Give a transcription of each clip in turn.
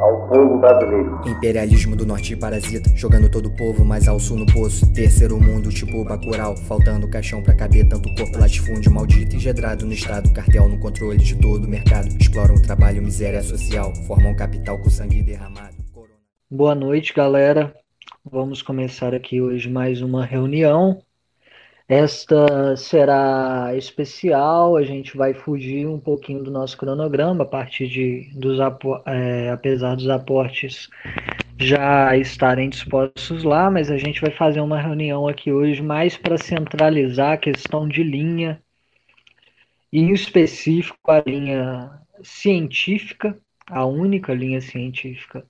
ao povo brasileiro. Imperialismo do norte parasita, jogando todo o povo mais ao sul no poço. Terceiro mundo, tipo Bacurau, faltando caixão pra caber tanto corpo latifúndio maldito engedrado no estado. Cartel no controle de todo o mercado, exploram o trabalho, miséria social, formam capital com sangue derramado. Boa noite, galera. Vamos começar aqui hoje mais uma reunião esta será especial, a gente vai fugir um pouquinho do nosso cronograma, a partir de, dos, é, apesar dos aportes já estarem dispostos lá, mas a gente vai fazer uma reunião aqui hoje mais para centralizar a questão de linha, e em específico a linha científica, a única linha científica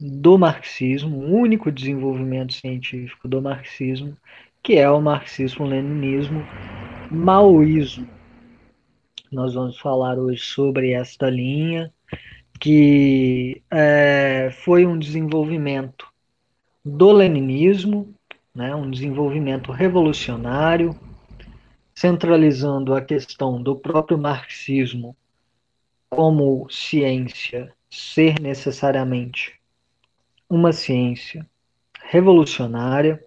do marxismo, o único desenvolvimento científico do marxismo, que é o marxismo-leninismo maoísmo. Nós vamos falar hoje sobre esta linha, que é, foi um desenvolvimento do leninismo, né, um desenvolvimento revolucionário, centralizando a questão do próprio marxismo como ciência ser necessariamente uma ciência revolucionária,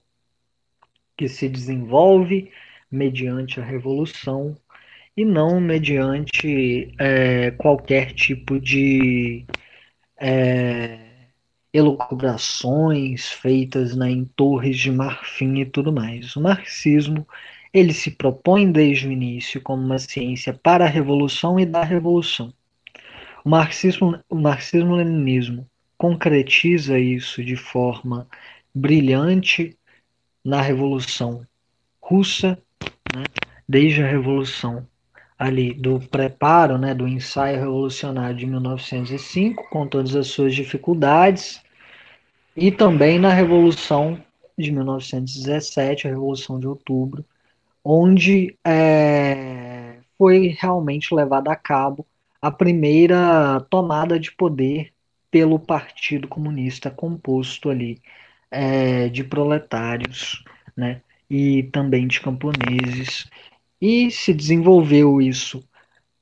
que se desenvolve mediante a revolução e não mediante é, qualquer tipo de é, elucubrações feitas né, em torres de marfim e tudo mais. O marxismo ele se propõe desde o início como uma ciência para a revolução e da revolução. O marxismo, o marxismo-leninismo concretiza isso de forma brilhante na Revolução Russa, né, desde a Revolução ali do preparo, né, do ensaio revolucionário de 1905, com todas as suas dificuldades, e também na Revolução de 1917, a Revolução de Outubro, onde é, foi realmente levada a cabo a primeira tomada de poder pelo Partido Comunista composto ali é, de proletários, né, e também de camponeses, e se desenvolveu isso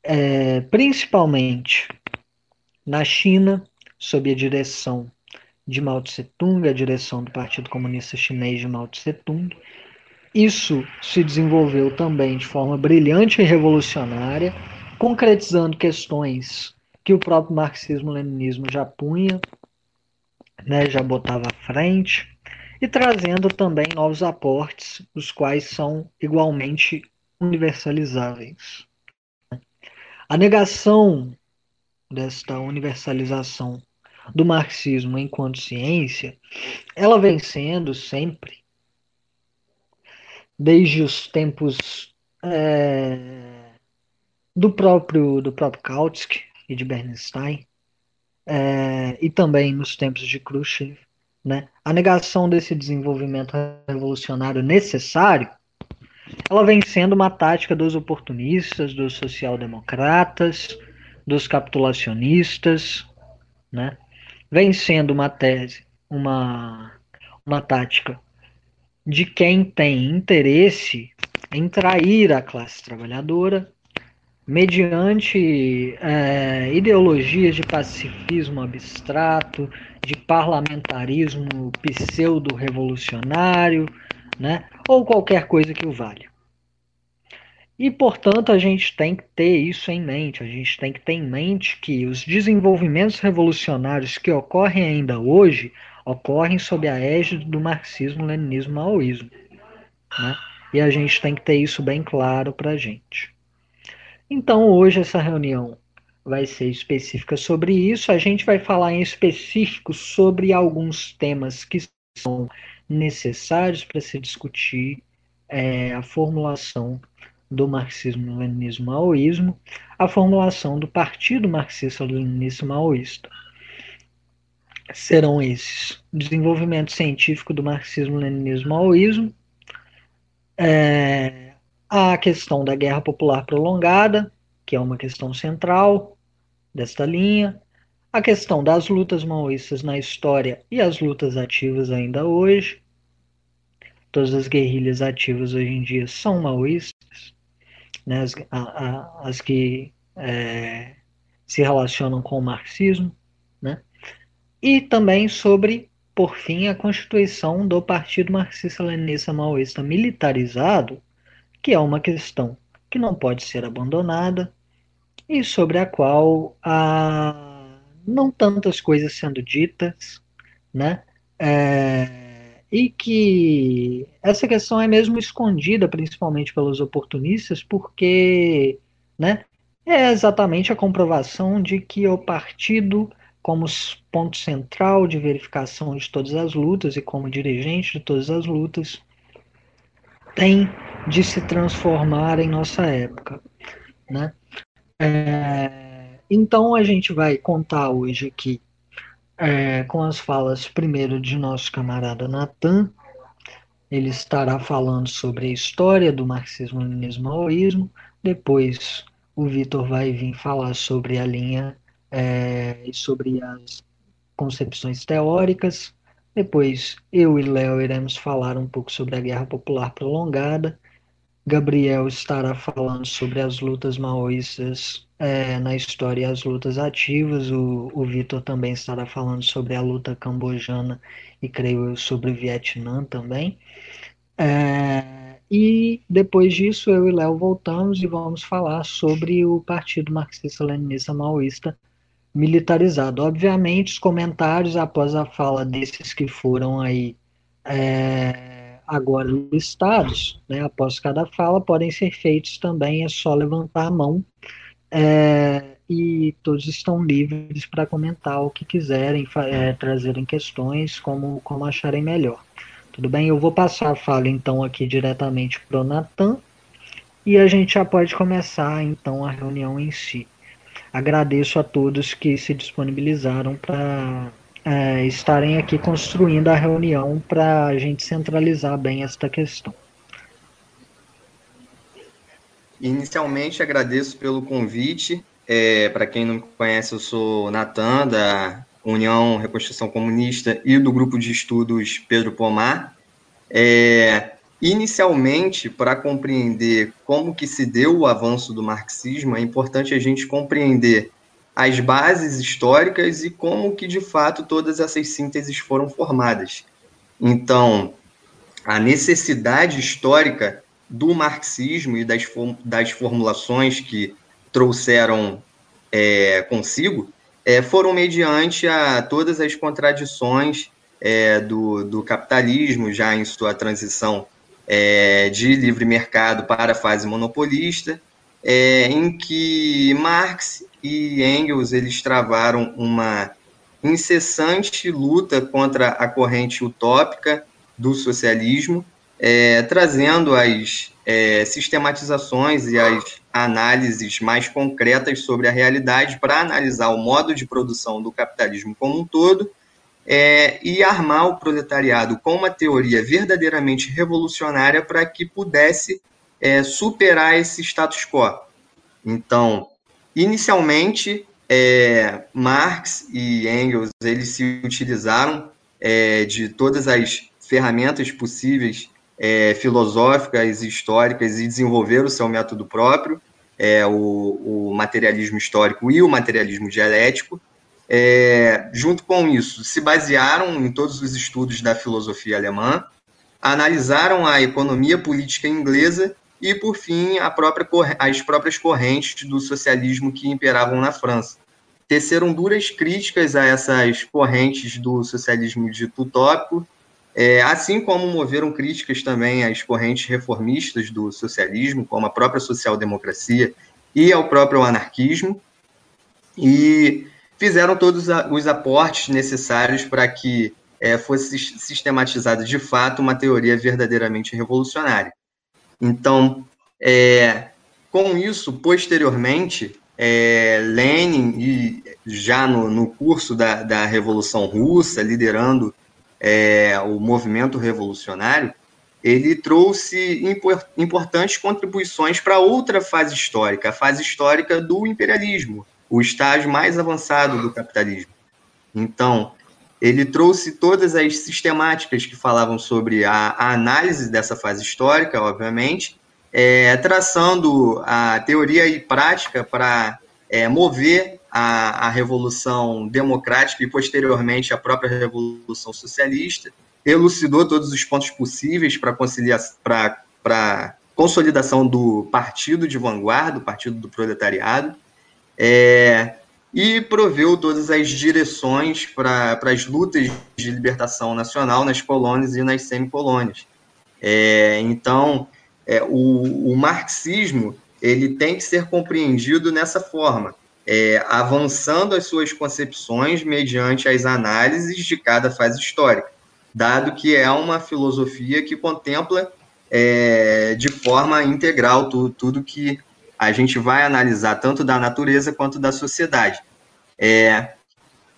é, principalmente na China, sob a direção de Mao Tse Tung, a direção do Partido Comunista Chinês de Mao Tse Tung. Isso se desenvolveu também de forma brilhante e revolucionária, concretizando questões que o próprio marxismo-leninismo já punha né, já botava à frente, e trazendo também novos aportes, os quais são igualmente universalizáveis. A negação desta universalização do marxismo enquanto ciência, ela vem sendo sempre, desde os tempos é, do próprio do próprio Kautsky e de Bernstein, é, e também nos tempos de Khrushchev, né, a negação desse desenvolvimento revolucionário necessário, ela vem sendo uma tática dos oportunistas, dos social-democratas, dos capitulacionistas, né, vem sendo uma tese, uma, uma tática de quem tem interesse em trair a classe trabalhadora mediante é, ideologias de pacifismo abstrato, de parlamentarismo pseudo-revolucionário, né, ou qualquer coisa que o valha. E, portanto, a gente tem que ter isso em mente, a gente tem que ter em mente que os desenvolvimentos revolucionários que ocorrem ainda hoje ocorrem sob a égide do marxismo-leninismo-maoísmo. Né? E a gente tem que ter isso bem claro para a gente. Então, hoje essa reunião vai ser específica sobre isso. A gente vai falar em específico sobre alguns temas que são necessários para se discutir é, a formulação do marxismo-leninismo-maoísmo, a formulação do Partido Marxista-Leninista-Maoísta. Serão esses: desenvolvimento científico do marxismo-leninismo-maoísmo, é, a questão da guerra popular prolongada, que é uma questão central desta linha, a questão das lutas maoístas na história e as lutas ativas ainda hoje. Todas as guerrilhas ativas hoje em dia são maoístas, né? as, a, a, as que é, se relacionam com o marxismo. Né? e também sobre, por fim, a constituição do Partido Marxista-Leninista Maoísta militarizado, que é uma questão que não pode ser abandonada e sobre a qual há não tantas coisas sendo ditas, né? É, e que essa questão é mesmo escondida, principalmente pelos oportunistas, porque né, é exatamente a comprovação de que o partido, como ponto central de verificação de todas as lutas e como dirigente de todas as lutas, tem de se transformar em nossa época. Né? É, então a gente vai contar hoje aqui é, com as falas primeiro de nosso camarada Natan. Ele estará falando sobre a história do marxismo-leninismo maoísmo. Depois o Vitor vai vir falar sobre a linha é, e sobre as concepções teóricas. Depois eu e Léo iremos falar um pouco sobre a Guerra Popular Prolongada. Gabriel estará falando sobre as lutas maoístas é, na história e as lutas ativas. O, o Vitor também estará falando sobre a luta cambojana e creio sobre o Vietnã também. É, e depois disso eu e Léo voltamos e vamos falar sobre o Partido Marxista-Leninista Maoísta militarizado. Obviamente, os comentários após a fala desses que foram aí é, agora listados, né, após cada fala, podem ser feitos também, é só levantar a mão é, e todos estão livres para comentar o que quiserem, é, trazerem questões como, como acharem melhor. Tudo bem? Eu vou passar a fala então aqui diretamente para o Natan e a gente já pode começar então a reunião em si. Agradeço a todos que se disponibilizaram para é, estarem aqui construindo a reunião para a gente centralizar bem esta questão. Inicialmente, agradeço pelo convite. É, para quem não me conhece, eu sou Natan, da União Reconstrução Comunista e do grupo de estudos Pedro Pomar. É, inicialmente, para compreender como que se deu o avanço do marxismo, é importante a gente compreender as bases históricas e como que de fato todas essas sínteses foram formadas. Então, a necessidade histórica do marxismo e das, das formulações que trouxeram é, consigo é, foram mediante a todas as contradições é, do, do, capitalismo, já em sua transição é, de livre mercado para a fase monopolista, é, em que Marx e Engels eles travaram uma incessante luta contra a corrente utópica do socialismo, é, trazendo as é, sistematizações e as análises mais concretas sobre a realidade para analisar o modo de produção do capitalismo como um todo é, e armar o proletariado com uma teoria verdadeiramente revolucionária para que pudesse é, superar esse status quo. Então, Inicialmente, é, Marx e Engels eles se utilizaram é, de todas as ferramentas possíveis é, filosóficas e históricas e desenvolveram o seu método próprio, é, o, o, materialismo histórico e o materialismo dialético. É, junto com isso, se basearam em todos os estudos da filosofia alemã, analisaram a economia política inglesa e, por fim, própria, as próprias correntes do socialismo que imperavam na França. Teceram duras críticas a essas correntes do socialismo dito utópico, é, assim como moveram críticas também às correntes reformistas do socialismo, como a própria social-democracia e ao próprio anarquismo, e fizeram todos os aportes necessários para que é, fosse sistematizada de fato uma teoria verdadeiramente revolucionária. Então, é, com isso, posteriormente, é, Lenin, e já no, no curso da, da, Revolução Russa, liderando é, o movimento revolucionário, ele trouxe impor, importantes contribuições para outra fase histórica, a fase histórica do imperialismo, o estágio mais avançado do capitalismo. Então, ele trouxe todas as sistemáticas que falavam sobre a, a análise dessa fase histórica, obviamente, é, traçando a teoria e prática para é, mover a, a Revolução Democrática e, posteriormente, a própria Revolução Socialista, elucidou todos os pontos possíveis para a consolidação do partido de vanguarda, o partido do proletariado, é, e proveu todas as direções para as lutas de libertação nacional nas colônias e nas semicolônias. É, então, é, o, o, marxismo ele tem que ser compreendido nessa forma, é, avançando as suas concepções mediante as análises de cada fase histórica, dado que é uma filosofia que contempla é, de forma integral tudo, tudo que a gente vai analisar, tanto da natureza quanto da sociedade. É,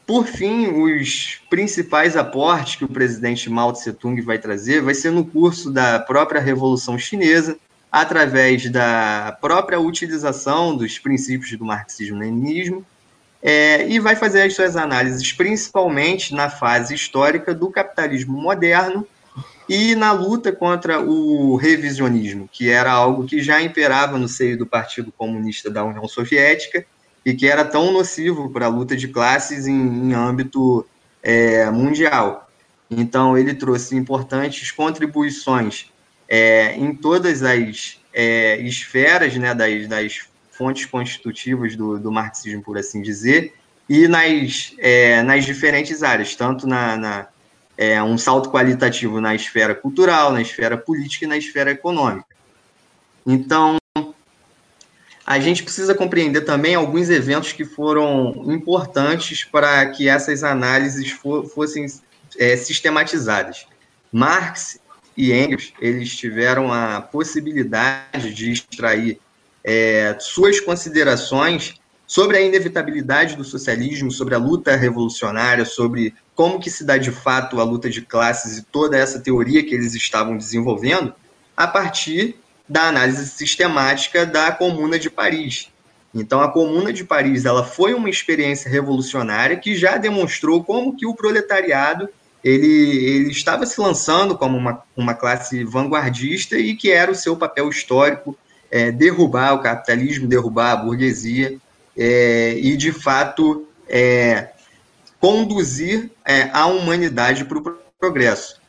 por fim, os principais aportes que o presidente Mao Tse Tung vai trazer vai ser no curso da própria Revolução Chinesa, através da própria utilização dos princípios do marxismo-leninismo, é, e vai fazer as suas análises principalmente na fase histórica do capitalismo moderno e na luta contra o revisionismo, que era algo que já imperava no seio do Partido Comunista da União Soviética e que era tão nocivo para a luta de classes em, em âmbito é, mundial. Então, ele trouxe importantes contribuições é, em todas as é, esferas né, das, das, fontes constitutivas do, do, marxismo, por assim dizer, e nas, é, nas diferentes áreas, tanto na, na é, um salto qualitativo na esfera cultural, na esfera política e na esfera econômica. Então, a gente precisa compreender também alguns eventos que foram importantes para que essas análises fossem é, sistematizadas. Marx e Engels eles tiveram a possibilidade de extrair é, suas considerações sobre a inevitabilidade do socialismo, sobre a luta revolucionária, sobre como que se dá de fato a luta de classes e toda essa teoria que eles estavam desenvolvendo, a partir da análise sistemática da Comuna de Paris. Então, a Comuna de Paris ela foi uma experiência revolucionária que já demonstrou como que o proletariado ele, ele estava se lançando como uma, uma classe vanguardista e que era o seu papel histórico é, derrubar o capitalismo, derrubar a burguesia é, e, de fato, é, conduzir é, a humanidade para o progresso.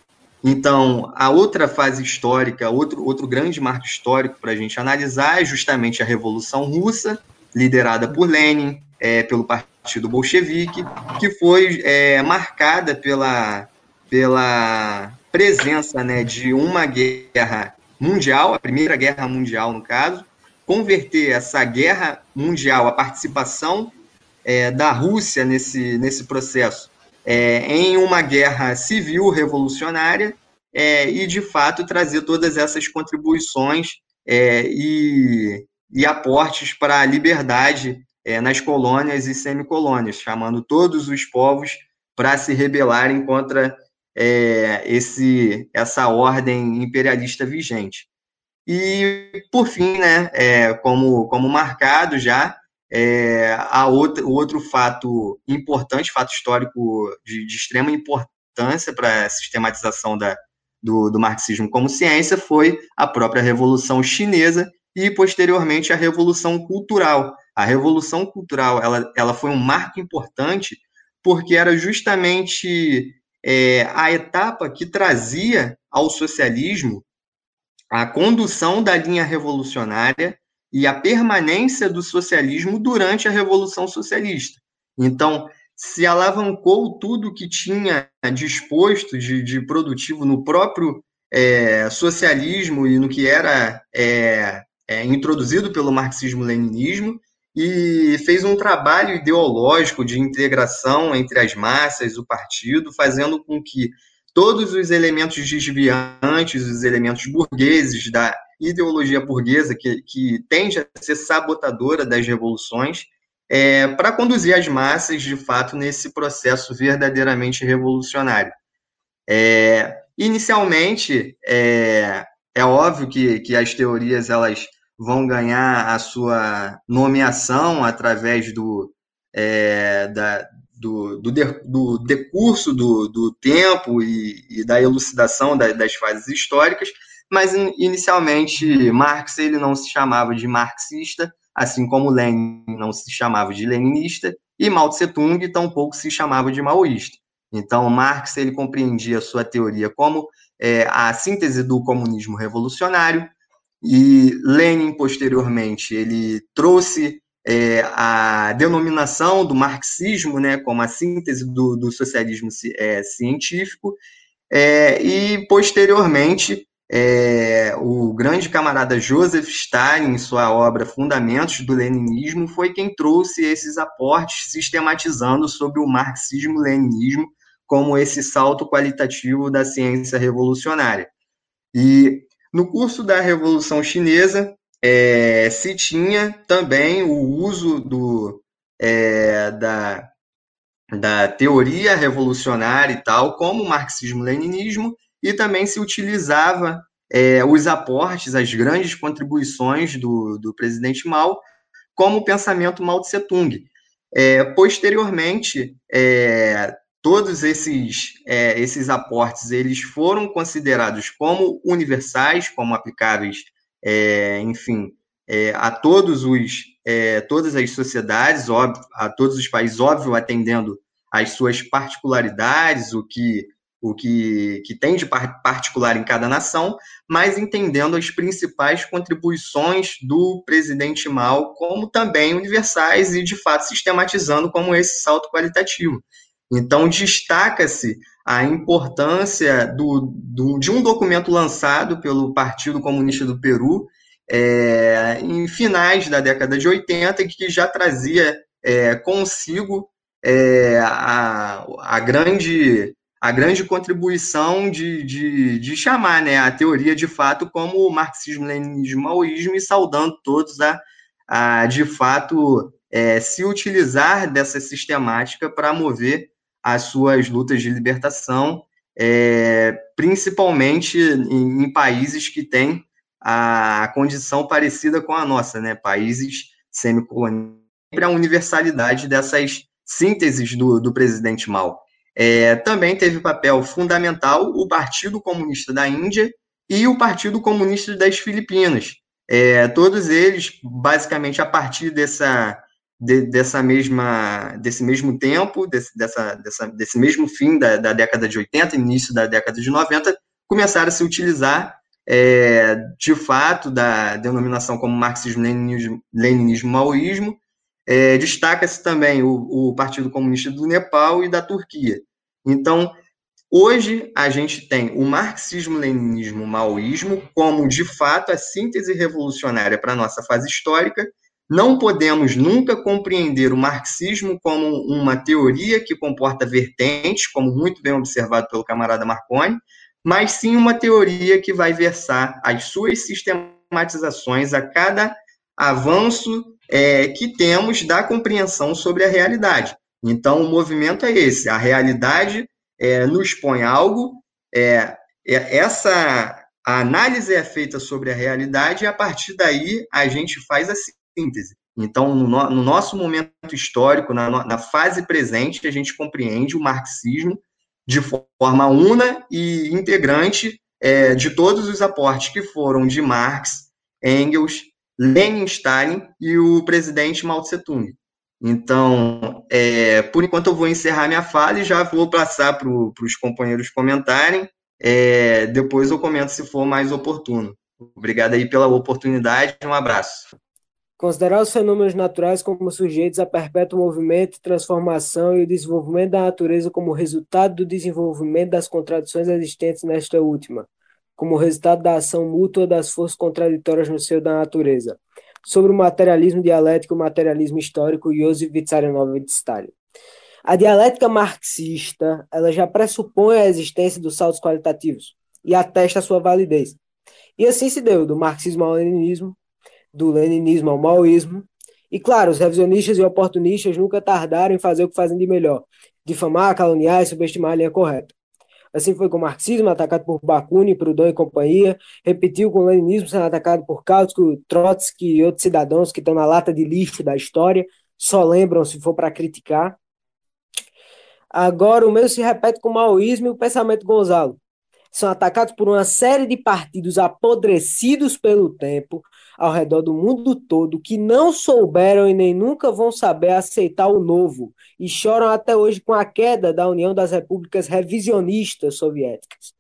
Então, a outra fase histórica, outro, outro grande marco histórico para a gente analisar é justamente a Revolução Russa, liderada por Lenin, é, pelo Partido Bolchevique, que foi é, marcada pela, pela presença né, de uma guerra mundial, a Primeira Guerra Mundial, no caso, converter essa guerra mundial, a participação é, da Rússia nesse, nesse processo, é, em uma guerra civil revolucionária é, e, de fato, trazer todas essas contribuições é, e, e, aportes para a liberdade é, nas colônias e semicolônias, chamando todos os povos para se rebelarem contra é, esse, essa ordem imperialista vigente. E, por fim, né, como, como marcado já, é, a outra, outro fato importante, fato histórico de, de extrema importância para a sistematização da, do, do, marxismo como ciência foi a própria Revolução Chinesa e, posteriormente, a Revolução Cultural. A Revolução Cultural ela, ela foi um marco importante porque era justamente é, a etapa que trazia ao socialismo a condução da linha revolucionária e a permanência do socialismo durante a Revolução Socialista. Então, se alavancou tudo que tinha disposto de, de produtivo no próprio é, socialismo e no que era é, é, introduzido pelo marxismo-leninismo e fez um trabalho ideológico de integração entre as massas, o partido, fazendo com que todos os elementos desviantes, os elementos burgueses da ideologia burguesa, que, que tende a ser sabotadora das revoluções, é, para conduzir as massas, de fato, nesse processo verdadeiramente revolucionário. É, inicialmente, é, é óbvio que, que as teorias elas vão ganhar a sua nomeação através do, é, da, do, do, de, do decurso do, do tempo e, e da elucidação da, das fases históricas, mas inicialmente Marx ele não se chamava de marxista, assim como Lenin não se chamava de leninista e Mao Tse-tung tampouco se chamava de maoísta. Então, Marx ele compreendia sua teoria como é, a síntese do comunismo revolucionário e Lenin, posteriormente, ele trouxe é, a denominação do marxismo né, como a síntese do, do socialismo é, científico é, e, posteriormente, é, o grande camarada Joseph Stalin, em sua obra Fundamentos do Leninismo, foi quem trouxe esses aportes, sistematizando sobre o marxismo-leninismo como esse salto qualitativo da ciência revolucionária. E no curso da Revolução Chinesa, é, se tinha também o uso do, é, da, da teoria revolucionária e tal, como o marxismo-leninismo, e também se utilizava é, os aportes, as grandes contribuições do, do presidente Mao, como o pensamento Mao Tse-tung. É, posteriormente, é, todos esses, é, esses aportes eles foram considerados como universais, como aplicáveis, é, enfim, é, a todos os, é, todas as sociedades, óbvio, a todos os países, óbvio, atendendo às suas particularidades, o que o que, que tem de particular em cada nação, mas entendendo as principais contribuições do presidente Mao como também universais e, de fato, sistematizando como esse salto qualitativo. Então, destaca-se a importância do, do, de um documento lançado pelo Partido Comunista do Peru é, em finais da década de 80, que já trazia é, consigo é, a, a, grande, a grande contribuição de, de, de, chamar né, a teoria de fato como marxismo-leninismo-maoísmo e saudando todos a, a de fato, é, se utilizar dessa sistemática para mover as suas lutas de libertação, é, principalmente em, em, países que têm a condição parecida com a nossa, né? Países semicoloniais, a universalidade dessas sínteses do, do presidente Mao. É, também teve papel fundamental o Partido Comunista da Índia e o Partido Comunista das Filipinas. É, todos eles, basicamente, a partir dessa de, dessa mesma, desse mesmo tempo, desse, dessa, dessa, desse mesmo fim da, da, década de 80, início da década de 90, começaram a se utilizar, é, de fato, da denominação como marxismo-leninismo, leninismo-maoísmo. É, Destaca-se também o, o Partido Comunista do Nepal e da Turquia. Então, Hoje, a gente tem o marxismo-leninismo-maoísmo como, de fato, a síntese revolucionária para a nossa fase histórica, não podemos nunca compreender o marxismo como uma teoria que comporta vertentes, como muito bem observado pelo camarada Marconi, mas sim uma teoria que vai versar as suas sistematizações a cada avanço é, que temos da compreensão sobre a realidade. Então, o movimento é esse: a realidade é, nos põe algo, é, é essa a análise é feita sobre a realidade e a partir daí a gente faz a síntese. Então, no, no nosso momento histórico, na, na, fase presente, a gente compreende o marxismo de forma una e integrante é, de todos os aportes que foram de Marx, Engels, Lenin, Stalin e o presidente Mao Tse-tung. Então, é, por enquanto eu vou encerrar minha fala e já vou passar para os companheiros comentarem. É, depois eu comento se for mais oportuno. Obrigado aí pela oportunidade, um abraço. Considerar os fenômenos naturais como sujeitos a perpétuo movimento, transformação e desenvolvimento da natureza como resultado do desenvolvimento das contradições existentes nesta última, como resultado da ação mútua das forças contraditórias no seio da natureza. Sobre o materialismo dialético e o materialismo histórico, Josef Vissarionovich Stalin. A dialética marxista ela já pressupõe a existência dos saltos qualitativos e atesta a sua validez. E assim se deu do marxismo ao leninismo, do leninismo ao maoísmo. E claro, os revisionistas e oportunistas nunca tardaram em fazer o que fazem de melhor, difamar, caluniar e subestimar a linha correta. Assim foi com o marxismo, atacado por Bakunin, Proudhon e companhia, repetiu com o leninismo sendo atacado por Kautsky, Trotsky e outros cidadãos que estão na lata de lixo da história, só lembram se for para criticar. Agora o mesmo se repete com o maoísmo e o pensamento Gonzalo. São atacados por uma série de partidos apodrecidos pelo tempo, ao redor do mundo todo que não souberam e nem nunca vão saber aceitar o novo e choram até hoje com a queda da União das Repúblicas Revisionistas Soviéticas.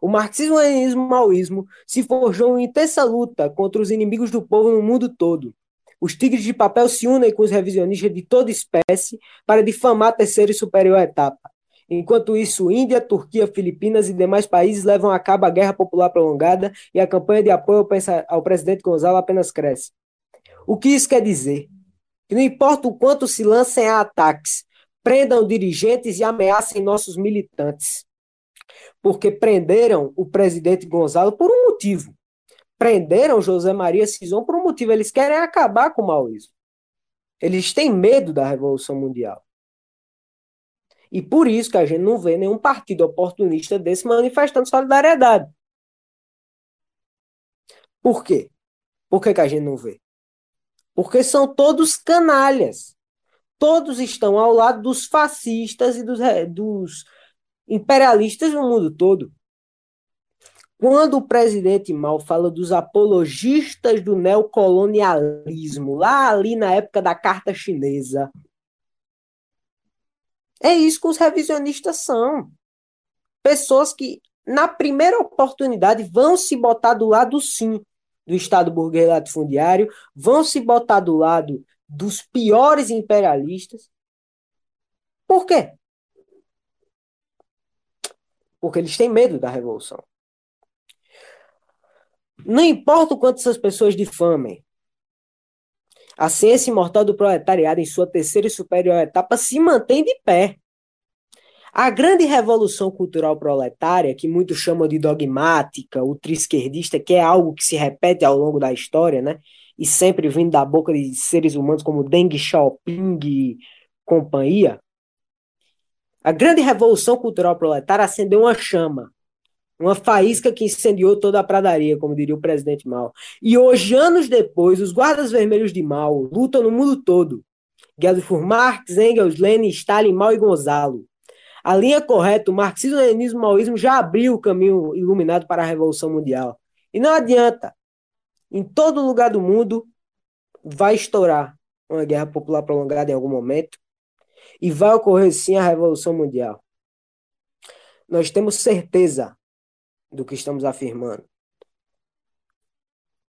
O marxismo-leninismo maoísmo se forjou em intensa luta contra os inimigos do povo no mundo todo. Os tigres de papel se unem com os revisionistas de toda espécie para difamar a terceira e superior etapa. Enquanto isso, Índia, Turquia, Filipinas e demais países levam a cabo a guerra popular prolongada e a campanha de apoio ao presidente Gonzalo apenas cresce. O que isso quer dizer? Que não importa o quanto se lancem a ataques, prendam dirigentes e ameacem nossos militantes. Porque prenderam o presidente Gonzalo por um motivo. Prenderam José Maria Cison por um motivo. Eles querem acabar com o maoísmo. Eles têm medo da Revolução Mundial. E por isso que a gente não vê nenhum partido oportunista desse manifestando solidariedade. Por quê? Por que, que a gente não vê? Porque são todos canalhas. Todos estão ao lado dos fascistas e dos, dos imperialistas no mundo todo. Quando o presidente Mao fala dos apologistas do neocolonialismo, lá ali na época da carta chinesa, é isso que os revisionistas são. Pessoas que, na primeira oportunidade, vão se botar do lado, sim, do Estado burguês latifundiário, vão se botar do lado dos piores imperialistas. Por quê? Porque eles têm medo da revolução. Não importa o quanto essas pessoas difamem, a ciência imortal do proletariado, em sua terceira e superior etapa, se mantém de pé. A grande revolução cultural proletária, que muitos chamam de dogmática, ultra-esquerdista, que é algo que se repete ao longo da história, né? E sempre vindo da boca de seres humanos como Deng Xiaoping e companhia. A grande revolução cultural proletária acendeu uma chama uma faísca que incendiou toda a pradaria, como diria o presidente Mao. E hoje, anos depois, os guardas vermelhos de Mao lutam no mundo todo. Por Marx, Engels, Lenin, Stalin, Mao e Gonzalo. A linha correta, o marxismo, leninismo, maoísmo já abriu o caminho iluminado para a Revolução Mundial. E não adianta. Em todo lugar do mundo vai estourar uma guerra popular prolongada em algum momento e vai ocorrer sim a Revolução Mundial. Nós temos certeza do que estamos afirmando.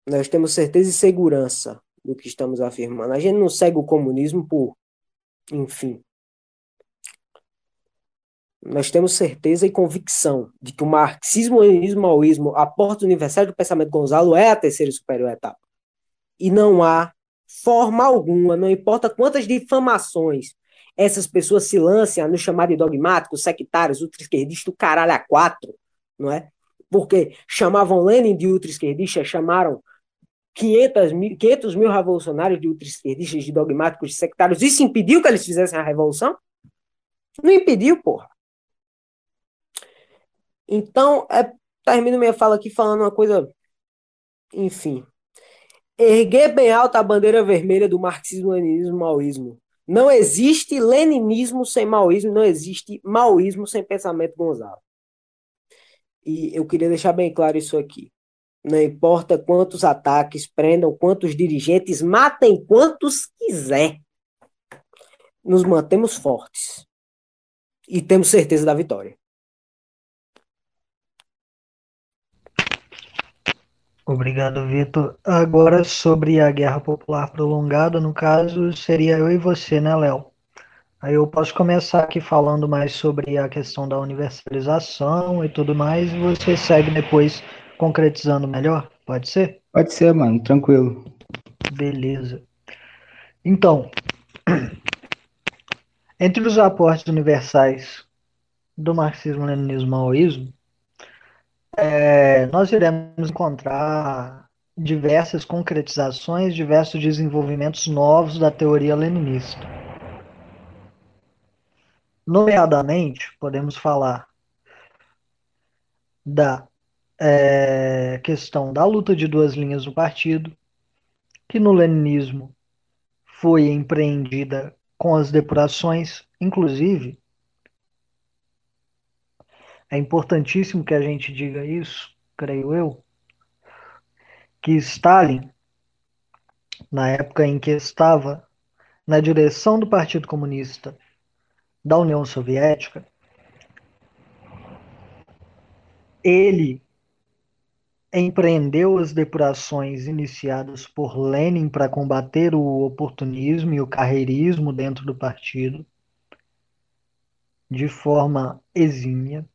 Nós temos certeza e segurança do que estamos afirmando. A gente não segue o comunismo por, enfim. Nós temos certeza e convicção de que o marxismo, leninismo, maoísmo, a porta universal do pensamento Gonzalo é a terceira e superior etapa. E não há forma alguma, não importa quantas difamações essas pessoas se lancem a nos chamar de dogmáticos, sectários, ultra-esquerdistas, o caralho a quatro, não é? Porque chamavam Lenin de ultra-esquerdista, chamaram 500 mil, 500 mil revolucionários de ultra-esquerdistas, de dogmáticos, de sectários. Isso impediu que eles fizessem a revolução? Não impediu, porra. Então, é, termino minha fala aqui falando uma coisa, enfim. Erguer bem alta a bandeira vermelha do marxismo, leninismo, maoísmo. Não existe leninismo sem maoísmo, não existe maoísmo sem pensamento Gonzalo. E eu queria deixar bem claro isso aqui. Não importa quantos ataques prendam, quantos dirigentes, matem quantos quiser. Nos mantemos fortes. E temos certeza da vitória. Obrigado, Vitor. Agora, sobre a guerra popular prolongada, no caso, seria eu e você, né, Léo? Aí eu posso começar aqui falando mais sobre a questão da universalização e tudo mais, e você segue depois concretizando melhor? Pode ser? Pode ser, mano, tranquilo. Beleza. Então, entre os aportes universais do marxismo-leninismo-maoísmo, é, nós iremos encontrar diversas concretizações, diversos desenvolvimentos novos da teoria leninista. Nomeadamente, podemos falar da é, questão da luta de duas linhas do partido, que no leninismo foi empreendida com as depurações, inclusive. É importantíssimo que a gente diga isso, creio eu, que Stalin na época em que estava na direção do Partido Comunista da União Soviética, ele empreendeu as depurações iniciadas por Lenin para combater o oportunismo e o carreirismo dentro do partido de forma exímia,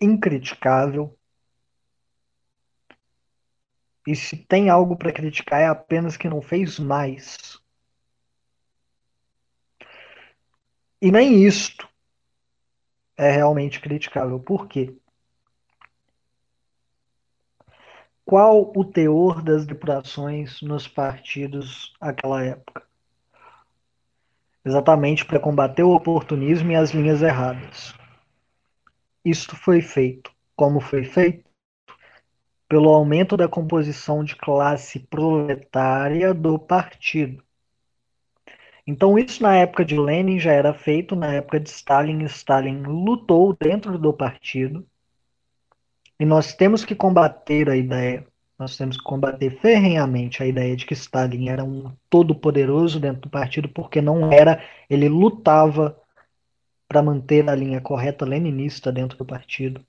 incriticável. E se tem algo para criticar é apenas que não fez mais. E nem isto é realmente criticável. Por quê? Qual o teor das depurações nos partidos naquela época? Exatamente para combater o oportunismo e as linhas erradas. Isto foi feito. Como foi feito? Pelo aumento da composição de classe proletária do partido. Então, isso na época de Lenin já era feito, na época de Stalin, Stalin lutou dentro do partido e nós temos que combater a ideia, nós temos que combater ferrenhamente a ideia de que Stalin era um todo-poderoso dentro do partido, porque não era, ele lutava para manter a linha correta leninista dentro do partido.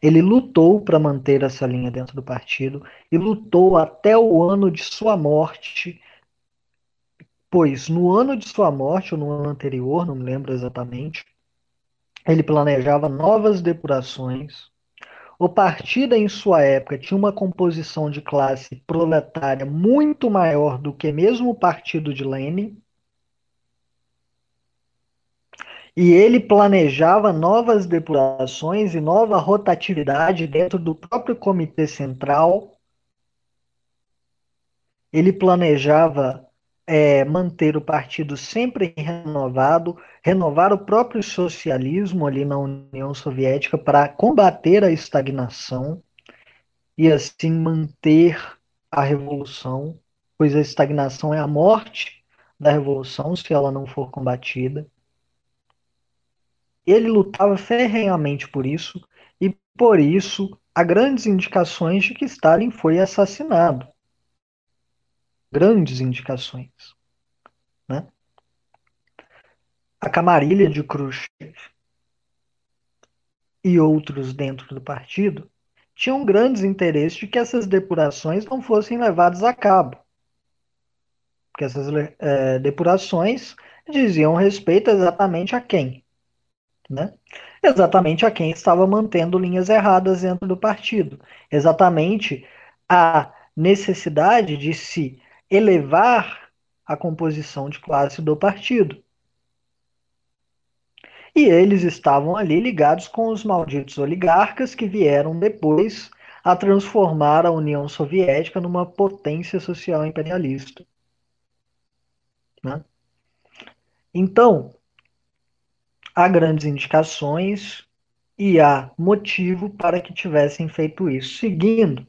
Ele lutou para manter essa linha dentro do partido e lutou até o ano de sua morte, pois no ano de sua morte, ou no ano anterior, não me lembro exatamente, ele planejava novas depurações o partido, em sua época, tinha uma composição de classe proletária muito maior do que mesmo o partido de Lenin. E ele planejava novas depurações e nova rotatividade dentro do próprio Comitê Central. Ele planejava é, manter o partido sempre renovado, renovar o próprio socialismo ali na União Soviética para combater a estagnação e assim manter a revolução, pois a estagnação é a morte da revolução se ela não for combatida. Ele lutava ferrenhamente por isso e por isso há grandes indicações de que Stalin foi assassinado grandes indicações. Né? A camarilha de Khrushchev e outros dentro do partido tinham grandes interesses de que essas depurações não fossem levadas a cabo. Porque essas é, depurações diziam respeito exatamente a quem? Né? Exatamente a quem estava mantendo linhas erradas dentro do partido. Exatamente a necessidade de se elevar a composição de classe do partido. E eles estavam ali ligados com os malditos oligarcas que vieram depois a transformar a União Soviética numa potência social imperialista. Né? Então, há grandes indicações e há motivo para que tivessem feito isso. Seguindo,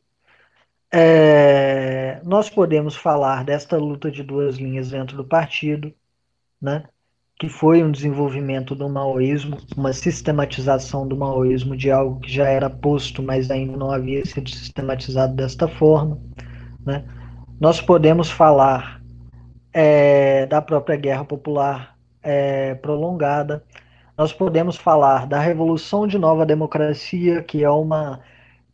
é, nós podemos falar desta luta de duas linhas dentro do partido, né, que foi um desenvolvimento do maoísmo, uma sistematização do maoísmo de algo que já era posto, mas ainda não havia sido sistematizado desta forma. Né. Nós podemos falar é, da própria guerra popular é, prolongada, nós podemos falar da revolução de nova democracia, que é uma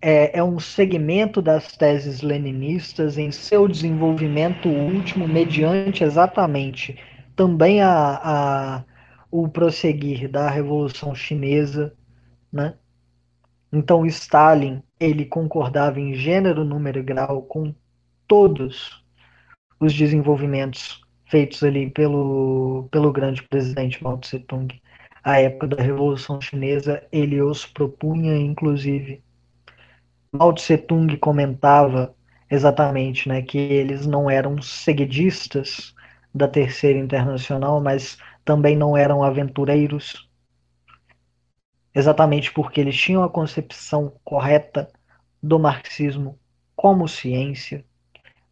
é, é um segmento das teses leninistas em seu desenvolvimento último, mediante exatamente também a, a, o prosseguir da Revolução Chinesa, né? Então Stalin ele concordava em gênero, número e grau com todos os desenvolvimentos feitos ali pelo, pelo grande presidente Mao Tse Tung. A época da Revolução Chinesa ele os propunha, inclusive, Mao Tse Tung comentava exatamente né, que eles não eram seguidistas da Terceira Internacional, mas também não eram aventureiros, exatamente porque eles tinham a concepção correta do marxismo como ciência.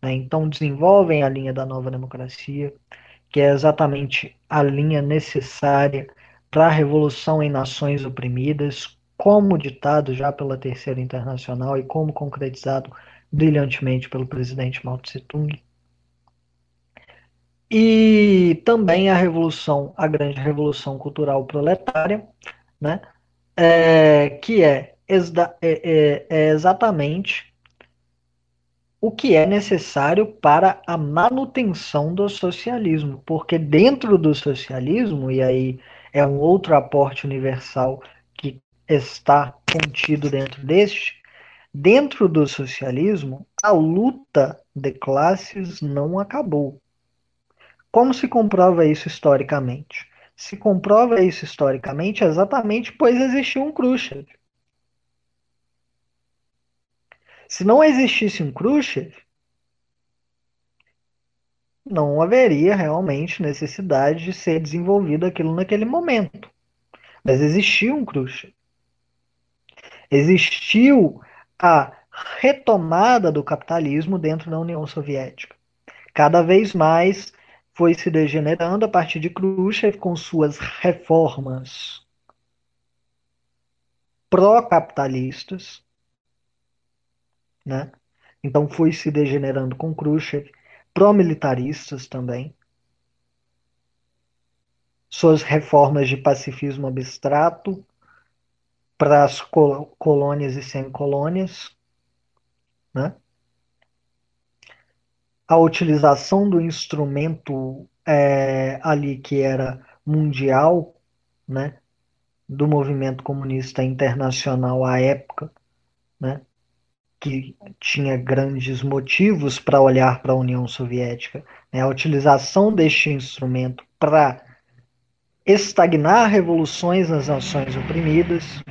Né? Então, desenvolvem a linha da nova democracia, que é exatamente a linha necessária para a revolução em nações oprimidas, como ditado já pela Terceira Internacional e como concretizado brilhantemente pelo presidente Mao Tse Tung. E também a revolução, a grande revolução cultural proletária, né, é, que é, é, é, é exatamente o que é necessário para a manutenção do socialismo, porque dentro do socialismo, e aí é um outro aporte universal está contido dentro deste, dentro do socialismo, a luta de classes não acabou. Como se comprova isso historicamente? Se comprova isso historicamente exatamente pois existiu um Khrushchev. Se não existisse um Khrushchev, não haveria realmente necessidade de ser desenvolvido aquilo naquele momento. Mas existiu um Khrushchev. Existiu a retomada do capitalismo dentro da União Soviética. Cada vez mais foi se degenerando a partir de Khrushchev com suas reformas pró-capitalistas, né? Então foi se degenerando com Khrushchev, pró-militaristas também. Suas reformas de pacifismo abstrato para as colônias e semicolônias, né? a utilização do instrumento é, ali que era mundial, né, do movimento comunista internacional à época, né, que tinha grandes motivos para olhar para a União Soviética, né, a utilização deste instrumento para estagnar revoluções nas nações oprimidas,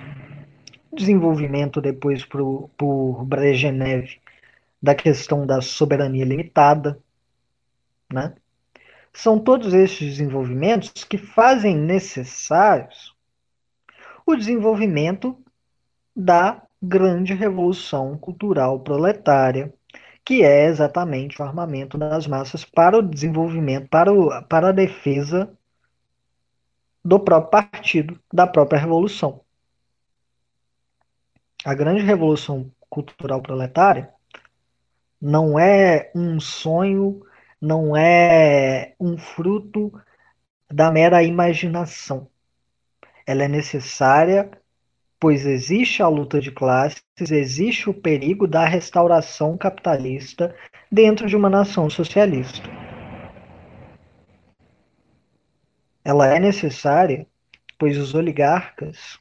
desenvolvimento depois por, por Brezhnev da questão da soberania limitada, né? São todos esses desenvolvimentos que fazem necessários o desenvolvimento da grande revolução cultural proletária, que é exatamente o armamento das massas para o desenvolvimento, para, o, para a defesa do próprio partido, da própria revolução. A grande revolução cultural proletária não é um sonho, não é um fruto da mera imaginação. Ela é necessária, pois existe a luta de classes, existe o perigo da restauração capitalista dentro de uma nação socialista. Ela é necessária, pois os oligarcas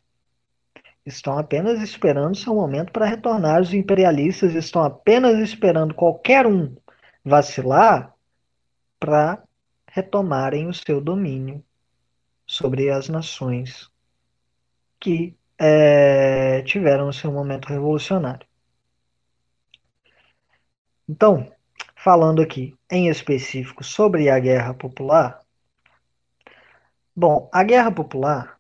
Estão apenas esperando seu momento para retornar. Os imperialistas estão apenas esperando qualquer um vacilar para retomarem o seu domínio sobre as nações que é, tiveram o seu momento revolucionário. Então, falando aqui em específico sobre a guerra popular, bom, a guerra popular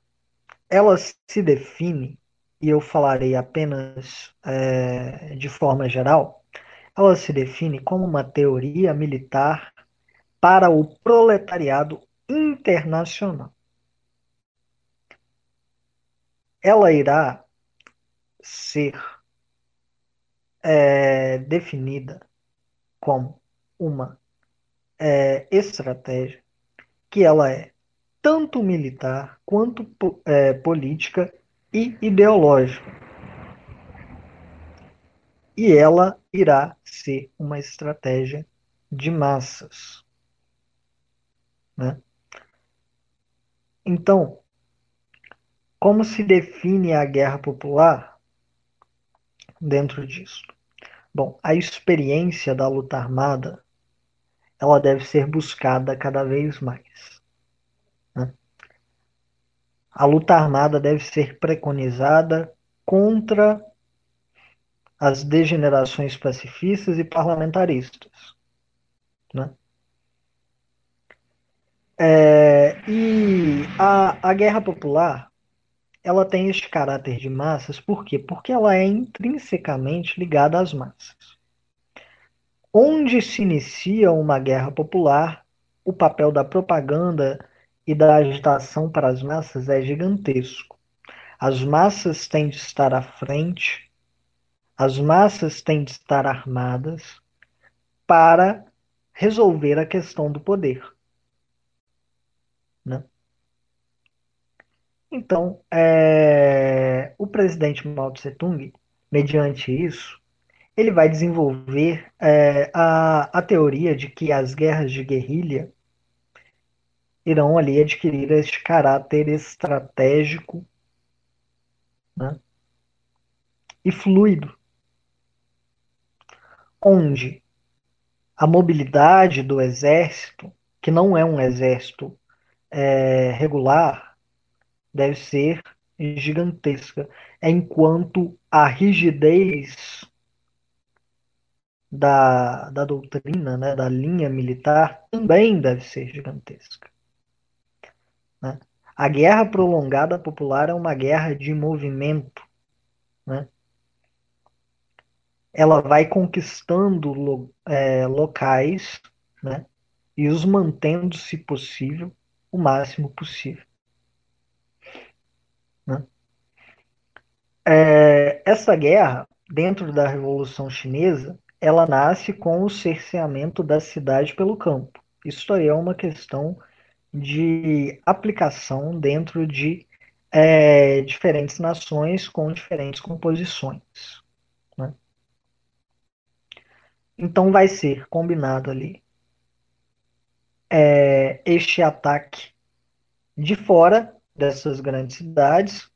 ela se define e eu falarei apenas é, de forma geral, ela se define como uma teoria militar para o proletariado internacional. Ela irá ser é, definida como uma é, estratégia que ela é tanto militar quanto é, política e ideológico. E ela irá ser uma estratégia de massas. Né? Então, como se define a guerra popular dentro disso? Bom, a experiência da luta armada ela deve ser buscada cada vez mais. A luta armada deve ser preconizada contra as degenerações pacifistas e parlamentaristas. Né? É, e a, a guerra popular ela tem este caráter de massas, por quê? Porque ela é intrinsecamente ligada às massas. Onde se inicia uma guerra popular, o papel da propaganda e da agitação para as massas é gigantesco. As massas têm de estar à frente As massas têm de estar armadas para resolver a questão do poder. Né? Então, é, o presidente Mao Tse Tung, mediante isso, ele vai desenvolver é, a, a teoria de que as guerras de guerrilha irão ali adquirir este caráter estratégico né, e fluido, onde a mobilidade do exército, que não é um exército é, regular, deve ser gigantesca, enquanto a rigidez da, da doutrina, né, da linha militar, também deve ser gigantesca. Né? A guerra prolongada popular é uma guerra de movimento. Né? Ela vai conquistando lo, é, locais né? e os mantendo, se possível, o máximo possível. Né? É, essa guerra, dentro da Revolução Chinesa, ela nasce com o cerceamento da cidade pelo campo. Isso aí é uma questão de aplicação dentro de é, diferentes nações com diferentes composições. Né? Então vai ser combinado ali é, este ataque de fora dessas grandes cidades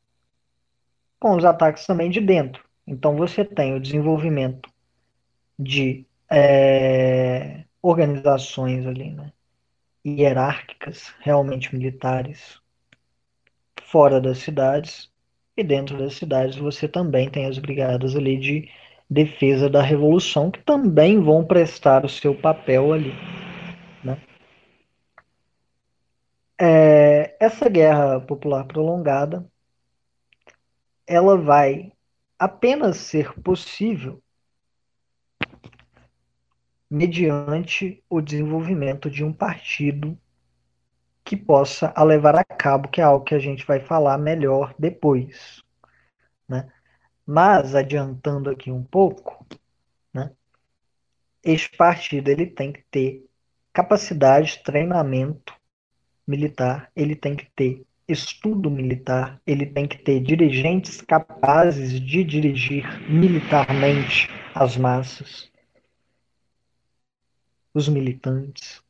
com os ataques também de dentro. Então você tem o desenvolvimento de é, organizações ali, né, hierárquicas, realmente militares, fora das cidades, e dentro das cidades você também tem as brigadas ali de defesa da revolução, que também vão prestar o seu papel ali. Né? É, essa guerra popular prolongada, ela vai apenas ser possível mediante o desenvolvimento de um partido que possa a levar a cabo, que é algo que a gente vai falar melhor depois. Né? Mas, adiantando aqui um pouco, né, este partido ele tem que ter capacidade, treinamento militar, ele tem que ter estudo militar, ele tem que ter dirigentes capazes de dirigir militarmente as massas os militantes,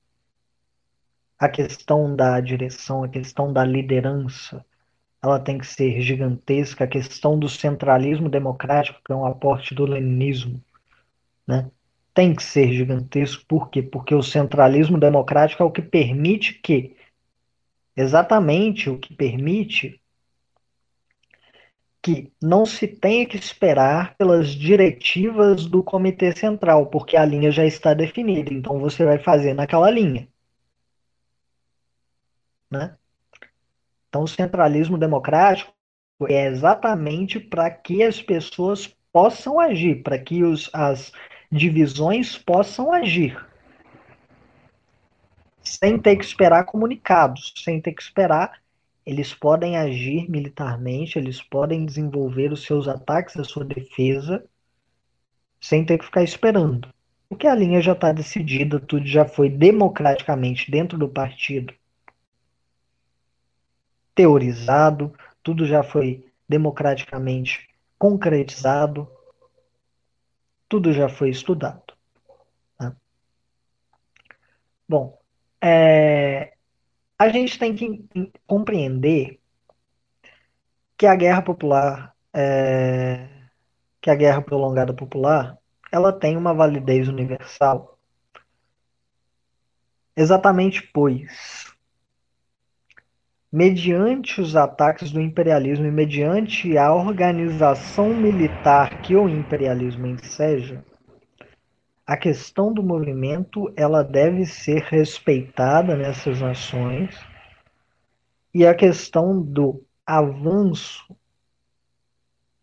a questão da direção, a questão da liderança, ela tem que ser gigantesca, a questão do centralismo democrático, que é um aporte do leninismo, né? tem que ser gigantesco, por quê? Porque o centralismo democrático é o que permite que, exatamente o que permite que não se tenha que esperar pelas diretivas do Comitê Central, porque a linha já está definida, então você vai fazer naquela linha. Né? Então, o centralismo democrático é exatamente para que as pessoas possam agir, para que os, as divisões possam agir. Sem ter que esperar comunicados, sem ter que esperar eles podem agir militarmente, eles podem desenvolver os seus ataques, a sua defesa, sem ter que ficar esperando. Porque a linha já está decidida, tudo já foi democraticamente dentro do partido teorizado, tudo já foi democraticamente concretizado, tudo já foi estudado. Tá? Bom, é, a gente tem que compreender que a guerra popular, é, que a guerra prolongada popular, ela tem uma validez universal. Exatamente pois, mediante os ataques do imperialismo e mediante a organização militar que o imperialismo enseja, a questão do movimento ela deve ser respeitada nessas nações e a questão do avanço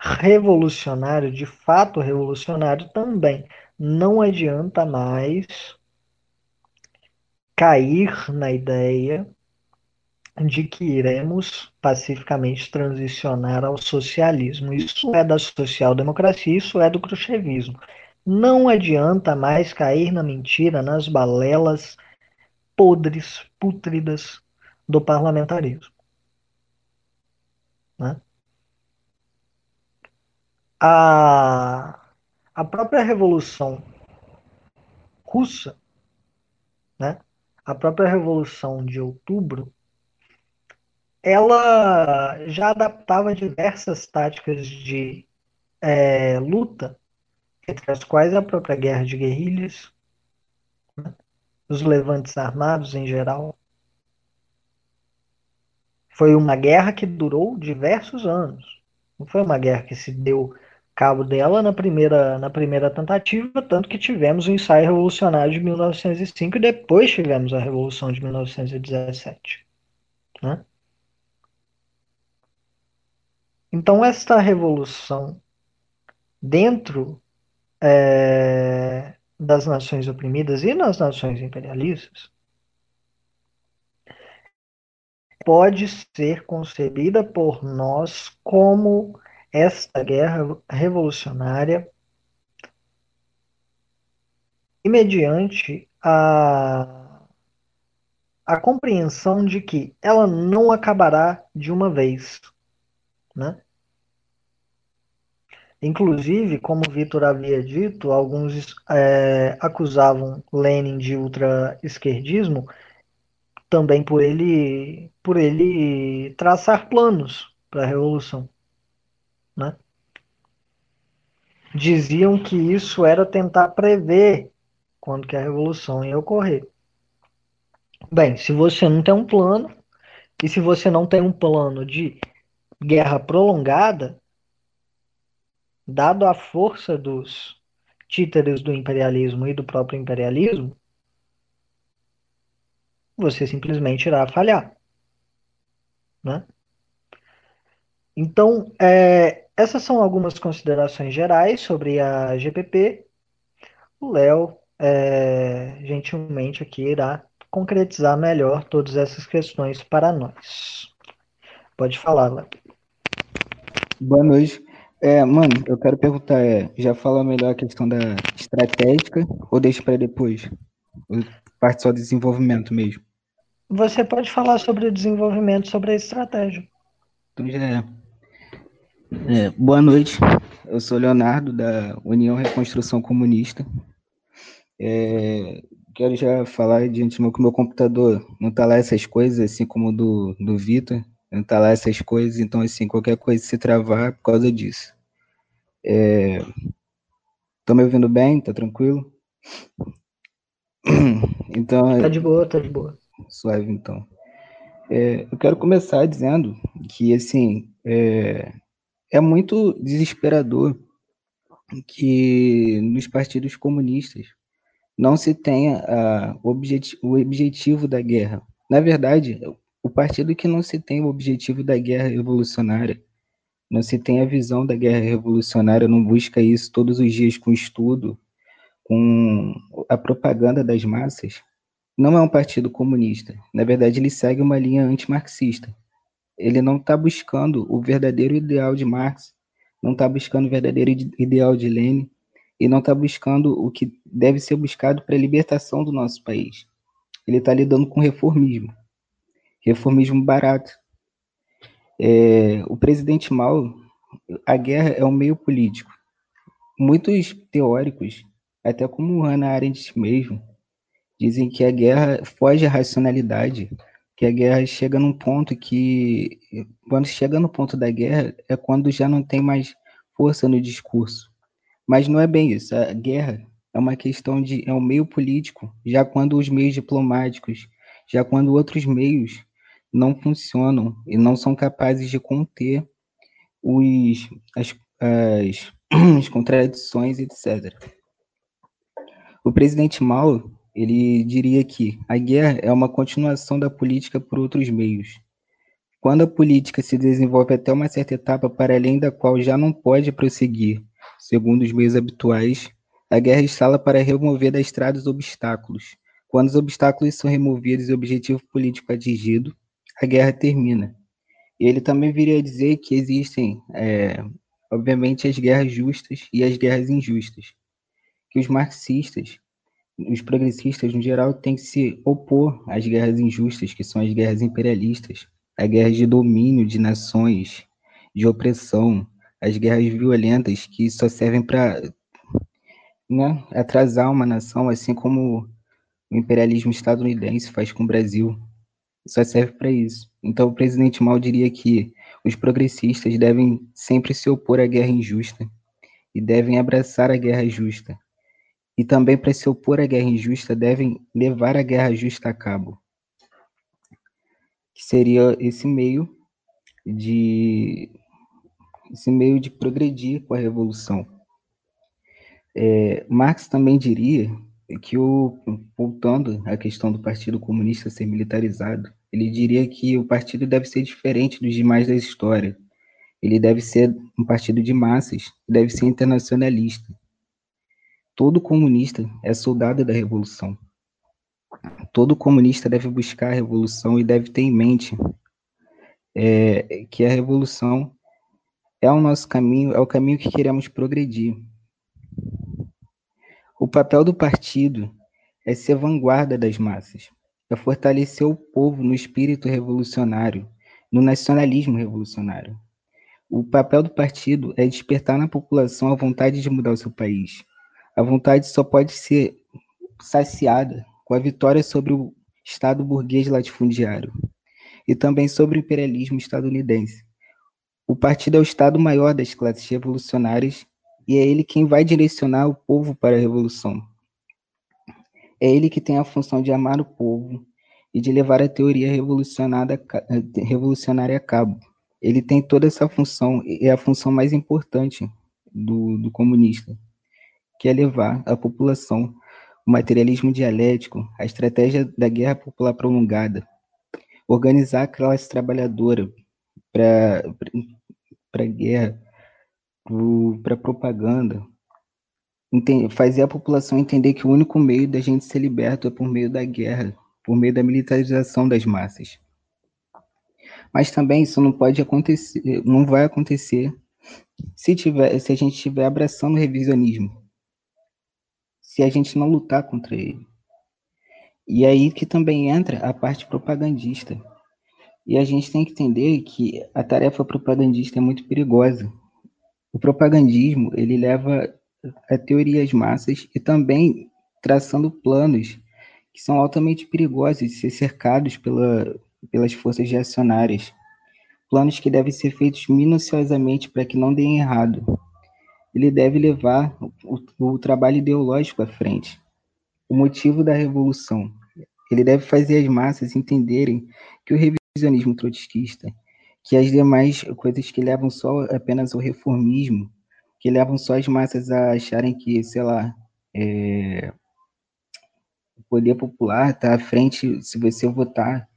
revolucionário, de fato revolucionário também. Não adianta mais cair na ideia de que iremos pacificamente transicionar ao socialismo. Isso é da social-democracia, isso é do cruchevismo. Não adianta mais cair na mentira, nas balelas podres, pútridas do parlamentarismo. Né? A, a própria Revolução Russa, né? a própria Revolução de Outubro, ela já adaptava diversas táticas de é, luta, entre as quais a própria guerra de guerrilhas, né? os levantes armados em geral. Foi uma guerra que durou diversos anos. Não foi uma guerra que se deu cabo dela na primeira, na primeira tentativa, tanto que tivemos o ensaio revolucionário de 1905 e depois tivemos a Revolução de 1917. Né? Então, esta revolução, dentro é, das nações oprimidas e nas nações imperialistas, pode ser concebida por nós como esta guerra revolucionária e mediante a, a compreensão de que ela não acabará de uma vez. Né? Inclusive, como Vitor havia dito, alguns é, acusavam Lenin de ultra-esquerdismo também por ele, por ele traçar planos para a revolução. Né? Diziam que isso era tentar prever quando que a revolução ia ocorrer. Bem, se você não tem um plano, e se você não tem um plano de guerra prolongada, dado a força dos títeres do imperialismo e do próprio imperialismo, você simplesmente irá falhar. Né? Então, é, essas são algumas considerações gerais sobre a GPP. O Léo, é, gentilmente, aqui irá concretizar melhor todas essas questões para nós. Pode falar, Léo. Boa noite. É, mano, eu quero perguntar, é, já fala melhor a questão da estratégica ou deixa para depois? Parte só do desenvolvimento mesmo. Você pode falar sobre o desenvolvimento, sobre a estratégia. Então já é. é. Boa noite, eu sou Leonardo, da União Reconstrução Comunista. É, quero já falar de antemão que o meu computador não tá lá essas coisas, assim como o do, do Vitor, tá lá essas coisas, então assim, qualquer coisa se travar por causa disso. É... Tô me ouvindo bem? Tá tranquilo? Então. Tá de boa, tá de boa. Suave, então. É, eu quero começar dizendo que, assim, é, é muito desesperador que nos partidos comunistas não se tenha a, o, objeti o objetivo da guerra. Na verdade, o partido que não se tem o objetivo da guerra revolucionária não se tem a visão da guerra revolucionária, não busca isso todos os dias com estudo, com a propaganda das massas, não é um partido comunista. Na verdade, ele segue uma linha antimarxista. Ele não está buscando o verdadeiro ideal de Marx, não está buscando o verdadeiro ideal de Lenin, e não está buscando o que deve ser buscado para a libertação do nosso país. Ele está lidando com reformismo. Reformismo barato, é, o presidente Mao, a guerra é um meio político. Muitos teóricos, até como Hannah Arendt mesmo, dizem que a guerra foge à racionalidade, que a guerra chega num ponto que, quando chega no ponto da guerra, é quando já não tem mais força no discurso. Mas não é bem isso. A guerra é uma questão de é um meio político, já quando os meios diplomáticos, já quando outros meios não funcionam e não são capazes de conter os, as, as, as contradições, etc. O presidente Mao ele diria que a guerra é uma continuação da política por outros meios. Quando a política se desenvolve até uma certa etapa para além da qual já não pode prosseguir, segundo os meios habituais, a guerra instala para remover da estrada os obstáculos. Quando os obstáculos são removidos e o objetivo político atingido, a guerra termina. E ele também viria a dizer que existem, é, obviamente, as guerras justas e as guerras injustas. Que os marxistas, os progressistas no geral, têm que se opor às guerras injustas, que são as guerras imperialistas, as guerras de domínio de nações, de opressão, as guerras violentas que só servem para né, atrasar uma nação, assim como o imperialismo estadunidense faz com o Brasil. Só serve para isso. Então, o presidente Mal diria que os progressistas devem sempre se opor à guerra injusta e devem abraçar a guerra justa. E também, para se opor à guerra injusta, devem levar a guerra justa a cabo. Que seria esse meio de esse meio de progredir com a revolução. É, Marx também diria que o voltando à questão do Partido Comunista ser militarizado, ele diria que o partido deve ser diferente dos demais da história. Ele deve ser um partido de massas, deve ser internacionalista. Todo comunista é soldado da revolução. Todo comunista deve buscar a revolução e deve ter em mente é, que a revolução é o nosso caminho, é o caminho que queremos progredir. O papel do partido é ser vanguarda das massas, é fortalecer o povo no espírito revolucionário, no nacionalismo revolucionário. O papel do partido é despertar na população a vontade de mudar o seu país. A vontade só pode ser saciada com a vitória sobre o Estado burguês latifundiário e também sobre o imperialismo estadunidense. O partido é o Estado maior das classes revolucionárias e é ele quem vai direcionar o povo para a revolução. É ele que tem a função de amar o povo e de levar a teoria revolucionária a cabo. Ele tem toda essa função, é a função mais importante do, do comunista, que é levar a população o materialismo dialético, a estratégia da guerra popular prolongada, organizar a classe trabalhadora para a guerra, para propaganda, fazer a população entender que o único meio da gente ser liberto é por meio da guerra, por meio da militarização das massas. Mas também isso não pode acontecer, não vai acontecer se tiver, se a gente estiver abraçando o revisionismo, se a gente não lutar contra ele. E aí que também entra a parte propagandista. E a gente tem que entender que a tarefa propagandista é muito perigosa, o propagandismo, ele leva a teorias massas e também traçando planos que são altamente perigosos de ser cercados pela, pelas forças reacionárias. Planos que devem ser feitos minuciosamente para que não deem errado. Ele deve levar o, o trabalho ideológico à frente, o motivo da revolução. Ele deve fazer as massas entenderem que o revisionismo trotskista que as demais coisas que levam só apenas ao reformismo, que levam só as massas a acharem que, sei lá, é, o poder popular está à frente, se você votar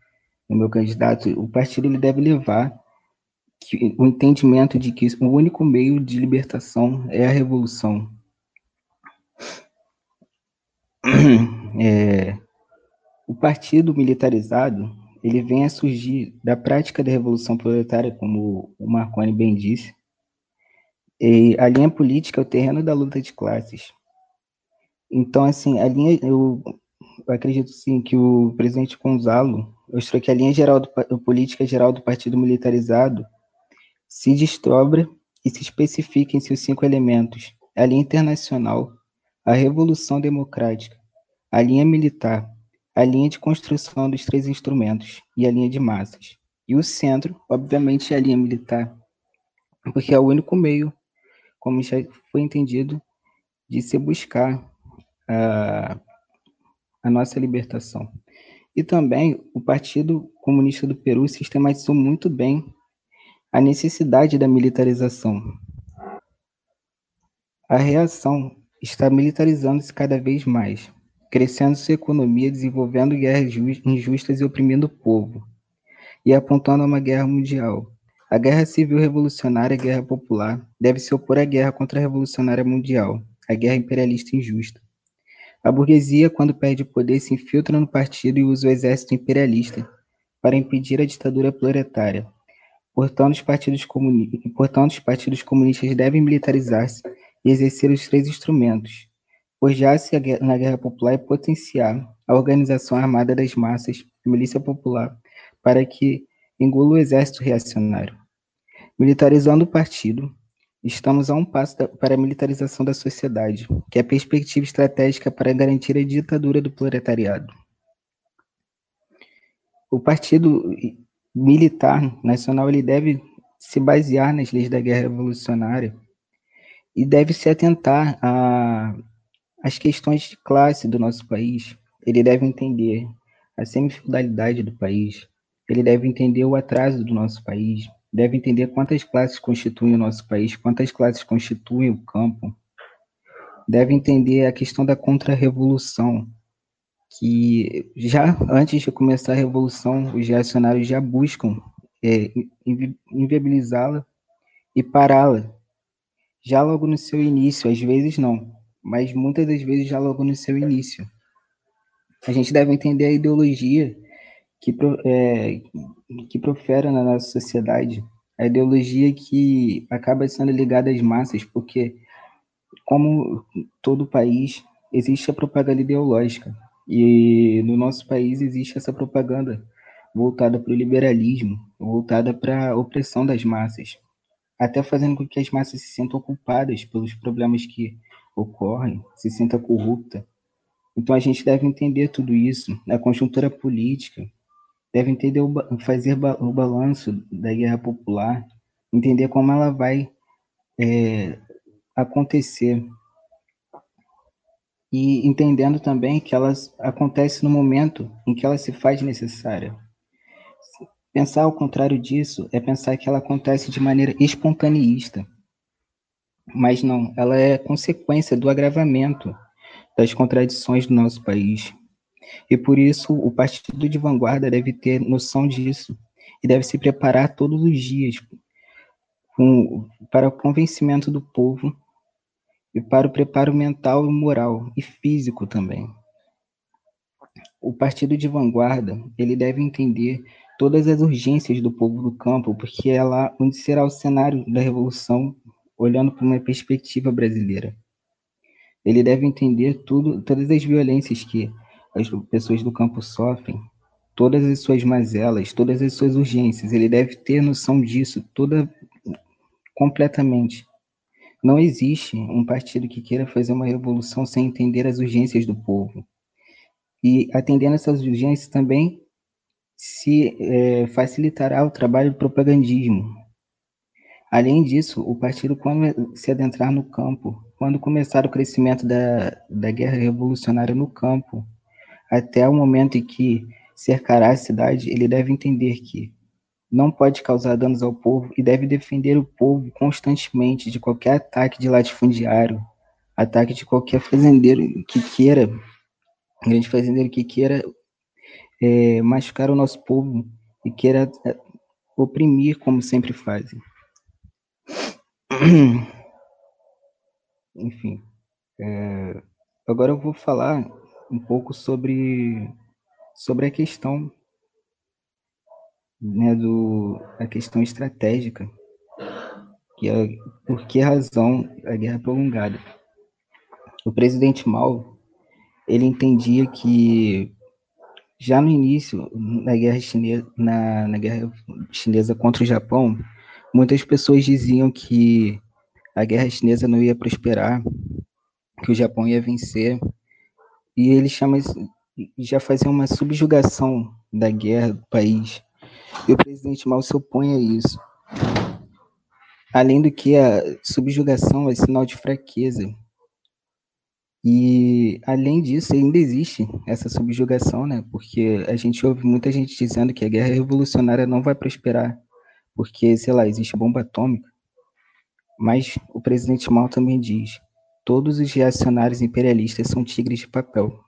no meu candidato, o partido ele deve levar que, o entendimento de que o único meio de libertação é a revolução. É, o partido militarizado ele vem a surgir da prática da Revolução Proletária, como o Marconi bem disse. E a linha política é o terreno da luta de classes. Então, assim, a linha, eu, eu acredito sim que o presidente Gonzalo mostrou que a linha geral do, política geral do Partido Militarizado se desdobra e se especifica em seus cinco elementos: a linha internacional, a revolução democrática, a linha militar, a linha de construção dos três instrumentos e a linha de massas. E o centro, obviamente, é a linha militar, porque é o único meio, como foi entendido, de se buscar a, a nossa libertação. E também o Partido Comunista do Peru sistematizou muito bem a necessidade da militarização. A reação está militarizando-se cada vez mais crescendo sua economia, desenvolvendo guerras injustas e oprimindo o povo, e apontando a uma guerra mundial. A guerra civil revolucionária, a guerra popular, deve se opor à guerra contra a revolucionária mundial, a guerra imperialista injusta. A burguesia, quando perde poder, se infiltra no partido e usa o exército imperialista para impedir a ditadura proletária. Portanto, os partidos, comuni Portanto, os partidos comunistas devem militarizar-se e exercer os três instrumentos, pois já se na guerra popular é potenciar a organização armada das massas, a milícia popular, para que engula o exército reacionário. Militarizando o partido, estamos a um passo da, para a militarização da sociedade, que é a perspectiva estratégica para garantir a ditadura do proletariado. O partido militar nacional ele deve se basear nas leis da guerra revolucionária e deve se atentar às questões de classe do nosso país. Ele deve entender a semifeudalidade do país, ele deve entender o atraso do nosso país, deve entender quantas classes constituem o nosso país, quantas classes constituem o campo, deve entender a questão da contra-revolução, que já antes de começar a revolução, os reacionários já buscam é, inviabilizá-la e pará-la, já logo no seu início, às vezes não, mas muitas das vezes já logo no seu início. A gente deve entender a ideologia que, é, que profera na nossa sociedade, a ideologia que acaba sendo ligada às massas, porque, como todo país, existe a propaganda ideológica, e no nosso país existe essa propaganda voltada para o liberalismo, voltada para a opressão das massas, até fazendo com que as massas se sintam culpadas pelos problemas que ocorrem, se sinta corrupta. Então a gente deve entender tudo isso, a conjuntura política, deve entender o, fazer o balanço da guerra popular, entender como ela vai é, acontecer e entendendo também que ela acontece no momento em que ela se faz necessária. Pensar ao contrário disso é pensar que ela acontece de maneira espontaneista. Mas não, ela é consequência do agravamento das contradições do nosso país, e por isso o partido de vanguarda deve ter noção disso e deve se preparar todos os dias com, para o convencimento do povo e para o preparo mental e moral e físico também. O partido de vanguarda, ele deve entender todas as urgências do povo do campo, porque é lá onde será o cenário da revolução, olhando para uma perspectiva brasileira. Ele deve entender tudo, todas as violências que as pessoas do campo sofrem, todas as suas mazelas, todas as suas urgências. Ele deve ter noção disso toda completamente. Não existe um partido que queira fazer uma revolução sem entender as urgências do povo. E atendendo essas urgências também se é, facilitará o trabalho do propagandismo. Além disso, o partido, quando se adentrar no campo, quando começar o crescimento da, da guerra revolucionária no campo, até o momento em que cercará a cidade, ele deve entender que não pode causar danos ao povo e deve defender o povo constantemente de qualquer ataque de latifundiário, ataque de qualquer fazendeiro que queira, grande fazendeiro que queira é, machucar o nosso povo e queira é, oprimir como sempre fazem. Enfim, é, agora eu vou falar um pouco sobre, sobre a questão né, do, a questão estratégica, que é por que razão a guerra é prolongada. O presidente Mao, ele entendia que já no início, na guerra chinesa, na, na guerra chinesa contra o Japão, muitas pessoas diziam que a guerra chinesa não ia prosperar, que o Japão ia vencer, e ele chama já fazia uma subjugação da guerra do país. E o presidente Mao se opõe a isso. Além do que a subjugação é sinal de fraqueza. E além disso, ainda existe essa subjugação, né? Porque a gente ouve muita gente dizendo que a guerra revolucionária não vai prosperar, porque, sei lá, existe bomba atômica. Mas o presidente Mao também diz todos os reacionários imperialistas são tigres de papel.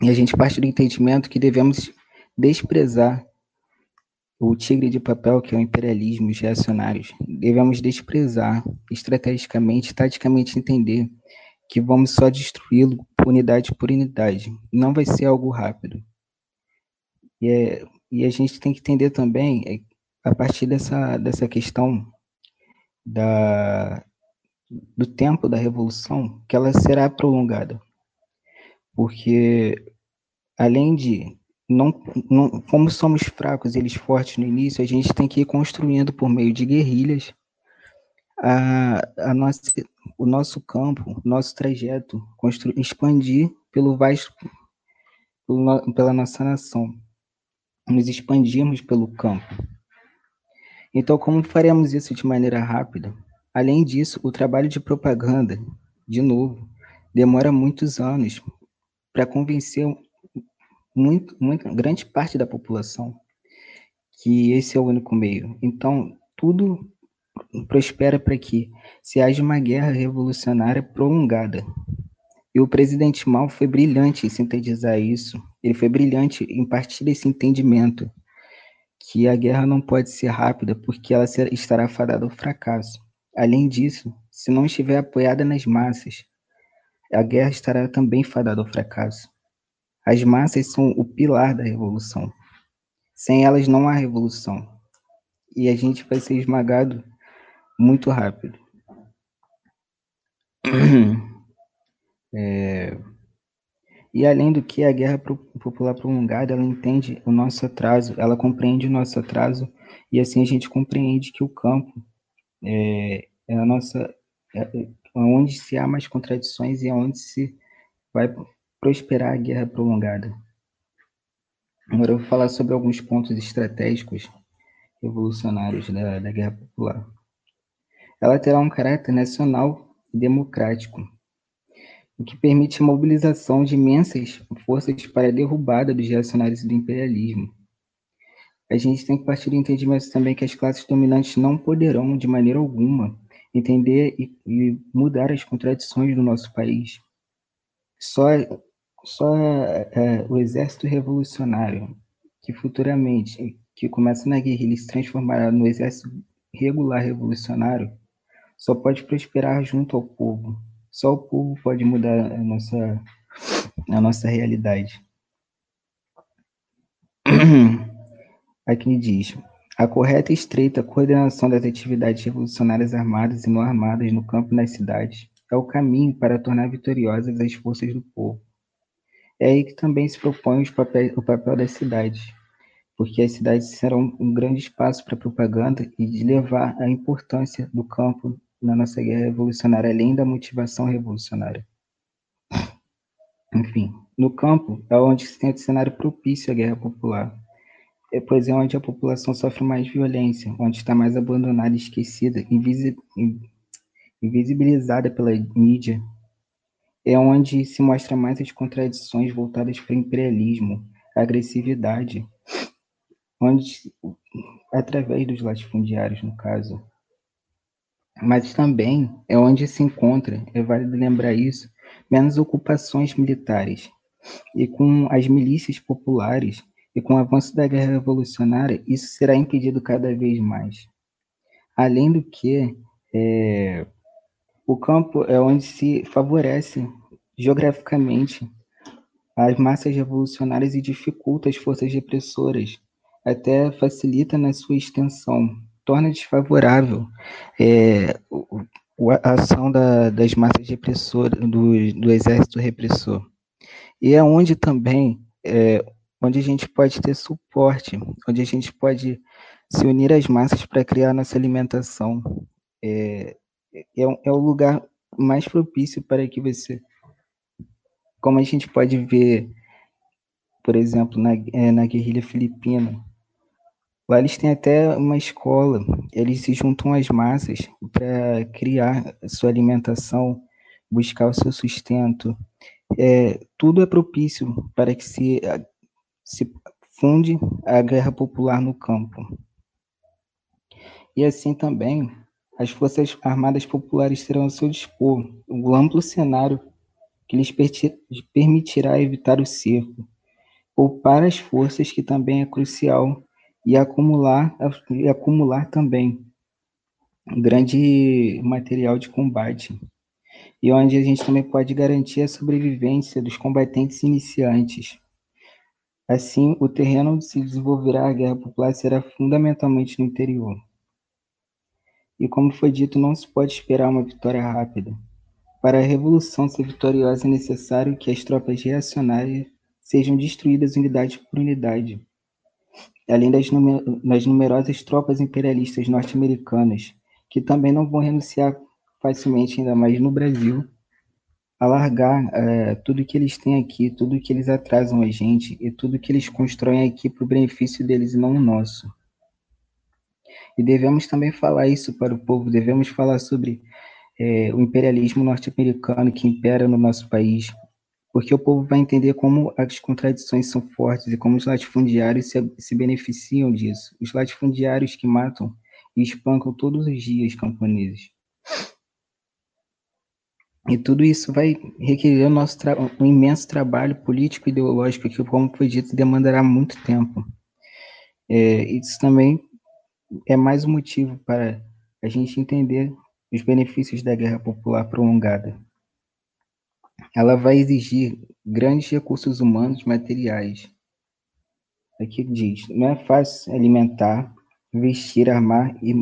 E a gente parte do entendimento que devemos desprezar o tigre de papel, que é o imperialismo, os reacionários. Devemos desprezar, estrategicamente, taticamente entender que vamos só destruí-lo unidade por unidade. Não vai ser algo rápido. E é e a gente tem que entender também, é, a partir dessa, dessa questão da, do tempo da revolução, que ela será prolongada. Porque, além de não, não, como somos fracos eles fortes no início, a gente tem que ir construindo por meio de guerrilhas a, a nossa, o nosso campo, nosso trajeto, construir, expandir pelo vasto, pelo, pela nossa nação, nos expandirmos pelo campo. Então, como faremos isso de maneira rápida? Além disso, o trabalho de propaganda, de novo, demora muitos anos para convencer muito, muito, grande parte da população que esse é o único meio. Então, tudo prospera para que se haja uma guerra revolucionária prolongada. E o presidente Mao foi brilhante em sintetizar isso. Ele foi brilhante em partir desse entendimento que a guerra não pode ser rápida porque ela estará fadada ao fracasso. Além disso, se não estiver apoiada nas massas, a guerra estará também fadada ao fracasso. As massas são o pilar da revolução. Sem elas não há revolução. E a gente vai ser esmagado muito rápido. É... E além do que, a guerra popular prolongada, ela entende o nosso atraso, ela compreende o nosso atraso, e assim a gente compreende que o campo é, é a nossa. É, é onde se há mais contradições e é onde se vai prosperar a guerra prolongada. Agora eu vou falar sobre alguns pontos estratégicos revolucionários da, da guerra popular. Ela terá um caráter nacional e democrático, o que permite a mobilização de imensas forças para a derrubada dos reacionários do imperialismo. A gente tem que partir do entendimento também que as classes dominantes não poderão, de maneira alguma, entender e, e mudar as contradições do nosso país. Só só é, o exército revolucionário, que futuramente, que começa na guerrilha e se transformará no exército regular revolucionário, só pode prosperar junto ao povo. Só o povo pode mudar a nossa, a nossa realidade. Aqui diz: a correta e estreita coordenação das atividades revolucionárias armadas e não armadas no campo e nas cidades é o caminho para tornar vitoriosas as forças do povo é aí que também se propõe papéis, o papel das cidades, porque as cidades serão um grande espaço para propaganda e de levar a importância do campo na nossa guerra revolucionária, além da motivação revolucionária. Enfim, no campo é onde se tem o cenário propício à guerra popular, é, pois é onde a população sofre mais violência, onde está mais abandonada, esquecida, invisibilizada pela mídia é onde se mostra mais as contradições voltadas para o imperialismo, agressividade, onde através dos latifundiários, no caso. Mas também é onde se encontra, é válido lembrar isso, menos ocupações militares. E com as milícias populares e com o avanço da guerra revolucionária, isso será impedido cada vez mais. Além do que, é, o campo é onde se favorece geograficamente as massas revolucionárias e dificulta as forças repressoras, até facilita na sua extensão, torna desfavorável é, a ação da, das massas repressoras, do, do exército repressor. E é onde também, é, onde a gente pode ter suporte, onde a gente pode se unir às massas para criar nossa alimentação. É, é, é o lugar mais propício para que você, como a gente pode ver, por exemplo, na, é, na guerrilha filipina, lá eles têm até uma escola, eles se juntam às massas para criar sua alimentação, buscar o seu sustento. É, tudo é propício para que se, se funde a guerra popular no campo. E assim também as Forças Armadas Populares terão ao seu dispor um amplo cenário que lhes permitirá evitar o cerco, poupar as forças, que também é crucial, e acumular, e acumular também um grande material de combate, e onde a gente também pode garantir a sobrevivência dos combatentes iniciantes. Assim, o terreno onde se desenvolverá a guerra popular será fundamentalmente no interior. E como foi dito, não se pode esperar uma vitória rápida. Para a revolução ser vitoriosa é necessário que as tropas reacionárias sejam destruídas unidade por unidade, além das, numer das numerosas tropas imperialistas norte-americanas, que também não vão renunciar facilmente, ainda mais no Brasil, a largar é, tudo que eles têm aqui, tudo que eles atrasam a gente e tudo que eles constroem aqui para o benefício deles e não o nosso. E devemos também falar isso para o povo, devemos falar sobre é, o imperialismo norte-americano que impera no nosso país, porque o povo vai entender como as contradições são fortes e como os latifundiários se, se beneficiam disso. Os latifundiários que matam e espancam todos os dias camponeses. E tudo isso vai requerer nosso um imenso trabalho político e ideológico que, como foi dito, demandará muito tempo. É, isso também é mais um motivo para a gente entender os benefícios da guerra popular prolongada. Ela vai exigir grandes recursos humanos materiais. Aqui diz: não é fácil alimentar, vestir, armar e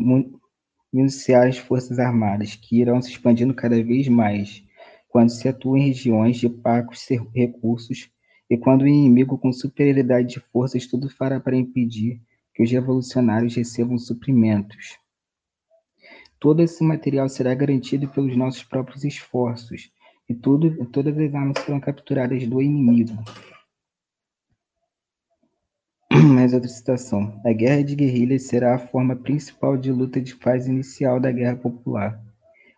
iniciar as forças armadas, que irão se expandindo cada vez mais, quando se atua em regiões de pacos recursos e quando o inimigo com superioridade de forças tudo fará para impedir que os revolucionários recebam suprimentos. Todo esse material será garantido pelos nossos próprios esforços, e tudo, todas as armas serão capturadas do inimigo. Mais outra citação. A guerra de guerrilhas será a forma principal de luta de fase inicial da guerra popular.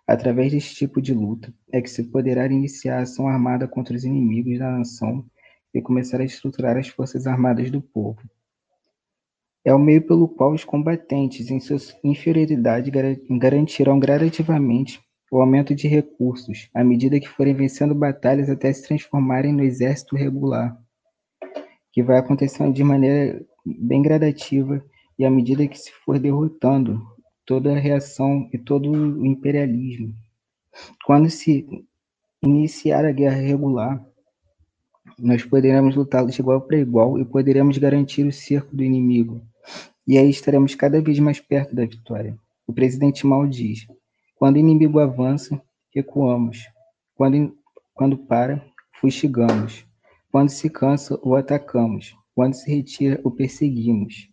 Através deste tipo de luta é que se poderá iniciar a ação armada contra os inimigos da nação e começar a estruturar as forças armadas do povo. É o meio pelo qual os combatentes, em sua inferioridade, garantirão gradativamente o aumento de recursos, à medida que forem vencendo batalhas até se transformarem no exército regular, que vai acontecendo de maneira bem gradativa e à medida que se for derrotando toda a reação e todo o imperialismo. Quando se iniciar a guerra regular, nós poderemos lutar de igual para igual e poderemos garantir o cerco do inimigo. E aí estaremos cada vez mais perto da vitória. O presidente Mao diz: quando o inimigo avança, recuamos. Quando, quando para, fustigamos. Quando se cansa, o atacamos. Quando se retira, o perseguimos.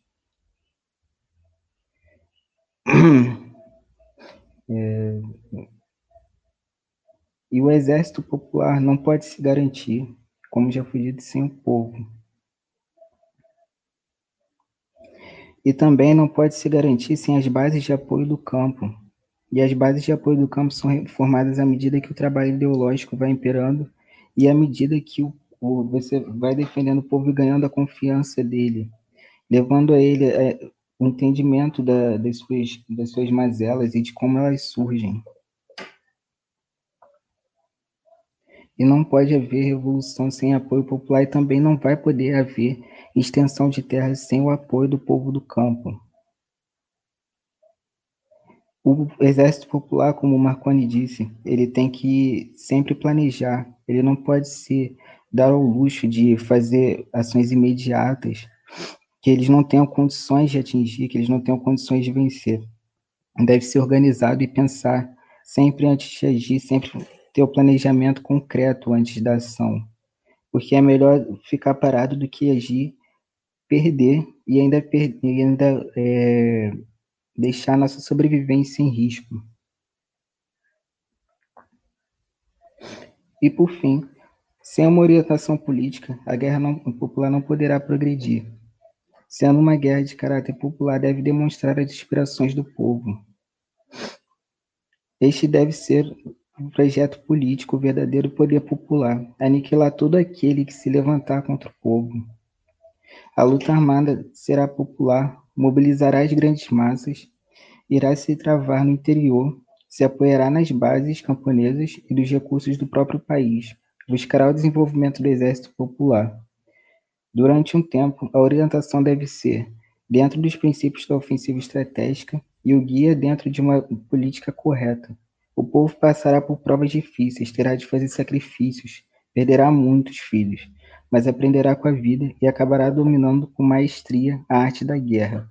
É... E o exército popular não pode se garantir, como já foi dito, sem o povo. E também não pode se garantir sem as bases de apoio do campo, e as bases de apoio do campo são formadas à medida que o trabalho ideológico vai imperando e à medida que o, o você vai defendendo o povo e ganhando a confiança dele, levando a ele é, o entendimento da, das, suas, das suas mazelas e de como elas surgem. E não pode haver revolução sem apoio popular e também não vai poder haver extensão de terras sem o apoio do povo do campo. O exército popular, como o Marconi disse, ele tem que sempre planejar, ele não pode se dar ao luxo de fazer ações imediatas que eles não tenham condições de atingir, que eles não tenham condições de vencer. Deve ser organizado e pensar sempre antes de agir, sempre ter o planejamento concreto antes da ação, porque é melhor ficar parado do que agir, perder e ainda, per e ainda é, deixar nossa sobrevivência em risco. E, por fim, sem uma orientação política, a guerra não, popular não poderá progredir. Sendo uma guerra de caráter popular, deve demonstrar as aspirações do povo. Este deve ser um projeto político, o verdadeiro poder popular, aniquilar todo aquele que se levantar contra o povo. A luta armada será popular, mobilizará as grandes massas, irá se travar no interior, se apoiará nas bases camponesas e dos recursos do próprio país, buscará o desenvolvimento do exército popular. Durante um tempo, a orientação deve ser dentro dos princípios da ofensiva estratégica e o guia dentro de uma política correta. O povo passará por provas difíceis, terá de fazer sacrifícios, perderá muitos filhos, mas aprenderá com a vida e acabará dominando com maestria a arte da guerra.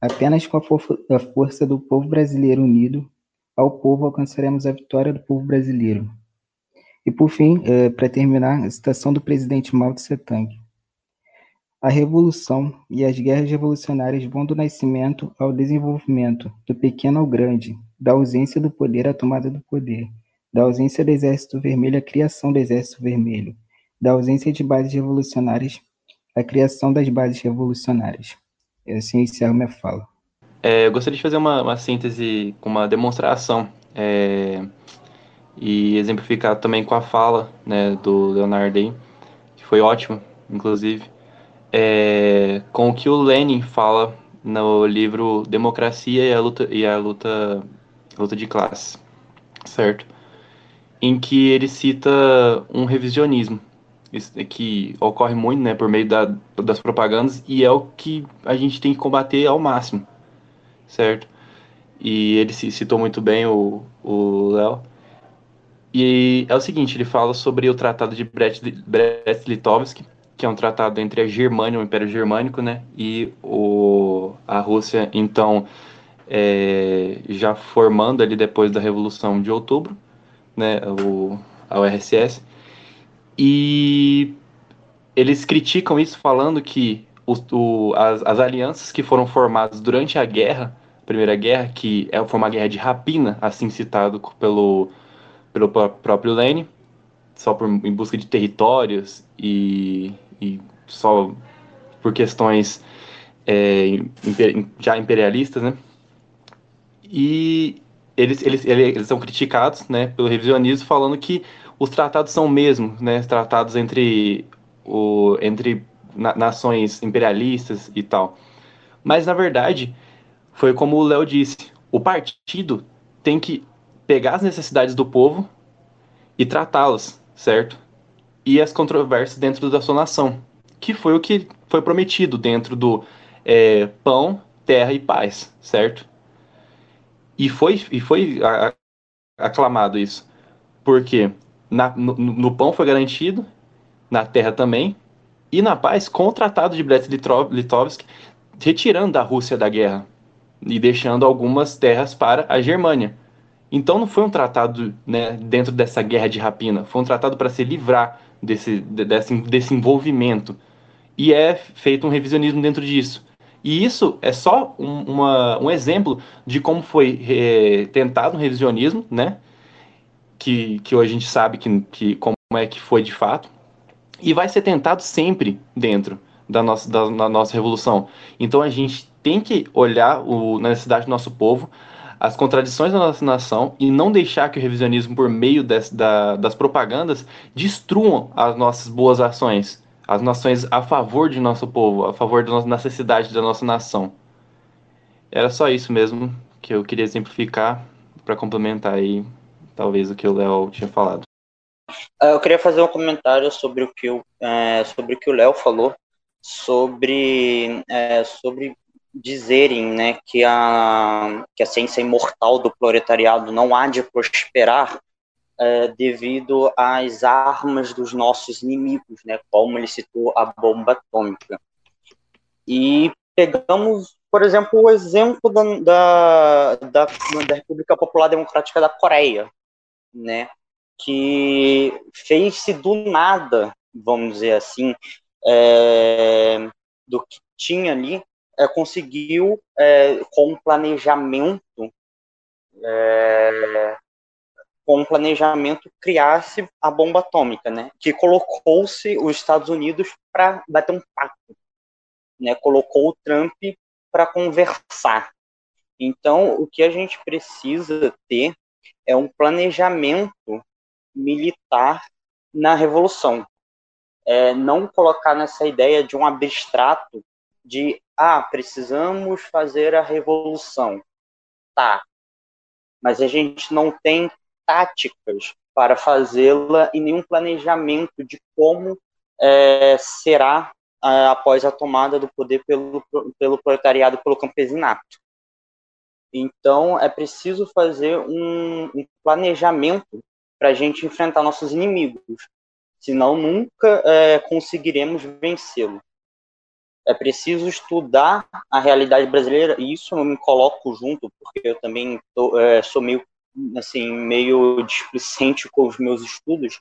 Apenas com a força do povo brasileiro unido, ao povo alcançaremos a vitória do povo brasileiro. E por fim, é, para terminar, a citação do presidente Mao Tse. A revolução e as guerras revolucionárias vão do nascimento ao desenvolvimento, do pequeno ao grande, da ausência do poder à tomada do poder, da ausência do exército vermelho à criação do exército vermelho, da ausência de bases revolucionárias à criação das bases revolucionárias. E assim encerro minha fala. É, eu gostaria de fazer uma, uma síntese com uma demonstração é, e exemplificar também com a fala né, do Leonardo que foi ótimo, inclusive, é, com o que o Lenin fala no livro Democracia e a Luta, e a luta, luta de classe, certo? Em que ele cita um revisionismo que ocorre muito né, por meio da, das propagandas e é o que a gente tem que combater ao máximo, certo? E ele citou muito bem o Léo. E é o seguinte, ele fala sobre o Tratado de Brest-Litovsk, que é um tratado entre a Germânia, o Império Germânico, né, e o, a Rússia, então, é, já formando ali depois da Revolução de Outubro, né, o, a URSS, e eles criticam isso falando que o, o, as, as, alianças que foram formadas durante a guerra, a Primeira Guerra, que é, foi uma guerra de rapina, assim citado pelo, pelo próprio Lenin, só por, em busca de territórios e, e só por questões é, imper, já imperialistas, né? E eles, eles, eles são criticados né, pelo revisionismo, falando que os tratados são mesmo, né, tratados entre, o, entre na, nações imperialistas e tal. Mas, na verdade, foi como o Léo disse, o partido tem que pegar as necessidades do povo e tratá-las, certo? E as controvérsias dentro da sua nação, que foi o que foi prometido dentro do é, pão, terra e paz, certo? E foi, e foi aclamado isso. Porque na, no, no, pão foi garantido, na terra também, e na paz com o Tratado de Brest-Litovsk, retirando a Rússia da guerra e deixando algumas terras para a Germânia. Então não foi um tratado né, dentro dessa guerra de rapina, foi um tratado para se livrar desse, desse, desse envolvimento. E é feito um revisionismo dentro disso. E isso é só um, uma, um exemplo de como foi é, tentado um revisionismo, né? Que, que hoje a gente sabe que, que como é que foi de fato, e vai ser tentado sempre dentro da nossa, da, da nossa revolução. Então a gente tem que olhar o, na necessidade do nosso povo, as contradições da nossa nação e não deixar que o revisionismo, por meio des, da, das propagandas, destruam as nossas boas ações as nações a favor de nosso povo, a favor da necessidade da nossa nação. Era só isso mesmo que eu queria exemplificar para complementar aí, talvez, o que o Léo tinha falado. Ah, eu queria fazer um comentário sobre o que o, é, sobre o, que o Léo falou, sobre, é, sobre dizerem né, que, a, que a ciência imortal do proletariado não há de prosperar é, devido às armas dos nossos inimigos, né, como ele citou a bomba atômica. E pegamos, por exemplo, o exemplo da, da, da República Popular Democrática da Coreia, né, que fez-se do nada, vamos dizer assim, é, do que tinha ali, é, conseguiu, é, com planejamento, é, com um planejamento criasse a bomba atômica, né? Que colocou-se os Estados Unidos para bater um pacto, né? Colocou o Trump para conversar. Então, o que a gente precisa ter é um planejamento militar na revolução. É, não colocar nessa ideia de um abstrato de ah, precisamos fazer a revolução. Tá. Mas a gente não tem táticas para fazê-la e nenhum planejamento de como é, será é, após a tomada do poder pelo, pelo proletariado, pelo campesinato. Então, é preciso fazer um, um planejamento para a gente enfrentar nossos inimigos. senão nunca é, conseguiremos vencê-lo. É preciso estudar a realidade brasileira, e isso eu me coloco junto, porque eu também tô, é, sou meio, assim, meio displicente com os meus estudos,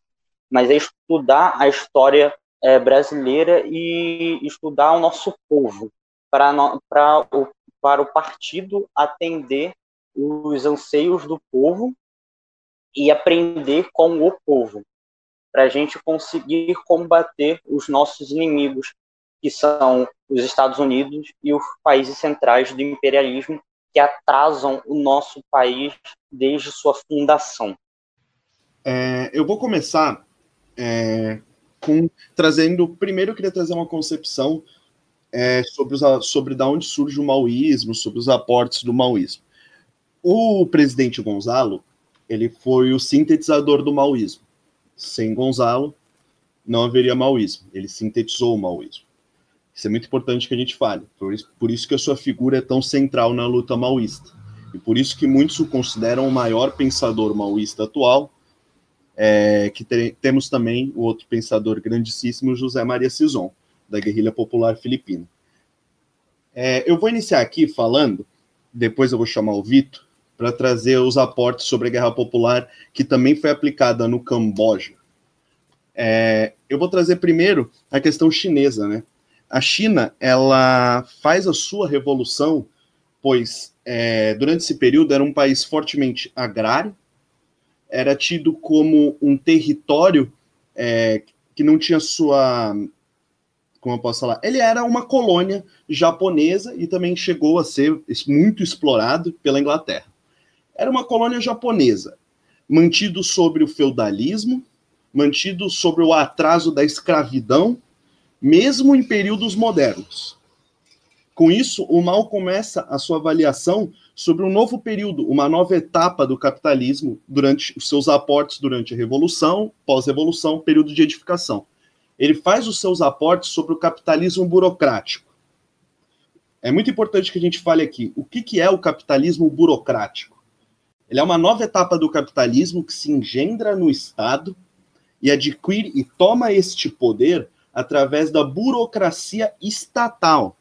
mas é estudar a história é, brasileira e estudar o nosso povo, para, para, o, para o partido atender os anseios do povo e aprender com o povo, para a gente conseguir combater os nossos inimigos, que são os Estados Unidos e os países centrais do imperialismo, que atrasam o nosso país desde sua fundação. É, eu vou começar é, com trazendo. Primeiro, eu queria trazer uma concepção é, sobre, os, sobre da onde surge o maoísmo, sobre os aportes do maoísmo. O presidente Gonzalo, ele foi o sintetizador do maoísmo. Sem Gonzalo, não haveria maoísmo. Ele sintetizou o maoísmo. Isso é muito importante que a gente fale. Por isso, por isso que a sua figura é tão central na luta maoísta. E por isso que muitos o consideram o maior pensador maoísta atual, é, que temos também o outro pensador grandíssimo, José Maria Sison, da guerrilha popular filipina. É, eu vou iniciar aqui falando, depois eu vou chamar o Vitor, para trazer os aportes sobre a Guerra Popular, que também foi aplicada no Camboja. É, eu vou trazer primeiro a questão chinesa, né? A China, ela faz a sua revolução, pois é, durante esse período era um país fortemente agrário, era tido como um território é, que não tinha sua como eu posso falar, ele era uma colônia japonesa e também chegou a ser muito explorado pela Inglaterra. Era uma colônia japonesa, mantido sobre o feudalismo, mantido sobre o atraso da escravidão, mesmo em períodos modernos. Com isso, o Mal começa a sua avaliação sobre um novo período, uma nova etapa do capitalismo durante os seus aportes durante a Revolução, pós-revolução, período de edificação. Ele faz os seus aportes sobre o capitalismo burocrático. É muito importante que a gente fale aqui o que, que é o capitalismo burocrático. Ele é uma nova etapa do capitalismo que se engendra no Estado e adquire e toma este poder através da burocracia estatal.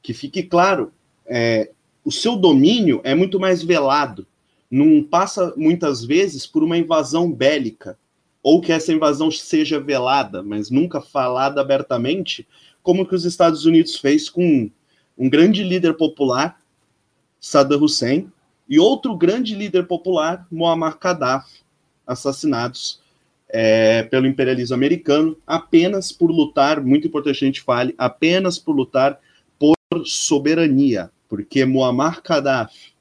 Que fique claro, é, o seu domínio é muito mais velado, não passa muitas vezes por uma invasão bélica, ou que essa invasão seja velada, mas nunca falada abertamente, como que os Estados Unidos fez com um grande líder popular, Saddam Hussein, e outro grande líder popular, Muammar Gaddafi, assassinados é, pelo imperialismo americano apenas por lutar, muito importante a gente fale, apenas por lutar por soberania, porque Muammar Gaddafi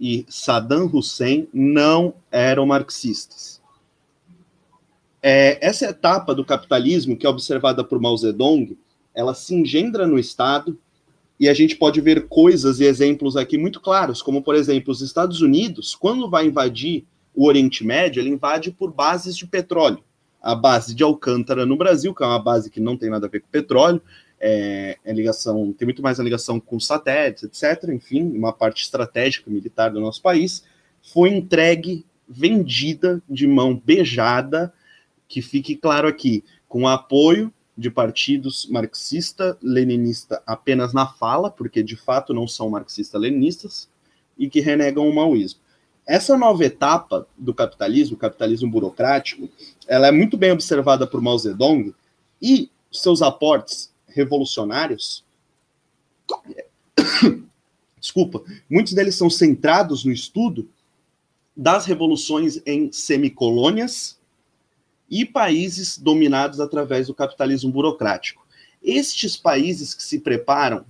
e Saddam Hussein não eram marxistas. É, essa etapa do capitalismo, que é observada por Mao Zedong, ela se engendra no Estado, e a gente pode ver coisas e exemplos aqui muito claros, como, por exemplo, os Estados Unidos, quando vai invadir o Oriente Médio, ele invade por bases de petróleo. A base de Alcântara no Brasil, que é uma base que não tem nada a ver com petróleo, é, é ligação, tem muito mais a ligação com satélites, etc. Enfim, uma parte estratégica militar do nosso país, foi entregue, vendida de mão beijada, que fique claro aqui, com apoio de partidos marxista-leninista apenas na fala, porque de fato não são marxista-leninistas, e que renegam o maoísmo. Essa nova etapa do capitalismo, o capitalismo burocrático, ela é muito bem observada por Mao Zedong e seus aportes revolucionários, desculpa, muitos deles são centrados no estudo das revoluções em semicolônias e países dominados através do capitalismo burocrático. Estes países que se preparam,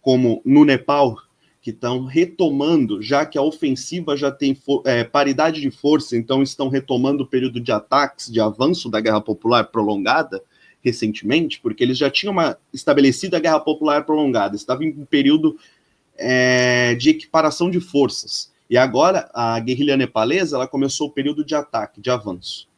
como no Nepal, que estão retomando, já que a ofensiva já tem é, paridade de força, então estão retomando o período de ataques, de avanço da guerra popular prolongada recentemente, porque eles já tinham uma estabelecida guerra popular prolongada, estava em um período é, de equiparação de forças. E agora a guerrilha nepalesa ela começou o período de ataque, de avanço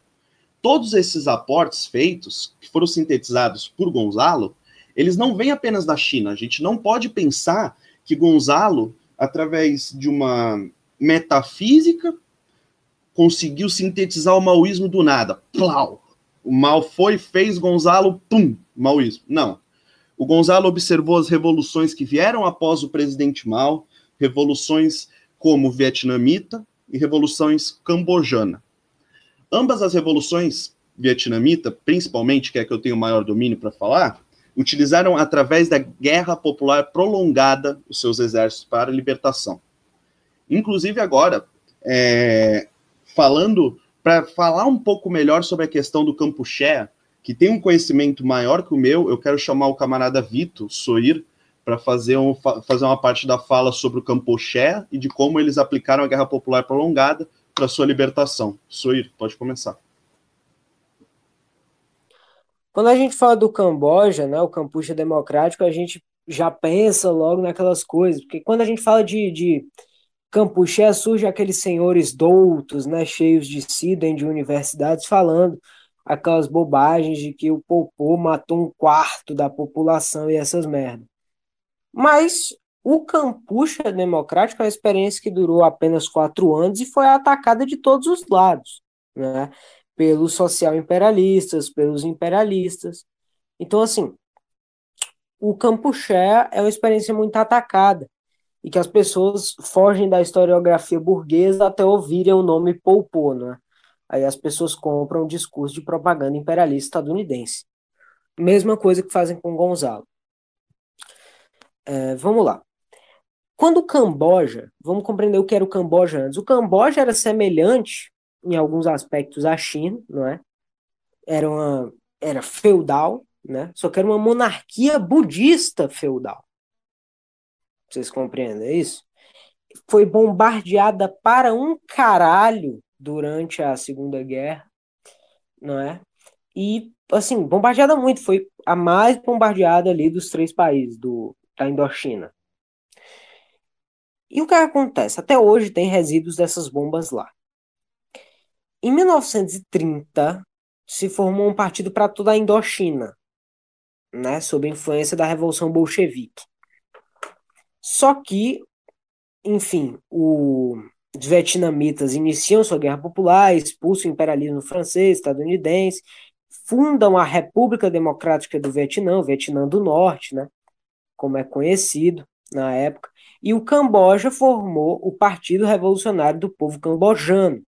todos esses aportes feitos, que foram sintetizados por Gonzalo, eles não vêm apenas da China. A gente não pode pensar que Gonzalo, através de uma metafísica, conseguiu sintetizar o maoísmo do nada. Plau! o mal foi, fez Gonzalo, pum, maoísmo. Não. O Gonzalo observou as revoluções que vieram após o presidente Mao, revoluções como vietnamita e revoluções cambojana. Ambas as revoluções vietnamita, principalmente, que é que eu tenho maior domínio para falar, utilizaram através da guerra popular prolongada os seus exércitos para a libertação. Inclusive agora, é, falando para falar um pouco melhor sobre a questão do Campuché, que tem um conhecimento maior que o meu, eu quero chamar o camarada Vito Soir para fazer, um, fazer uma parte da fala sobre o Campoché e de como eles aplicaram a Guerra Popular Prolongada para sua libertação. Soir, pode começar. Quando a gente fala do Camboja, né, o Campucha Democrático, a gente já pensa logo naquelas coisas, porque quando a gente fala de, de Campuché, surge aqueles senhores doutos, né, cheios de si, dentro de universidades, falando aquelas bobagens de que o Popô matou um quarto da população e essas merdas. Mas o Campucha Democrático é uma experiência que durou apenas quatro anos e foi atacada de todos os lados, né? Pelos social-imperialistas, pelos imperialistas. Então, assim, o Campuché é uma experiência muito atacada e que as pessoas fogem da historiografia burguesa até ouvirem o nome Popô, né? Aí as pessoas compram o discurso de propaganda imperialista estadunidense. Mesma coisa que fazem com Gonzalo. É, vamos lá. Quando o Camboja, vamos compreender o que era o Camboja antes. O Camboja era semelhante, em alguns aspectos, à China, não é? Era, uma, era feudal, né? Só que era uma monarquia budista feudal. Vocês compreendem isso? Foi bombardeada para um caralho durante a Segunda Guerra, não é? E, assim, bombardeada muito, foi a mais bombardeada ali dos três países do, da Indochina. E o que acontece? Até hoje tem resíduos dessas bombas lá. Em 1930, se formou um partido para toda a Indochina, né, sob influência da Revolução Bolchevique. Só que, enfim, o, os vietnamitas iniciam sua guerra popular, expulsam o imperialismo francês, estadunidense, fundam a República Democrática do Vietnã, o Vietnã do Norte, né, como é conhecido na época, e o Camboja formou o Partido Revolucionário do Povo Cambojano,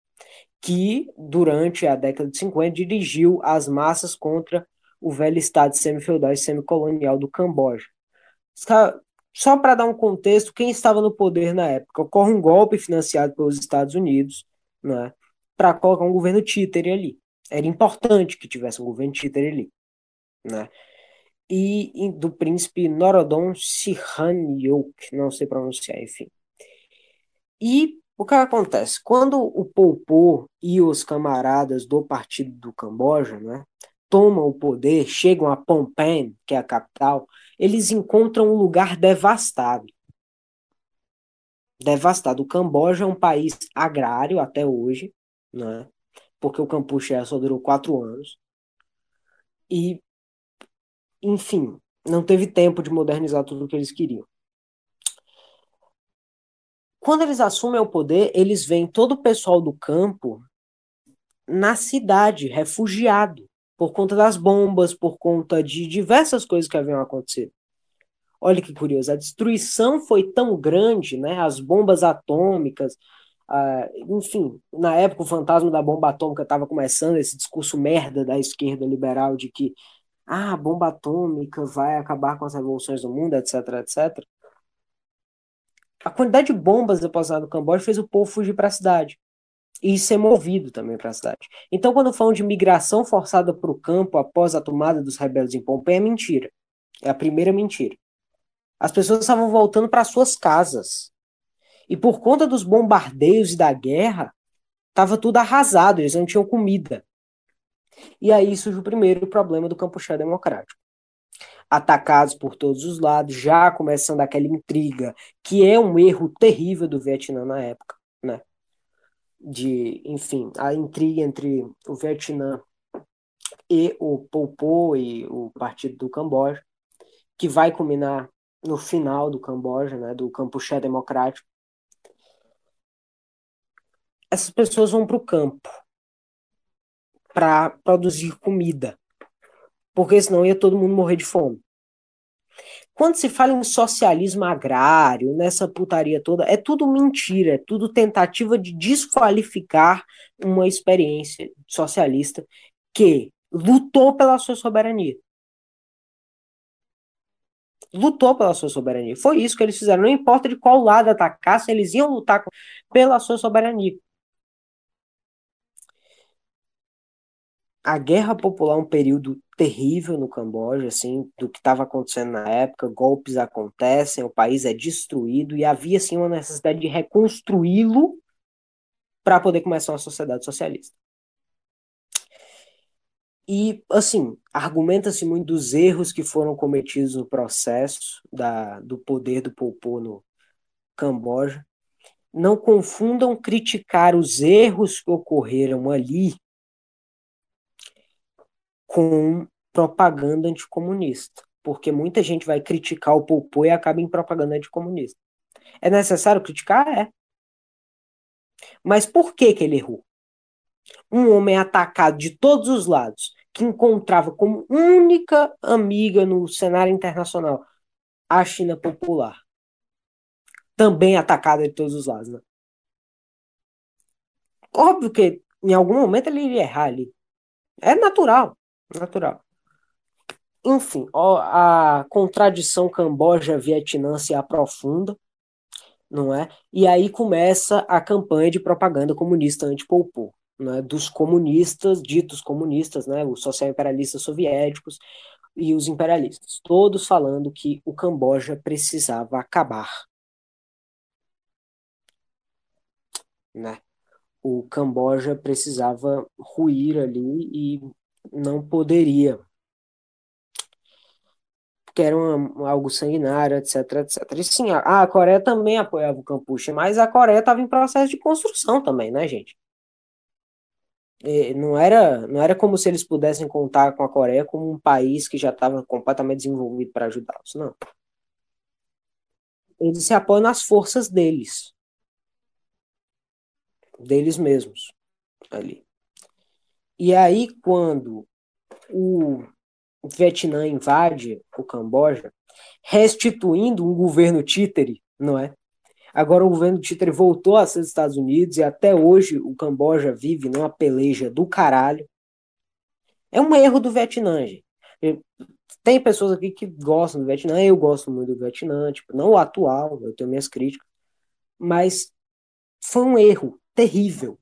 que, durante a década de 50, dirigiu as massas contra o velho estado semi-feudal e semi-colonial do Camboja. Só para dar um contexto, quem estava no poder na época? Ocorre um golpe financiado pelos Estados Unidos né, para colocar um governo títere ali. Era importante que tivesse um governo títere ali. Né? E, e do príncipe Norodom Sihanyok, não sei pronunciar, enfim. E o que acontece? Quando o Pol Pot e os camaradas do Partido do Camboja né, tomam o poder, chegam a Phnom Penh, que é a capital, eles encontram um lugar devastado. Devastado. O Camboja é um país agrário até hoje, né? porque o Campuchea só durou quatro anos. E, enfim, não teve tempo de modernizar tudo o que eles queriam. Quando eles assumem o poder, eles veem todo o pessoal do campo na cidade, refugiado por conta das bombas, por conta de diversas coisas que haviam acontecido. Olha que curioso, a destruição foi tão grande, né? As bombas atômicas, uh, enfim, na época o fantasma da bomba atômica estava começando esse discurso merda da esquerda liberal de que ah, a bomba atômica vai acabar com as revoluções do mundo, etc, etc. A quantidade de bombas depositadas no Camboja fez o povo fugir para a cidade e ser movido também para a cidade. Então, quando falam de migração forçada para o campo após a tomada dos rebeldes em Pompeia, é mentira. É a primeira mentira. As pessoas estavam voltando para suas casas. E por conta dos bombardeios e da guerra, estava tudo arrasado, eles não tinham comida. E aí surge o primeiro problema do Campuchá Democrático. Atacados por todos os lados, já começando aquela intriga, que é um erro terrível do Vietnã na época, né? de, enfim, a intriga entre o Vietnã e o Pol Pot e o Partido do Camboja, que vai culminar no final do Camboja, né, do Campuchê Democrático. Essas pessoas vão para o campo. para produzir comida, porque senão ia todo mundo morrer de fome. Quando se fala em socialismo agrário, nessa putaria toda, é tudo mentira, é tudo tentativa de desqualificar uma experiência socialista que lutou pela sua soberania. Lutou pela sua soberania. Foi isso que eles fizeram. Não importa de qual lado atacassem, eles iam lutar pela sua soberania. a guerra popular é um período terrível no Camboja, assim, do que estava acontecendo na época, golpes acontecem, o país é destruído e havia assim uma necessidade de reconstruí-lo para poder começar uma sociedade socialista. E, assim, argumenta-se muito dos erros que foram cometidos no processo da, do poder do Pol Pot no Camboja. Não confundam criticar os erros que ocorreram ali com propaganda anticomunista, porque muita gente vai criticar o Popô e acaba em propaganda anticomunista. É necessário criticar? É. Mas por que, que ele errou? Um homem atacado de todos os lados, que encontrava como única amiga no cenário internacional a China popular, também atacada de todos os lados. Né? Óbvio que em algum momento ele iria errar ali. É natural natural. Enfim, a contradição Camboja-Vietnã se aprofunda, não é? E aí começa a campanha de propaganda comunista anti-Pol Pot, né? dos comunistas, ditos comunistas, né? os social-imperialistas soviéticos e os imperialistas, todos falando que o Camboja precisava acabar. Né? O Camboja precisava ruir ali e não poderia. Porque era uma, algo sanguinário, etc, etc. E sim, a, a Coreia também apoiava o Campuche, mas a Coreia estava em processo de construção também, né, gente? E não era, não era como se eles pudessem contar com a Coreia como um país que já estava completamente desenvolvido para ajudá-los, não. Eles se apoiam nas forças deles, deles mesmos, ali. E aí, quando o Vietnã invade o Camboja, restituindo um governo títere, não é? Agora o governo títere voltou a ser dos Estados Unidos e até hoje o Camboja vive numa peleja do caralho. É um erro do Vietnã, gente. Tem pessoas aqui que gostam do Vietnã, eu gosto muito do Vietnã, tipo, não o atual, eu tenho minhas críticas, mas foi um erro terrível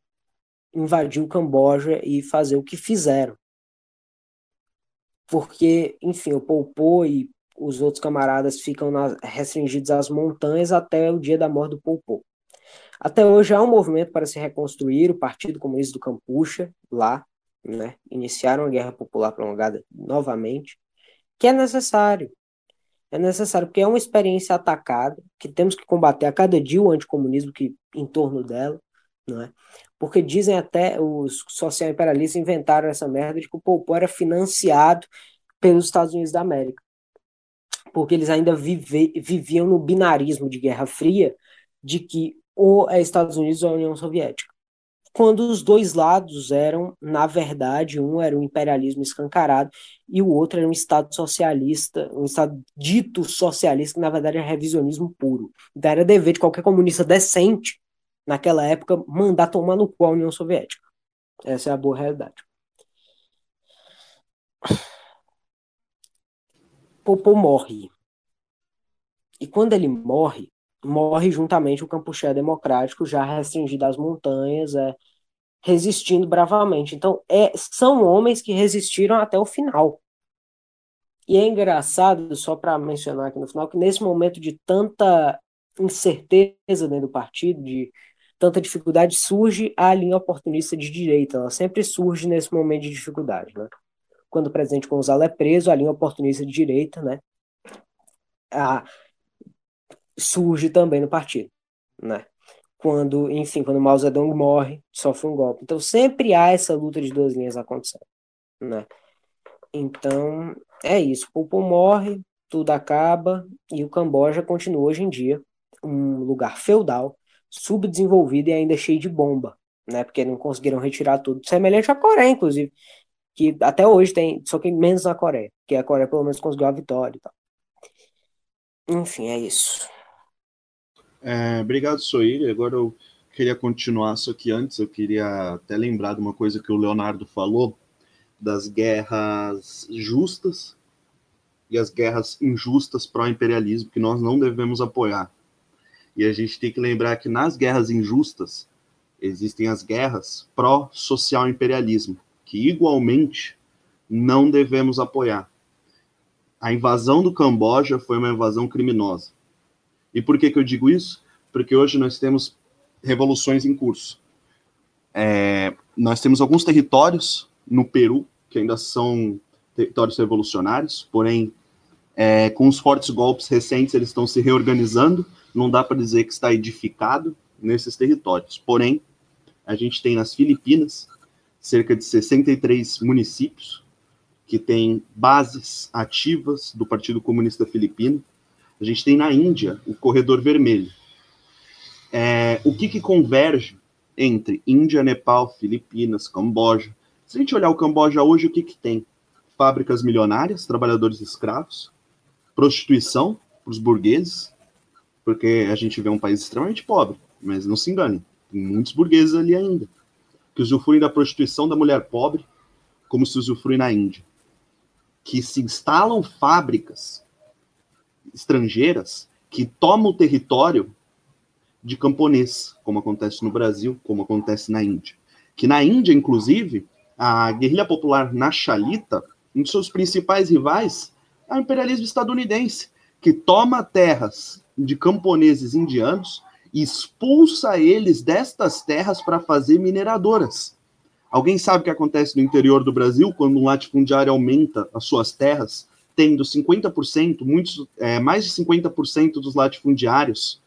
invadir o Camboja e fazer o que fizeram. Porque, enfim, o Pol Pot e os outros camaradas ficam restringidos às montanhas até o dia da morte do Pol Pot. Até hoje há um movimento para se reconstruir o Partido Comunista do Campucha, lá, né? Iniciaram a guerra popular prolongada novamente, que é necessário. É necessário, porque é uma experiência atacada, que temos que combater a cada dia o anticomunismo que em torno dela, não é? porque dizem até, os social-imperialistas inventaram essa merda de que o Pol Pot era financiado pelos Estados Unidos da América. Porque eles ainda vive, viviam no binarismo de Guerra Fria, de que ou é Estados Unidos ou a União Soviética. Quando os dois lados eram, na verdade, um era um imperialismo escancarado e o outro era um Estado socialista, um Estado dito socialista, que na verdade é revisionismo puro. Então era dever de qualquer comunista decente naquela época, mandar tomar no cu a União Soviética. Essa é a boa realidade. Popô morre. E quando ele morre, morre juntamente o Campuché Democrático, já restringido às montanhas, é, resistindo bravamente. Então, é, são homens que resistiram até o final. E é engraçado, só para mencionar aqui no final, que nesse momento de tanta incerteza dentro do partido, de tanta dificuldade, surge a linha oportunista de direita. Ela sempre surge nesse momento de dificuldade, né? Quando o presidente Gonzalo é preso, a linha oportunista de direita, né? A, surge também no partido, né? Quando, enfim, quando Mao Zedong morre, sofre um golpe. Então sempre há essa luta de duas linhas acontecendo, né? Então é isso. O Pol morre, tudo acaba e o Camboja continua hoje em dia um lugar feudal subdesenvolvido e ainda cheio de bomba, né? Porque não conseguiram retirar tudo. Semelhante à Coreia, inclusive, que até hoje tem, só que menos na Coreia, que a Coreia pelo menos conseguiu a vitória e tal. Enfim, é isso. É, obrigado, Soíri. Agora eu queria continuar, só que antes eu queria até lembrar de uma coisa que o Leonardo falou, das guerras justas e as guerras injustas pró-imperialismo, que nós não devemos apoiar. E a gente tem que lembrar que nas guerras injustas existem as guerras pró-social imperialismo, que igualmente não devemos apoiar. A invasão do Camboja foi uma invasão criminosa. E por que, que eu digo isso? Porque hoje nós temos revoluções em curso. É, nós temos alguns territórios no Peru que ainda são territórios revolucionários, porém, é, com os fortes golpes recentes, eles estão se reorganizando. Não dá para dizer que está edificado nesses territórios. Porém, a gente tem nas Filipinas cerca de 63 municípios que têm bases ativas do Partido Comunista Filipino. A gente tem na Índia o Corredor Vermelho. É, o que, que converge entre Índia, Nepal, Filipinas, Camboja? Se a gente olhar o Camboja hoje, o que, que tem? Fábricas milionárias, trabalhadores escravos, prostituição para os burgueses, porque a gente vê um país extremamente pobre, mas não se engane, tem muitos burgueses ali ainda, que usufruem da prostituição da mulher pobre, como se usufrui na Índia, que se instalam fábricas estrangeiras que tomam o território de camponês, como acontece no Brasil, como acontece na Índia. Que na Índia, inclusive, a guerrilha popular Naxalita, um dos seus principais rivais é o imperialismo estadunidense, que toma terras de camponeses indianos e expulsa eles destas terras para fazer mineradoras. Alguém sabe o que acontece no interior do Brasil quando um latifundiário aumenta as suas terras, tendo 50%, muitos, é, mais de 50% dos latifundiários,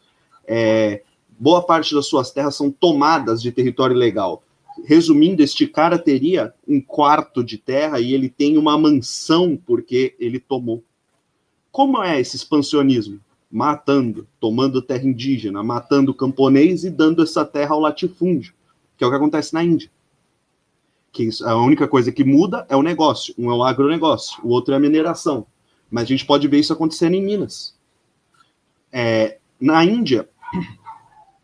é, boa parte das suas terras são tomadas de território legal. Resumindo, este cara teria um quarto de terra e ele tem uma mansão porque ele tomou. Como é esse expansionismo? matando, tomando terra indígena, matando camponês e dando essa terra ao latifúndio, que é o que acontece na Índia. Que a única coisa que muda é o negócio. Um é o agronegócio, o outro é a mineração. Mas a gente pode ver isso acontecendo em Minas. É, na Índia,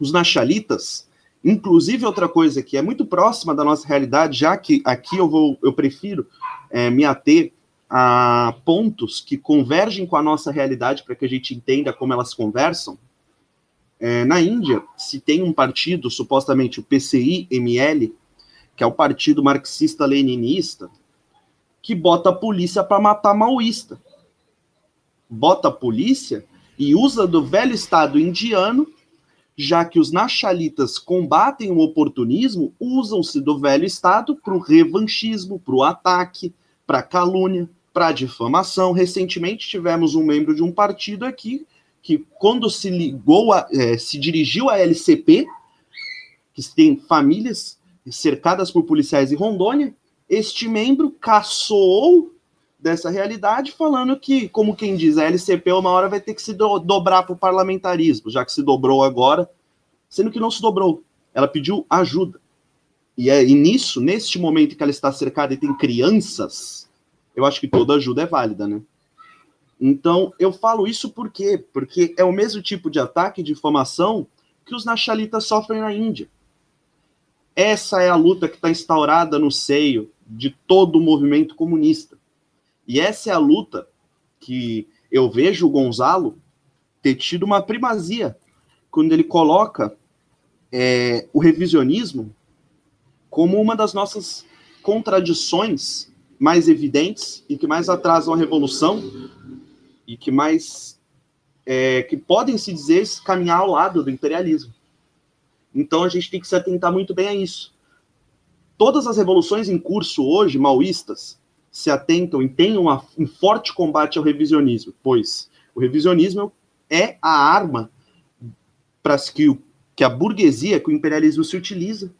os naxalitas, inclusive outra coisa que é muito próxima da nossa realidade, já que aqui eu vou, eu prefiro é, me ater a pontos que convergem com a nossa realidade para que a gente entenda como elas conversam. É, na Índia, se tem um partido, supostamente o PCI-ML, que é o Partido Marxista-Leninista, que bota a polícia para matar maoísta. Bota a polícia e usa do velho Estado indiano, já que os naxalitas combatem o oportunismo, usam-se do velho Estado para o revanchismo, para o ataque, para a calúnia para difamação. Recentemente tivemos um membro de um partido aqui que, quando se ligou, a, é, se dirigiu à LCP, que tem famílias cercadas por policiais em Rondônia, este membro caçou dessa realidade, falando que, como quem diz, a LCP uma hora vai ter que se do dobrar para o parlamentarismo, já que se dobrou agora, sendo que não se dobrou. Ela pediu ajuda. E, é, e nisso, neste momento que ela está cercada e tem crianças, eu acho que toda ajuda é válida, né? Então, eu falo isso por quê? Porque é o mesmo tipo de ataque de difamação que os naxalitas sofrem na Índia. Essa é a luta que está instaurada no seio de todo o movimento comunista. E essa é a luta que eu vejo o Gonzalo ter tido uma primazia quando ele coloca é, o revisionismo como uma das nossas contradições mais evidentes e que mais atrasam a revolução e que mais é, que podem se dizer caminhar ao lado do imperialismo. Então a gente tem que se atentar muito bem a isso. Todas as revoluções em curso hoje, maoístas, se atentam e têm uma, um forte combate ao revisionismo, pois o revisionismo é a arma para que, que a burguesia, que o imperialismo se utiliza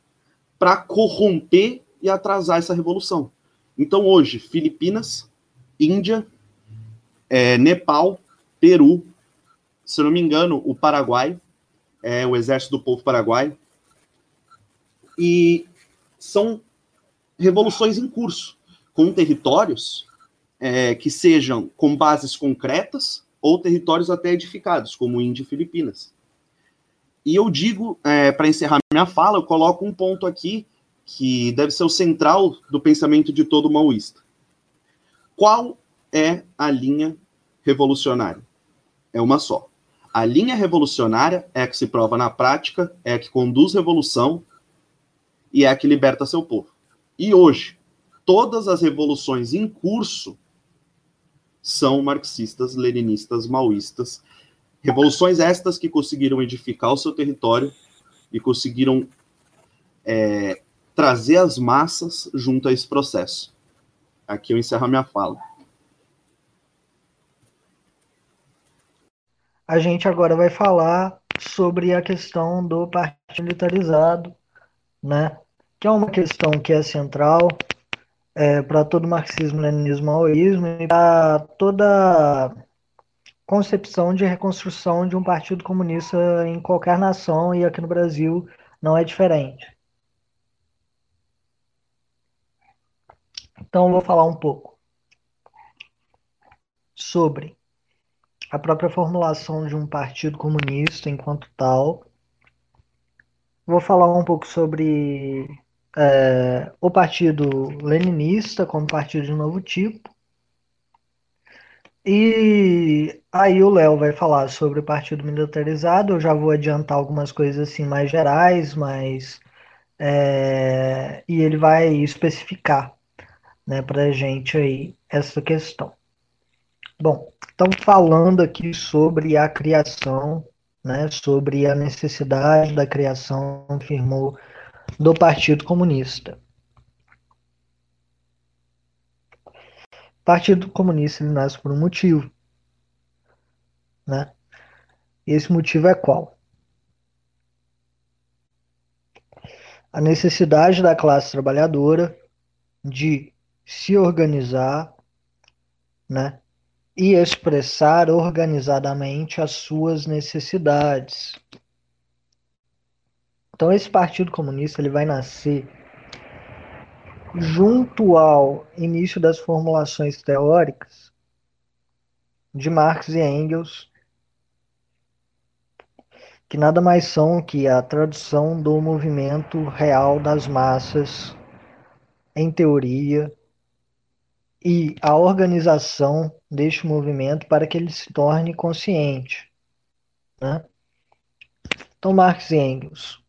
para corromper e atrasar essa revolução. Então, hoje, Filipinas, Índia, é, Nepal, Peru, se não me engano, o Paraguai, é, o Exército do Povo Paraguai, e são revoluções em curso, com territórios é, que sejam com bases concretas ou territórios até edificados, como Índia e Filipinas. E eu digo, é, para encerrar minha fala, eu coloco um ponto aqui que deve ser o central do pensamento de todo maoísta. Qual é a linha revolucionária? É uma só. A linha revolucionária é a que se prova na prática, é a que conduz revolução e é a que liberta seu povo. E hoje, todas as revoluções em curso são marxistas, leninistas, maoístas. Revoluções estas que conseguiram edificar o seu território e conseguiram é, trazer as massas junto a esse processo. Aqui eu encerro a minha fala. A gente agora vai falar sobre a questão do partido militarizado, né? Que é uma questão que é central é, para todo marxismo, leninismo, maoísmo e para toda concepção de reconstrução de um partido comunista em qualquer nação e aqui no Brasil não é diferente. Então, vou falar um pouco sobre a própria formulação de um partido comunista enquanto tal. Vou falar um pouco sobre é, o partido leninista como partido de novo tipo. E aí o Léo vai falar sobre o partido militarizado. Eu já vou adiantar algumas coisas assim mais gerais, mas é, e ele vai especificar, né, para gente aí essa questão. Bom, estamos falando aqui sobre a criação, né, sobre a necessidade da criação, afirmou, do Partido Comunista. O Partido Comunista ele nasce por um motivo, né? E esse motivo é qual? A necessidade da classe trabalhadora de se organizar, né? e expressar organizadamente as suas necessidades. Então esse Partido Comunista ele vai nascer junto ao início das formulações teóricas de Marx e Engels, que nada mais são que a tradução do movimento real das massas em teoria e a organização deste movimento para que ele se torne consciente. Né? Então, Marx e Engels,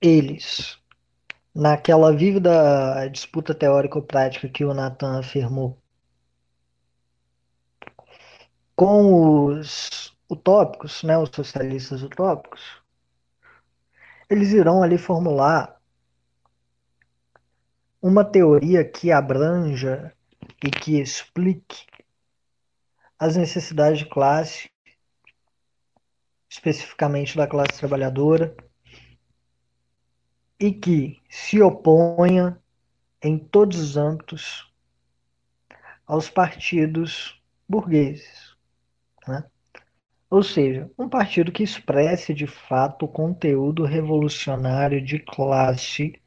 eles, naquela vívida disputa teórico-prática que o Nathan afirmou, com os utópicos, né, os socialistas utópicos, eles irão ali formular uma teoria que abranja e que explique as necessidades de classe, especificamente da classe trabalhadora, e que se oponha em todos os âmbitos aos partidos burgueses. Né? Ou seja, um partido que expresse de fato o conteúdo revolucionário de classe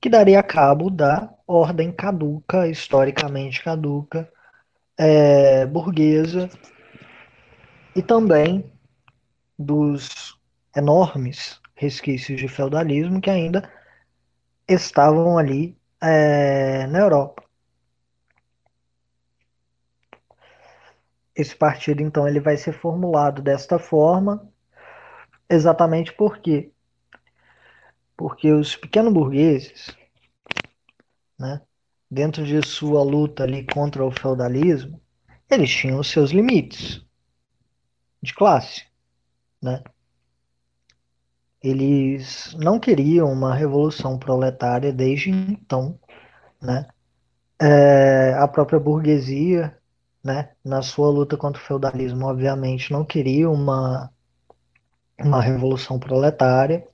que daria cabo da ordem caduca, historicamente caduca, é, burguesa, e também dos enormes resquícios de feudalismo que ainda estavam ali é, na Europa. Esse partido, então, ele vai ser formulado desta forma, exatamente porque porque os pequenos burgueses, né, dentro de sua luta ali contra o feudalismo, eles tinham os seus limites de classe, né? Eles não queriam uma revolução proletária desde então, né? É, a própria burguesia, né, na sua luta contra o feudalismo, obviamente não queria uma uma revolução proletária,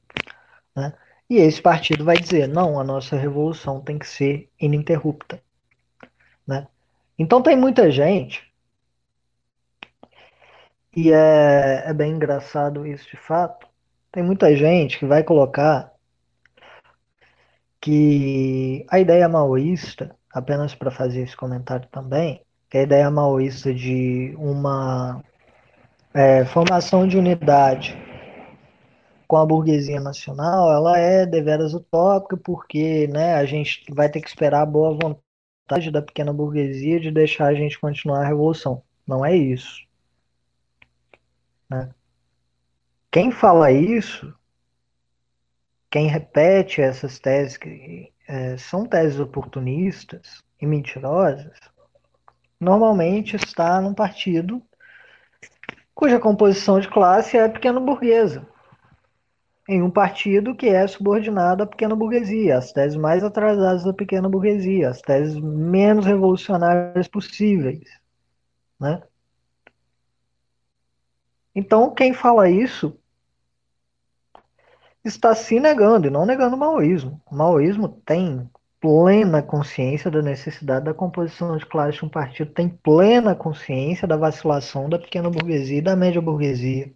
né? E esse partido vai dizer: não, a nossa revolução tem que ser ininterrupta. Né? Então tem muita gente, e é, é bem engraçado isso de fato, tem muita gente que vai colocar que a ideia maoísta, apenas para fazer esse comentário também, que a ideia maoísta de uma é, formação de unidade com a burguesia nacional, ela é deveras utópica, porque né, a gente vai ter que esperar a boa vontade da pequena burguesia de deixar a gente continuar a revolução. Não é isso. Né? Quem fala isso, quem repete essas teses que é, são teses oportunistas e mentirosas, normalmente está num partido cuja composição de classe é pequeno burguesa, em um partido que é subordinado à pequena burguesia, as teses mais atrasadas da pequena burguesia, as teses menos revolucionárias possíveis, né? Então, quem fala isso está se negando e não negando o maoísmo. O maoísmo tem plena consciência da necessidade da composição de classe de um partido, tem plena consciência da vacilação da pequena burguesia e da média burguesia.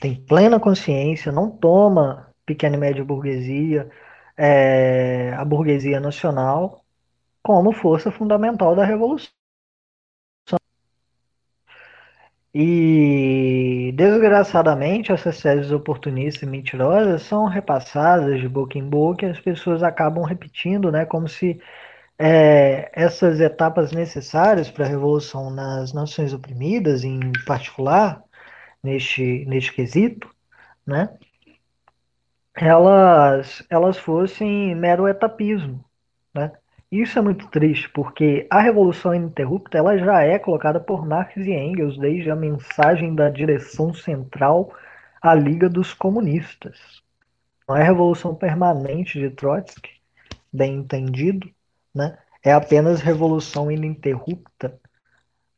Tem plena consciência, não toma pequena e média burguesia, é, a burguesia nacional, como força fundamental da revolução. E, desgraçadamente, essas teses oportunistas e mentirosas são repassadas de boca em boca e as pessoas acabam repetindo, né, como se é, essas etapas necessárias para a revolução nas nações oprimidas, em particular, neste, neste quesito, né, elas, elas fossem mero etapismo? Isso é muito triste, porque a Revolução Ininterrupta ela já é colocada por Marx e Engels desde a mensagem da direção central à Liga dos Comunistas. Não é a Revolução Permanente de Trotsky, bem entendido, né? é apenas Revolução Ininterrupta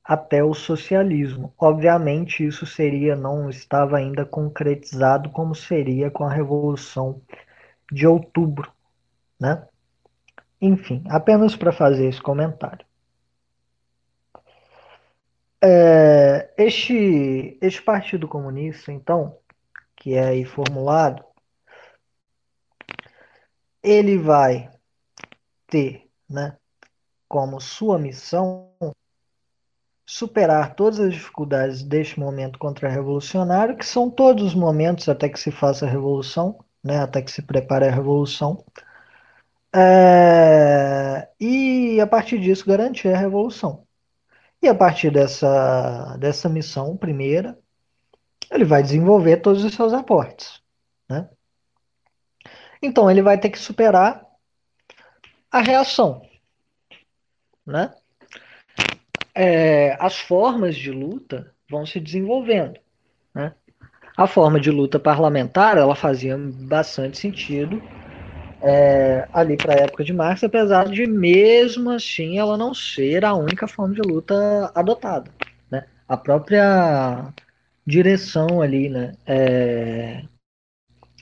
até o socialismo. Obviamente, isso seria não estava ainda concretizado como seria com a Revolução de Outubro, né? Enfim, apenas para fazer esse comentário. É, este, este Partido Comunista, então, que é aí formulado, ele vai ter né, como sua missão superar todas as dificuldades deste momento contra-revolucionário, que são todos os momentos até que se faça a revolução, né, até que se prepare a revolução, é, e a partir disso garantir a revolução. E a partir dessa, dessa missão primeira, ele vai desenvolver todos os seus aportes. Né? Então ele vai ter que superar a reação. Né? É, as formas de luta vão se desenvolvendo. Né? A forma de luta parlamentar ela fazia bastante sentido é, ali para a época de Marx, apesar de mesmo assim ela não ser a única forma de luta adotada. Né? A própria direção ali, né, é,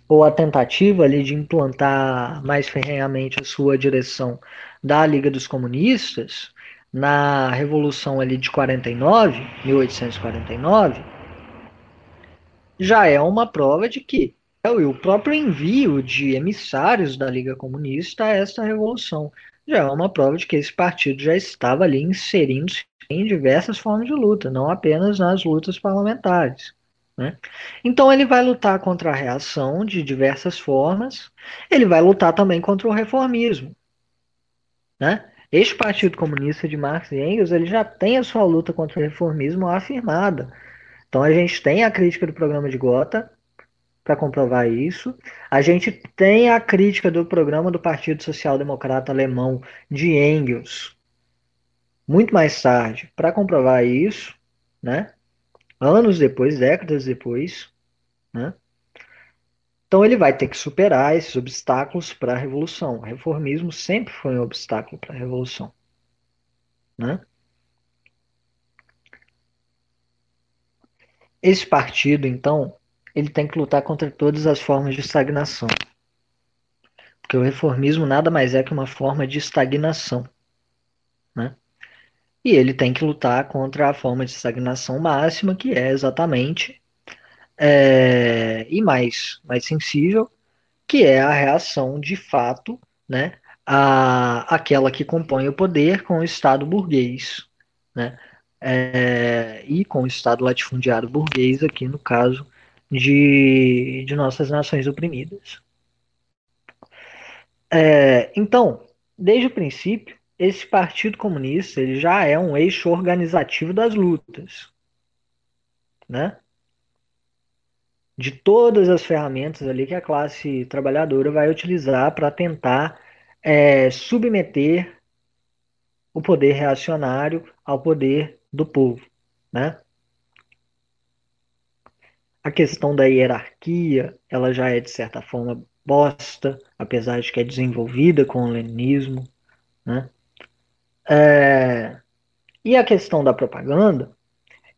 ou a tentativa ali de implantar mais ferrenhamente a sua direção da Liga dos Comunistas na Revolução ali de 49, 1849, já é uma prova de que e o próprio envio de emissários da Liga Comunista a esta revolução já é uma prova de que esse partido já estava ali inserindo-se em diversas formas de luta, não apenas nas lutas parlamentares. Né? Então ele vai lutar contra a reação de diversas formas, ele vai lutar também contra o reformismo. Né? Este Partido Comunista de Marx e Engels ele já tem a sua luta contra o reformismo afirmada. Então a gente tem a crítica do programa de Gotha, para comprovar isso. A gente tem a crítica do programa do Partido Social Democrata Alemão de Engels, muito mais tarde, para comprovar isso, né? Anos depois, décadas depois, né? Então ele vai ter que superar esses obstáculos para a revolução. O reformismo sempre foi um obstáculo para a revolução, né? Esse partido, então, ele tem que lutar contra todas as formas de estagnação. Porque o reformismo nada mais é que uma forma de estagnação. Né? E ele tem que lutar contra a forma de estagnação máxima, que é exatamente é, e mais, mais sensível, que é a reação de fato, né, a, aquela que compõe o poder com o Estado burguês, né, é, e com o Estado latifundiário burguês, aqui no caso de, de nossas nações oprimidas. É, então, desde o princípio, esse Partido Comunista ele já é um eixo organizativo das lutas, né? De todas as ferramentas ali que a classe trabalhadora vai utilizar para tentar é, submeter o poder reacionário ao poder do povo, né? A questão da hierarquia, ela já é de certa forma bosta, apesar de que é desenvolvida com o leninismo, né? É... E a questão da propaganda,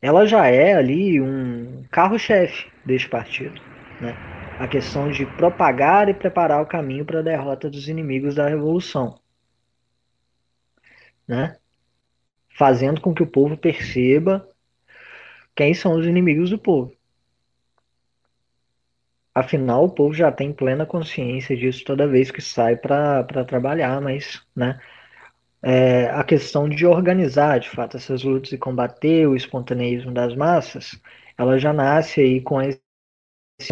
ela já é ali um carro-chefe deste partido, né? A questão de propagar e preparar o caminho para a derrota dos inimigos da revolução, né? Fazendo com que o povo perceba quem são os inimigos do povo. Afinal, o povo já tem plena consciência disso toda vez que sai para trabalhar, mas né, é, a questão de organizar, de fato, essas lutas e combater o espontaneísmo das massas, ela já nasce aí com essa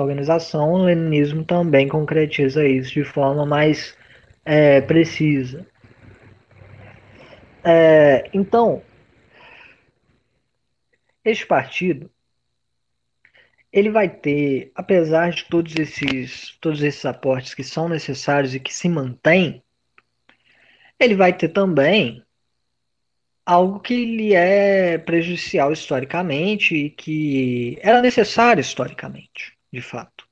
organização. O leninismo também concretiza isso de forma mais é, precisa. É, então, este partido ele vai ter, apesar de todos esses, todos esses aportes que são necessários e que se mantêm, ele vai ter também algo que lhe é prejudicial historicamente e que era necessário historicamente, de fato,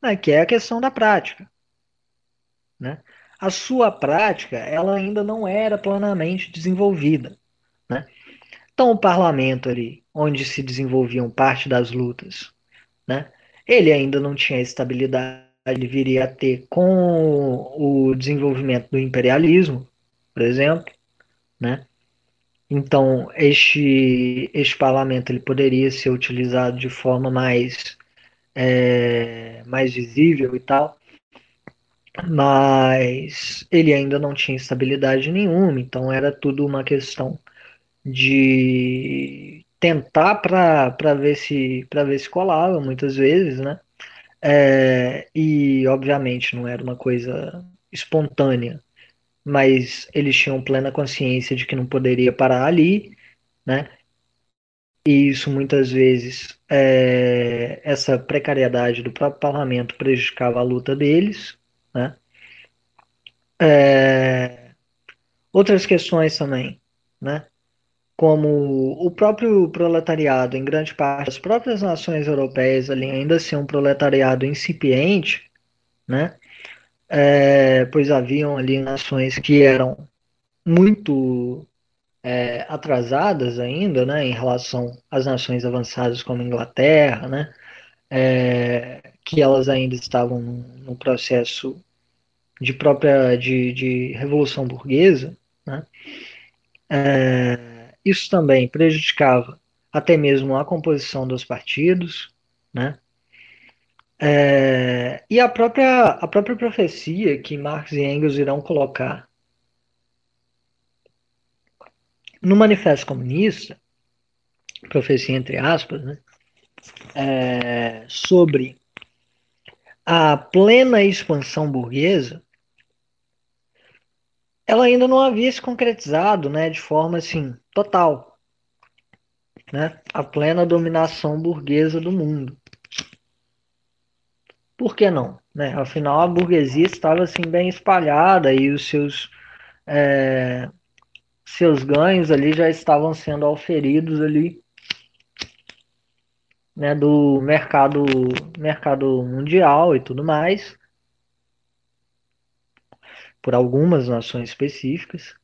né? que é a questão da prática. Né? A sua prática ela ainda não era plenamente desenvolvida. Né? Então, o parlamento ali, onde se desenvolviam parte das lutas né? Ele ainda não tinha estabilidade, ele viria a ter com o desenvolvimento do imperialismo, por exemplo, né? Então, este, este parlamento ele poderia ser utilizado de forma mais, é, mais visível e tal, mas ele ainda não tinha estabilidade nenhuma, então era tudo uma questão de tentar para ver se para ver se colava muitas vezes, né? É, e obviamente não era uma coisa espontânea, mas eles tinham plena consciência de que não poderia parar ali, né? E isso muitas vezes é, essa precariedade do próprio parlamento prejudicava a luta deles, né? É, outras questões também, né? Como o próprio proletariado, em grande parte, as próprias nações europeias ali ainda assim um proletariado incipiente, né? É, pois haviam ali nações que eram muito é, atrasadas ainda, né, em relação às nações avançadas como a Inglaterra, né, é, que elas ainda estavam no processo de própria de, de revolução burguesa, né, é, isso também prejudicava até mesmo a composição dos partidos, né? É, e a própria, a própria profecia que Marx e Engels irão colocar no Manifesto Comunista, profecia entre aspas, né, é, sobre a plena expansão burguesa, ela ainda não havia se concretizado, né, de forma assim total, né, a plena dominação burguesa do mundo. Por que não? Né? Afinal, a burguesia estava assim bem espalhada e os seus é, seus ganhos ali já estavam sendo auferidos ali né, do mercado mercado mundial e tudo mais por algumas nações específicas,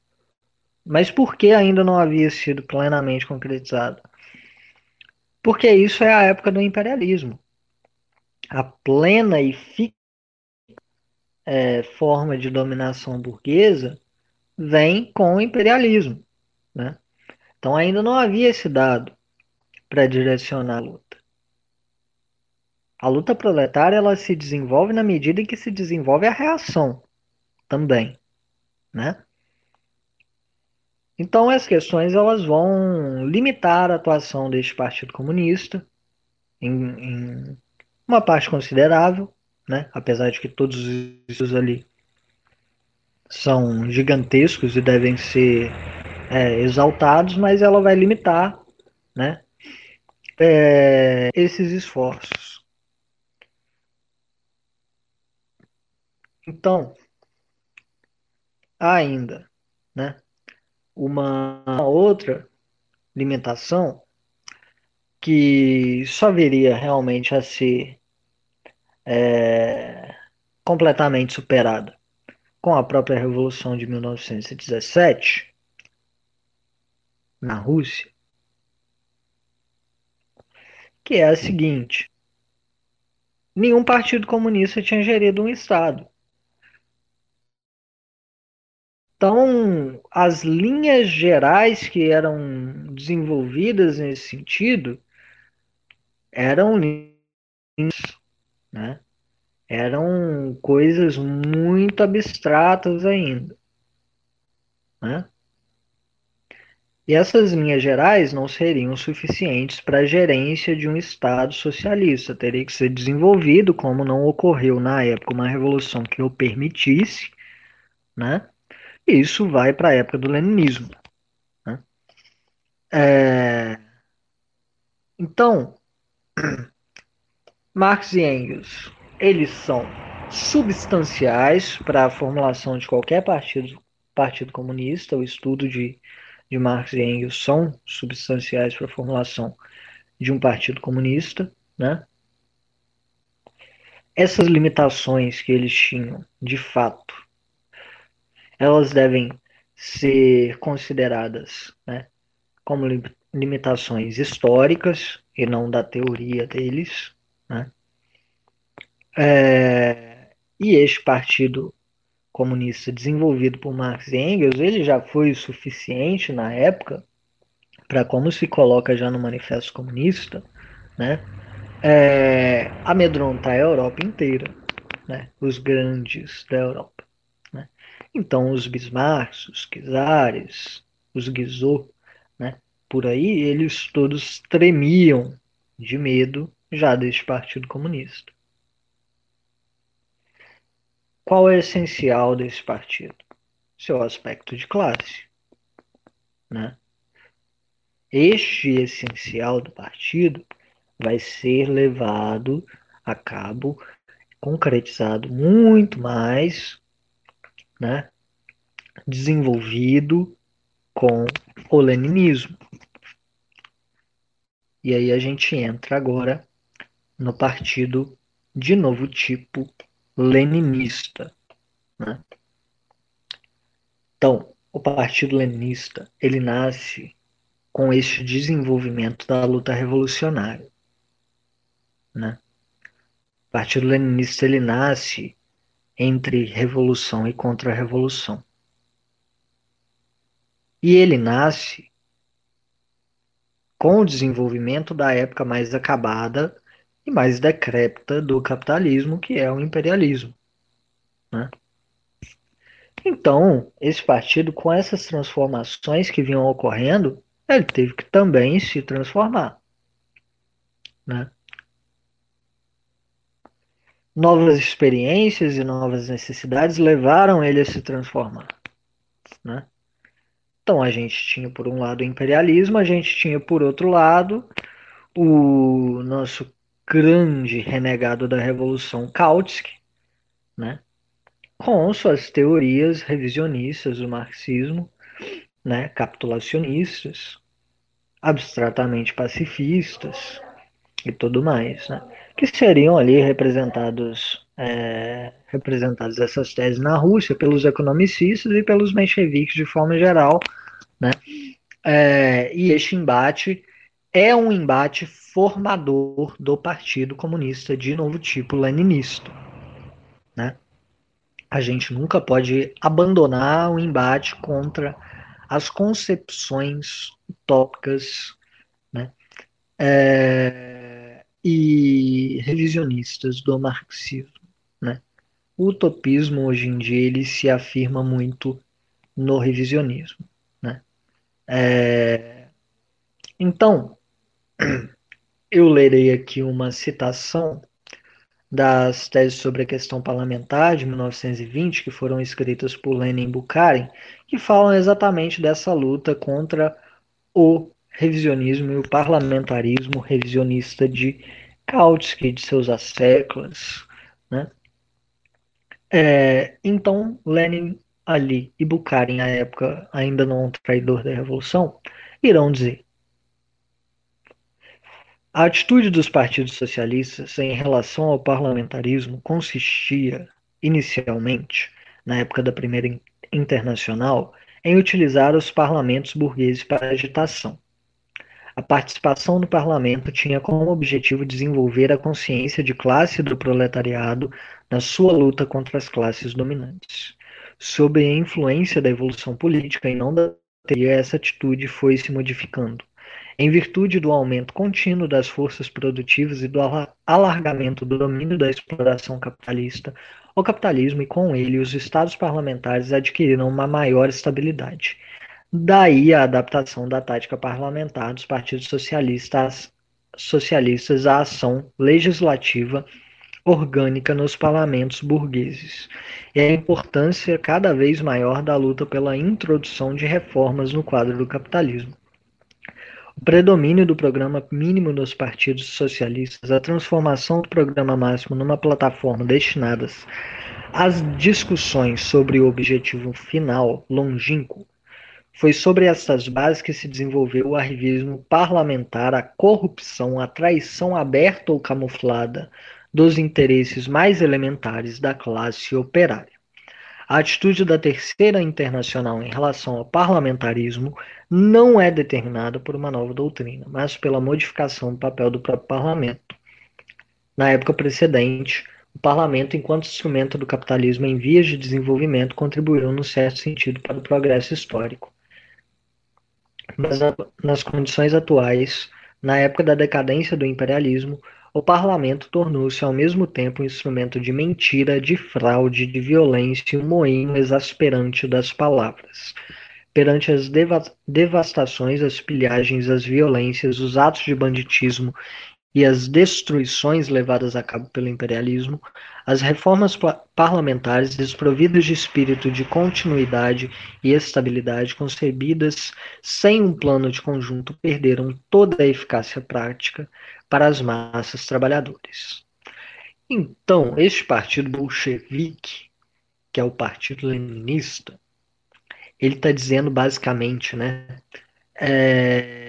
mas por que ainda não havia sido plenamente concretizado? Porque isso é a época do imperialismo. A plena e fixa é, forma de dominação burguesa vem com o imperialismo. Né? Então ainda não havia esse dado para direcionar a luta. A luta proletária ela se desenvolve na medida em que se desenvolve a reação também, né? Então as questões elas vão limitar a atuação deste Partido Comunista em, em uma parte considerável, né? Apesar de que todos os ali são gigantescos e devem ser é, exaltados, mas ela vai limitar, né? É, esses esforços. Então, ainda, né? Uma outra limitação que só viria realmente a ser é, completamente superada com a própria Revolução de 1917 na Rússia, que é a seguinte: nenhum partido comunista tinha gerido um Estado. Então, as linhas gerais que eram desenvolvidas nesse sentido eram linhas, né? eram coisas muito abstratas ainda. Né? E essas linhas gerais não seriam suficientes para a gerência de um Estado socialista. Teria que ser desenvolvido, como não ocorreu na época uma revolução que o permitisse, né? Isso vai para a época do leninismo. Né? É... Então, Marx e Engels, eles são substanciais para a formulação de qualquer partido, partido comunista, o estudo de de Marx e Engels são substanciais para a formulação de um partido comunista, né? Essas limitações que eles tinham, de fato, elas devem ser consideradas, né, como limitações históricas e não da teoria deles, né? É, e este partido comunista desenvolvido por Marx e Engels, ele já foi suficiente na época para, como se coloca já no Manifesto Comunista, né, é, amedrontar a Europa inteira, né, os grandes da Europa. Então, os Bismarcks, os Czares, os Guizot, né, por aí, eles todos tremiam de medo já deste Partido Comunista. Qual é o essencial desse partido? Seu aspecto de classe. Né? Este essencial do partido vai ser levado a cabo, concretizado muito mais, né? desenvolvido com o leninismo. E aí a gente entra agora no partido de novo tipo leninista. Né? Então, o Partido Leninista ele nasce com este desenvolvimento da luta revolucionária. Né? O Partido Leninista ele nasce entre revolução e contra-revolução. E ele nasce com o desenvolvimento da época mais acabada e mais decrépita do capitalismo, que é o imperialismo. Né? Então, esse partido, com essas transformações que vinham ocorrendo, ele teve que também se transformar. Né? Novas experiências e novas necessidades levaram ele a se transformar. Né? Então, a gente tinha, por um lado, o imperialismo, a gente tinha, por outro lado, o nosso grande renegado da Revolução Kautsky, né? com suas teorias revisionistas do marxismo, né? capitulacionistas, abstratamente pacifistas e tudo mais, né? Que seriam ali representados é, representados essas teses na Rússia pelos economicistas e pelos mencheviques de forma geral, né? É, e este embate é um embate formador do Partido Comunista de novo tipo leninista. Né? A gente nunca pode abandonar o embate contra as concepções utópicas né? É, e revisionistas do marxismo. Né? O utopismo, hoje em dia, ele se afirma muito no revisionismo. Né? É... Então, eu lerei aqui uma citação das teses sobre a questão parlamentar de 1920, que foram escritas por Lenin e Bukharin, que falam exatamente dessa luta contra o revisionismo e o parlamentarismo revisionista de Kautsky, de seus asseclas. Né? É, então, Lenin ali e Bukharin, à época ainda não um traidor da revolução, irão dizer a atitude dos partidos socialistas em relação ao parlamentarismo consistia, inicialmente, na época da Primeira Internacional, em utilizar os parlamentos burgueses para agitação. A participação no parlamento tinha como objetivo desenvolver a consciência de classe do proletariado na sua luta contra as classes dominantes. Sob a influência da evolução política e não da teoria, essa atitude foi se modificando em virtude do aumento contínuo das forças produtivas e do alargamento do domínio da exploração capitalista, o capitalismo e com ele os estados parlamentares adquiriram uma maior estabilidade. Daí a adaptação da tática parlamentar dos partidos socialistas, socialistas à ação legislativa orgânica nos parlamentos burgueses, e a importância cada vez maior da luta pela introdução de reformas no quadro do capitalismo. O predomínio do programa mínimo nos partidos socialistas, a transformação do programa máximo numa plataforma destinada às discussões sobre o objetivo final longínquo, foi sobre estas bases que se desenvolveu o arrivismo parlamentar, a corrupção, a traição aberta ou camuflada dos interesses mais elementares da classe operária. A atitude da Terceira Internacional em relação ao parlamentarismo não é determinada por uma nova doutrina, mas pela modificação do papel do próprio parlamento. Na época precedente, o parlamento, enquanto instrumento do capitalismo em vias de desenvolvimento, contribuiu, no certo sentido, para o progresso histórico. Mas nas condições atuais, na época da decadência do imperialismo, o parlamento tornou-se ao mesmo tempo um instrumento de mentira, de fraude, de violência e um moinho exasperante das palavras. Perante as deva devastações, as pilhagens, as violências, os atos de banditismo e as destruições levadas a cabo pelo imperialismo, as reformas parlamentares desprovidas de espírito de continuidade e estabilidade, concebidas sem um plano de conjunto, perderam toda a eficácia prática para as massas trabalhadoras. Então, este partido bolchevique, que é o partido leninista, ele está dizendo basicamente, né? É,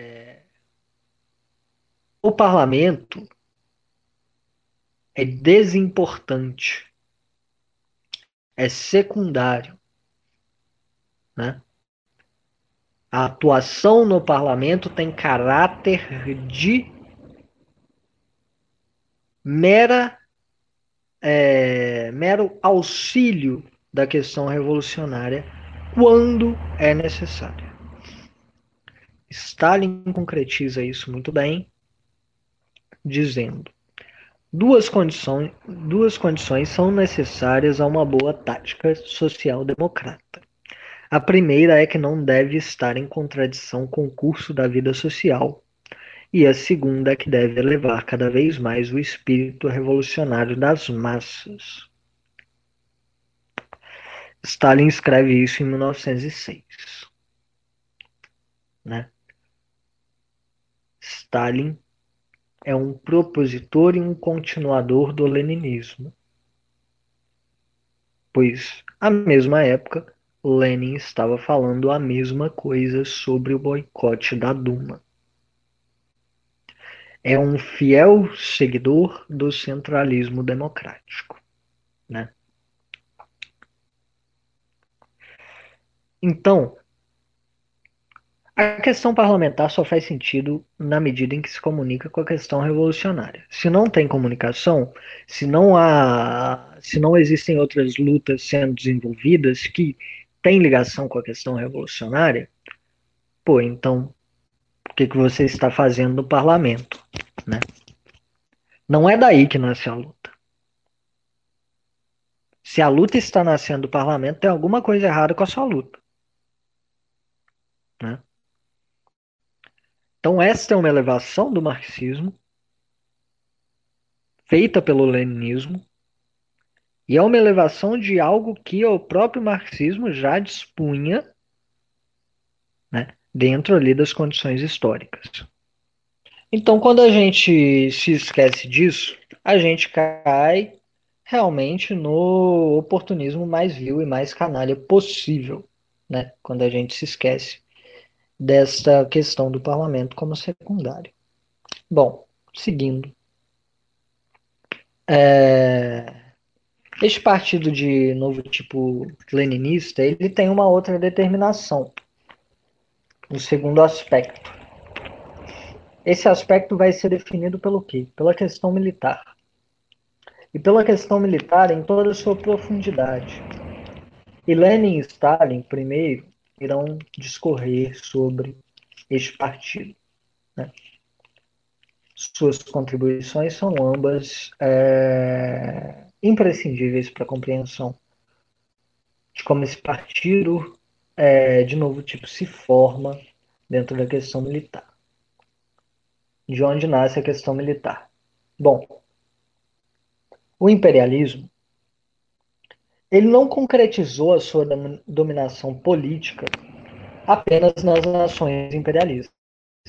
o parlamento é desimportante, é secundário, né? A atuação no parlamento tem caráter de mera é, mero auxílio da questão revolucionária quando é necessário. Stalin concretiza isso muito bem, dizendo: duas condições, duas condições são necessárias a uma boa tática social-democrata. A primeira é que não deve estar em contradição com o curso da vida social e a segunda é que deve elevar cada vez mais o espírito revolucionário das massas. Stalin escreve isso em 1906. Né? Stalin é um propositor e um continuador do leninismo. Pois, à mesma época, Lenin estava falando a mesma coisa sobre o boicote da Duma é um fiel seguidor do centralismo democrático. Né? Então, a questão parlamentar só faz sentido na medida em que se comunica com a questão revolucionária. Se não tem comunicação, se não há, se não existem outras lutas sendo desenvolvidas que têm ligação com a questão revolucionária, pô, então o que, que você está fazendo no parlamento, né? Não é daí que nasce a luta. Se a luta está nascendo do parlamento, tem alguma coisa errada com a sua luta. Né? Então, esta é uma elevação do marxismo, feita pelo leninismo, e é uma elevação de algo que o próprio marxismo já dispunha né, dentro ali das condições históricas. Então, quando a gente se esquece disso, a gente cai realmente no oportunismo mais vil e mais canalha possível, né? Quando a gente se esquece desta questão do parlamento como secundário. Bom, seguindo. É... Este partido de novo tipo leninista, ele tem uma outra determinação. O segundo aspecto. Esse aspecto vai ser definido pelo quê? Pela questão militar. E pela questão militar em toda a sua profundidade. E Lenin e Stalin, primeiro, irão discorrer sobre este partido. Né? Suas contribuições são ambas é, imprescindíveis para a compreensão de como esse partido, é, de novo tipo, se forma dentro da questão militar. De onde nasce a questão militar? Bom, o imperialismo ele não concretizou a sua dominação política apenas nas nações imperialistas.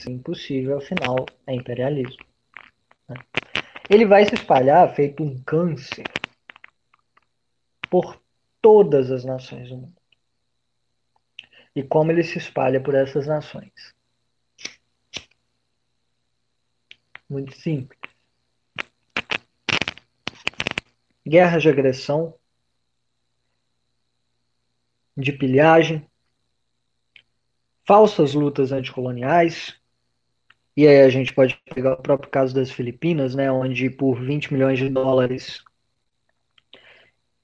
É impossível, afinal, é imperialismo. Né? Ele vai se espalhar feito um câncer por todas as nações do mundo. E como ele se espalha por essas nações? Muito simples. Guerras de agressão de pilhagem, falsas lutas anticoloniais, e aí a gente pode pegar o próprio caso das Filipinas, né, onde por 20 milhões de dólares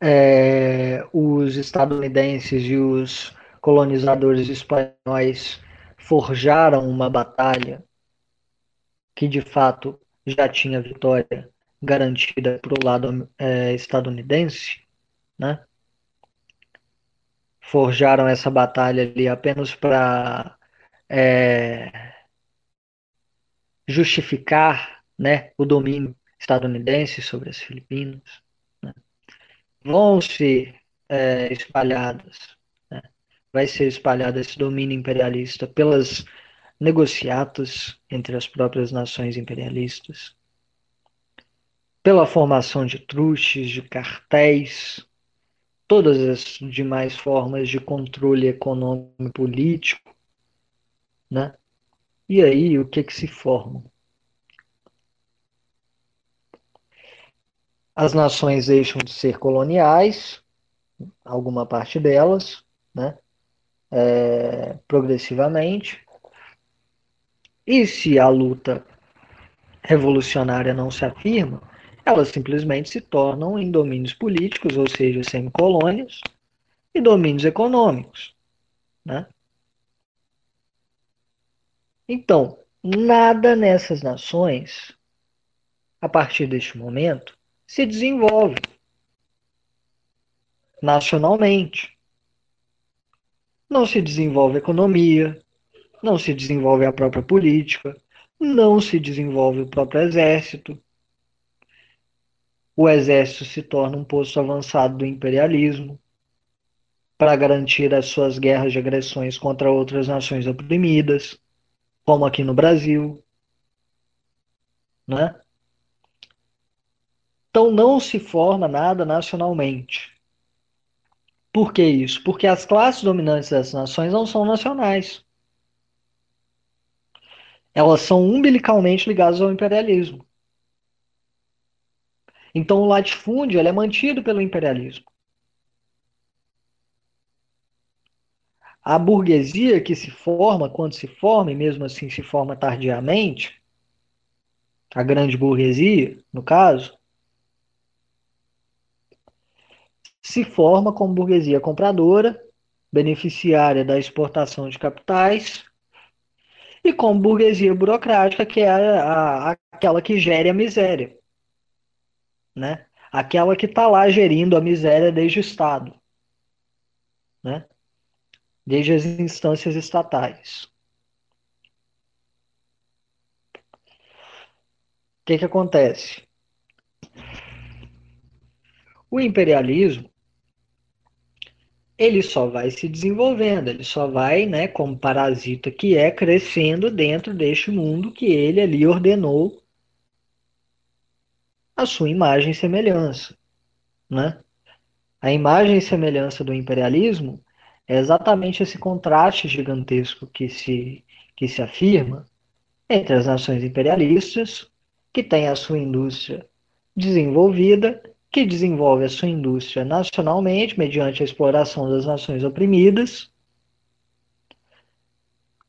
é, os estadunidenses e os colonizadores espanhóis forjaram uma batalha que de fato já tinha vitória garantida para o lado é, estadunidense, né? Forjaram essa batalha ali apenas para é, justificar né, o domínio estadunidense sobre as Filipinas. Né? Vão ser é, espalhadas, né? vai ser espalhado esse domínio imperialista pelas negociatas entre as próprias nações imperialistas, pela formação de truches, de cartéis, todas as demais formas de controle econômico e político, né? E aí, o que que se forma? As nações deixam de ser coloniais, alguma parte delas, né? É, progressivamente. E se a luta revolucionária não se afirma, elas simplesmente se tornam em domínios políticos, ou seja, semicolônias, e domínios econômicos. Né? Então, nada nessas nações, a partir deste momento, se desenvolve nacionalmente. Não se desenvolve economia, não se desenvolve a própria política, não se desenvolve o próprio exército, o exército se torna um posto avançado do imperialismo para garantir as suas guerras de agressões contra outras nações oprimidas, como aqui no Brasil. Né? Então não se forma nada nacionalmente. Por que isso? Porque as classes dominantes dessas nações não são nacionais. Elas são umbilicalmente ligadas ao imperialismo. Então o latifúndio é mantido pelo imperialismo. A burguesia que se forma, quando se forma, e mesmo assim se forma tardiamente, a grande burguesia, no caso, se forma como burguesia compradora, beneficiária da exportação de capitais, e como burguesia burocrática, que é a, a, aquela que gere a miséria né? Aquela que está lá gerindo a miséria desde o Estado, né? Desde as instâncias estatais. O que, que acontece? O imperialismo ele só vai se desenvolvendo, ele só vai, né, como parasita que é, crescendo dentro deste mundo que ele ali ordenou a sua imagem e semelhança, né? A imagem e semelhança do imperialismo é exatamente esse contraste gigantesco que se que se afirma entre as nações imperialistas, que têm a sua indústria desenvolvida que desenvolve a sua indústria nacionalmente, mediante a exploração das nações oprimidas,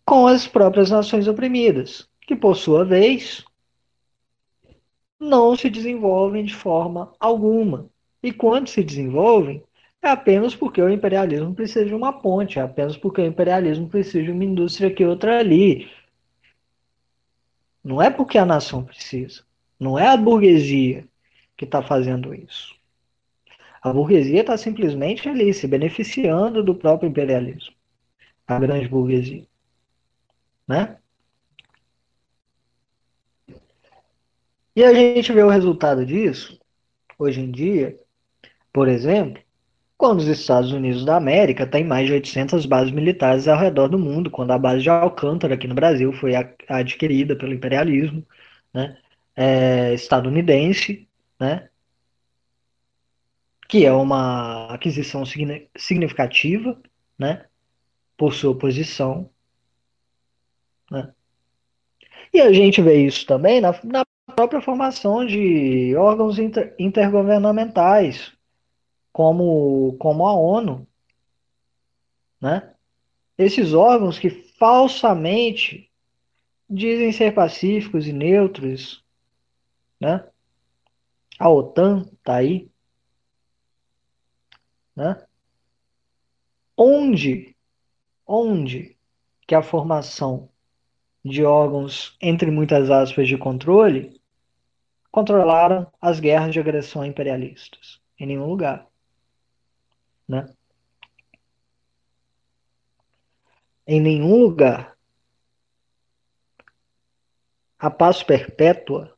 com as próprias nações oprimidas, que, por sua vez, não se desenvolvem de forma alguma. E quando se desenvolvem, é apenas porque o imperialismo precisa de uma ponte, é apenas porque o imperialismo precisa de uma indústria aqui outra ali. Não é porque a nação precisa. Não é a burguesia que está fazendo isso. A burguesia está simplesmente ali, se beneficiando do próprio imperialismo. A grande burguesia. Né? E a gente vê o resultado disso, hoje em dia, por exemplo, quando os Estados Unidos da América têm mais de 800 bases militares ao redor do mundo, quando a base de Alcântara aqui no Brasil foi adquirida pelo imperialismo né, é, estadunidense, né? que é uma aquisição significativa, né? por sua posição. Né? E a gente vê isso também na, na própria formação de órgãos inter, intergovernamentais, como, como a ONU. Né? Esses órgãos que falsamente dizem ser pacíficos e neutros, né? A OTAN está aí. Né? Onde, onde que a formação de órgãos, entre muitas aspas, de controle, controlaram as guerras de agressão imperialistas? Em nenhum lugar. Né? Em nenhum lugar. A paz perpétua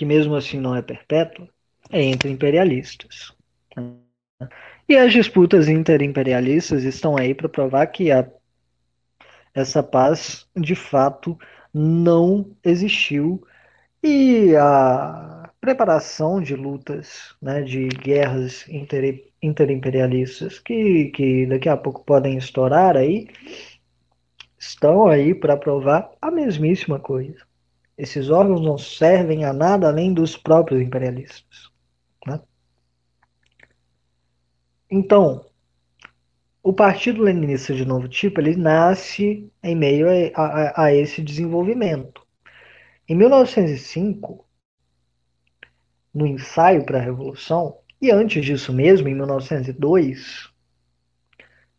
que mesmo assim não é perpétua, é entre imperialistas. E as disputas interimperialistas estão aí para provar que a, essa paz de fato não existiu e a preparação de lutas, né, de guerras inter, interimperialistas que, que daqui a pouco podem estourar aí, estão aí para provar a mesmíssima coisa. Esses órgãos não servem a nada além dos próprios imperialistas. Né? Então, o Partido Leninista de novo tipo ele nasce em meio a, a, a esse desenvolvimento. Em 1905, no ensaio para a Revolução, e antes disso mesmo, em 1902,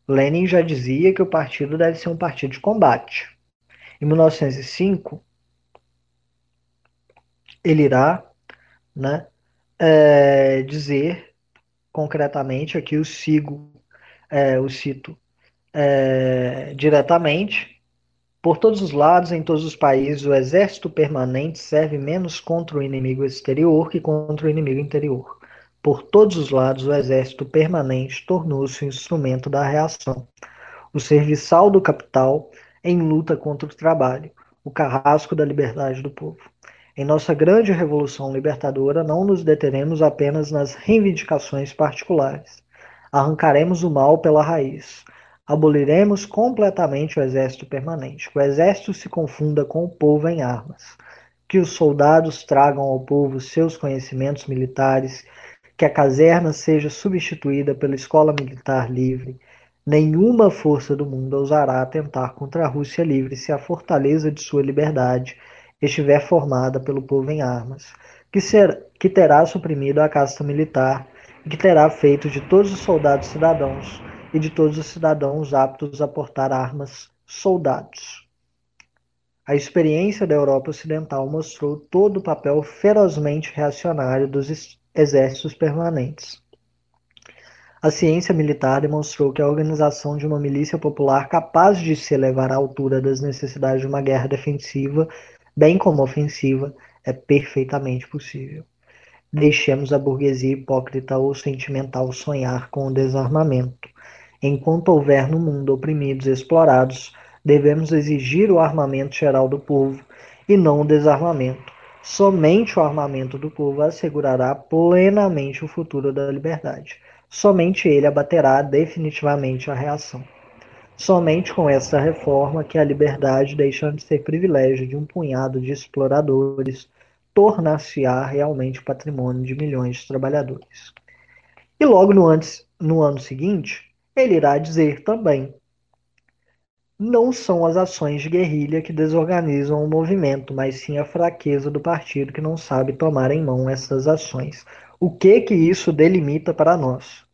Lenin já dizia que o partido deve ser um partido de combate. Em 1905, ele irá né, é, dizer concretamente, aqui eu sigo, é, eu cito é, diretamente, por todos os lados, em todos os países, o exército permanente serve menos contra o inimigo exterior que contra o inimigo interior. Por todos os lados, o exército permanente tornou-se um instrumento da reação, o serviçal do capital em luta contra o trabalho, o carrasco da liberdade do povo. Em nossa grande revolução libertadora, não nos deteremos apenas nas reivindicações particulares. Arrancaremos o mal pela raiz. Aboliremos completamente o exército permanente. Que o exército se confunda com o povo em armas. Que os soldados tragam ao povo seus conhecimentos militares. Que a caserna seja substituída pela escola militar livre. Nenhuma força do mundo ousará atentar contra a Rússia livre se a fortaleza de sua liberdade estiver formada pelo povo em armas, que, ser, que terá suprimido a casta militar que terá feito de todos os soldados cidadãos e de todos os cidadãos aptos a portar armas soldados. A experiência da Europa Ocidental mostrou todo o papel ferozmente reacionário dos exércitos permanentes. A ciência militar demonstrou que a organização de uma milícia popular capaz de se elevar à altura das necessidades de uma guerra defensiva, bem como ofensiva, é perfeitamente possível. Deixemos a burguesia hipócrita ou sentimental sonhar com o desarmamento. Enquanto houver no mundo oprimidos e explorados, devemos exigir o armamento geral do povo e não o desarmamento. Somente o armamento do povo assegurará plenamente o futuro da liberdade. Somente ele abaterá definitivamente a reação. Somente com essa reforma que a liberdade, deixando de ser privilégio de um punhado de exploradores, tornar-se-á realmente patrimônio de milhões de trabalhadores. E logo no, antes, no ano seguinte, ele irá dizer também: não são as ações de guerrilha que desorganizam o movimento, mas sim a fraqueza do partido que não sabe tomar em mão essas ações. O que que isso delimita para nós?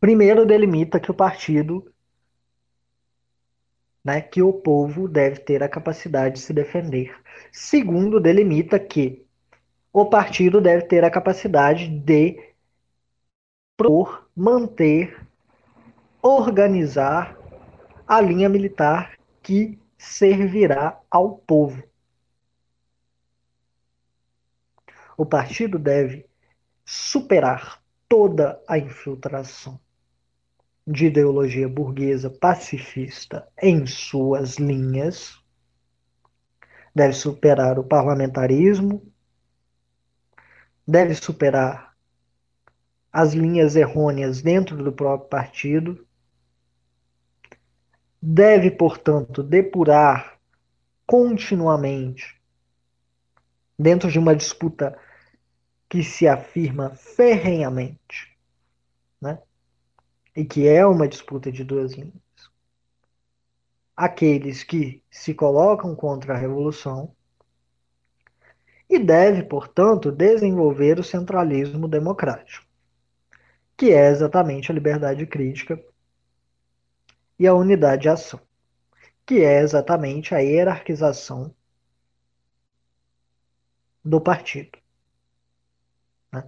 Primeiro delimita que o partido né, que o povo deve ter a capacidade de se defender. Segundo, delimita que o partido deve ter a capacidade de propor, manter, organizar a linha militar que servirá ao povo. O partido deve superar toda a infiltração de ideologia burguesa pacifista em suas linhas, deve superar o parlamentarismo, deve superar as linhas errôneas dentro do próprio partido, deve, portanto, depurar continuamente dentro de uma disputa que se afirma ferrenhamente e que é uma disputa de duas linhas. Aqueles que se colocam contra a revolução e deve, portanto, desenvolver o centralismo democrático, que é exatamente a liberdade crítica e a unidade de ação, que é exatamente a hierarquização do partido. Né?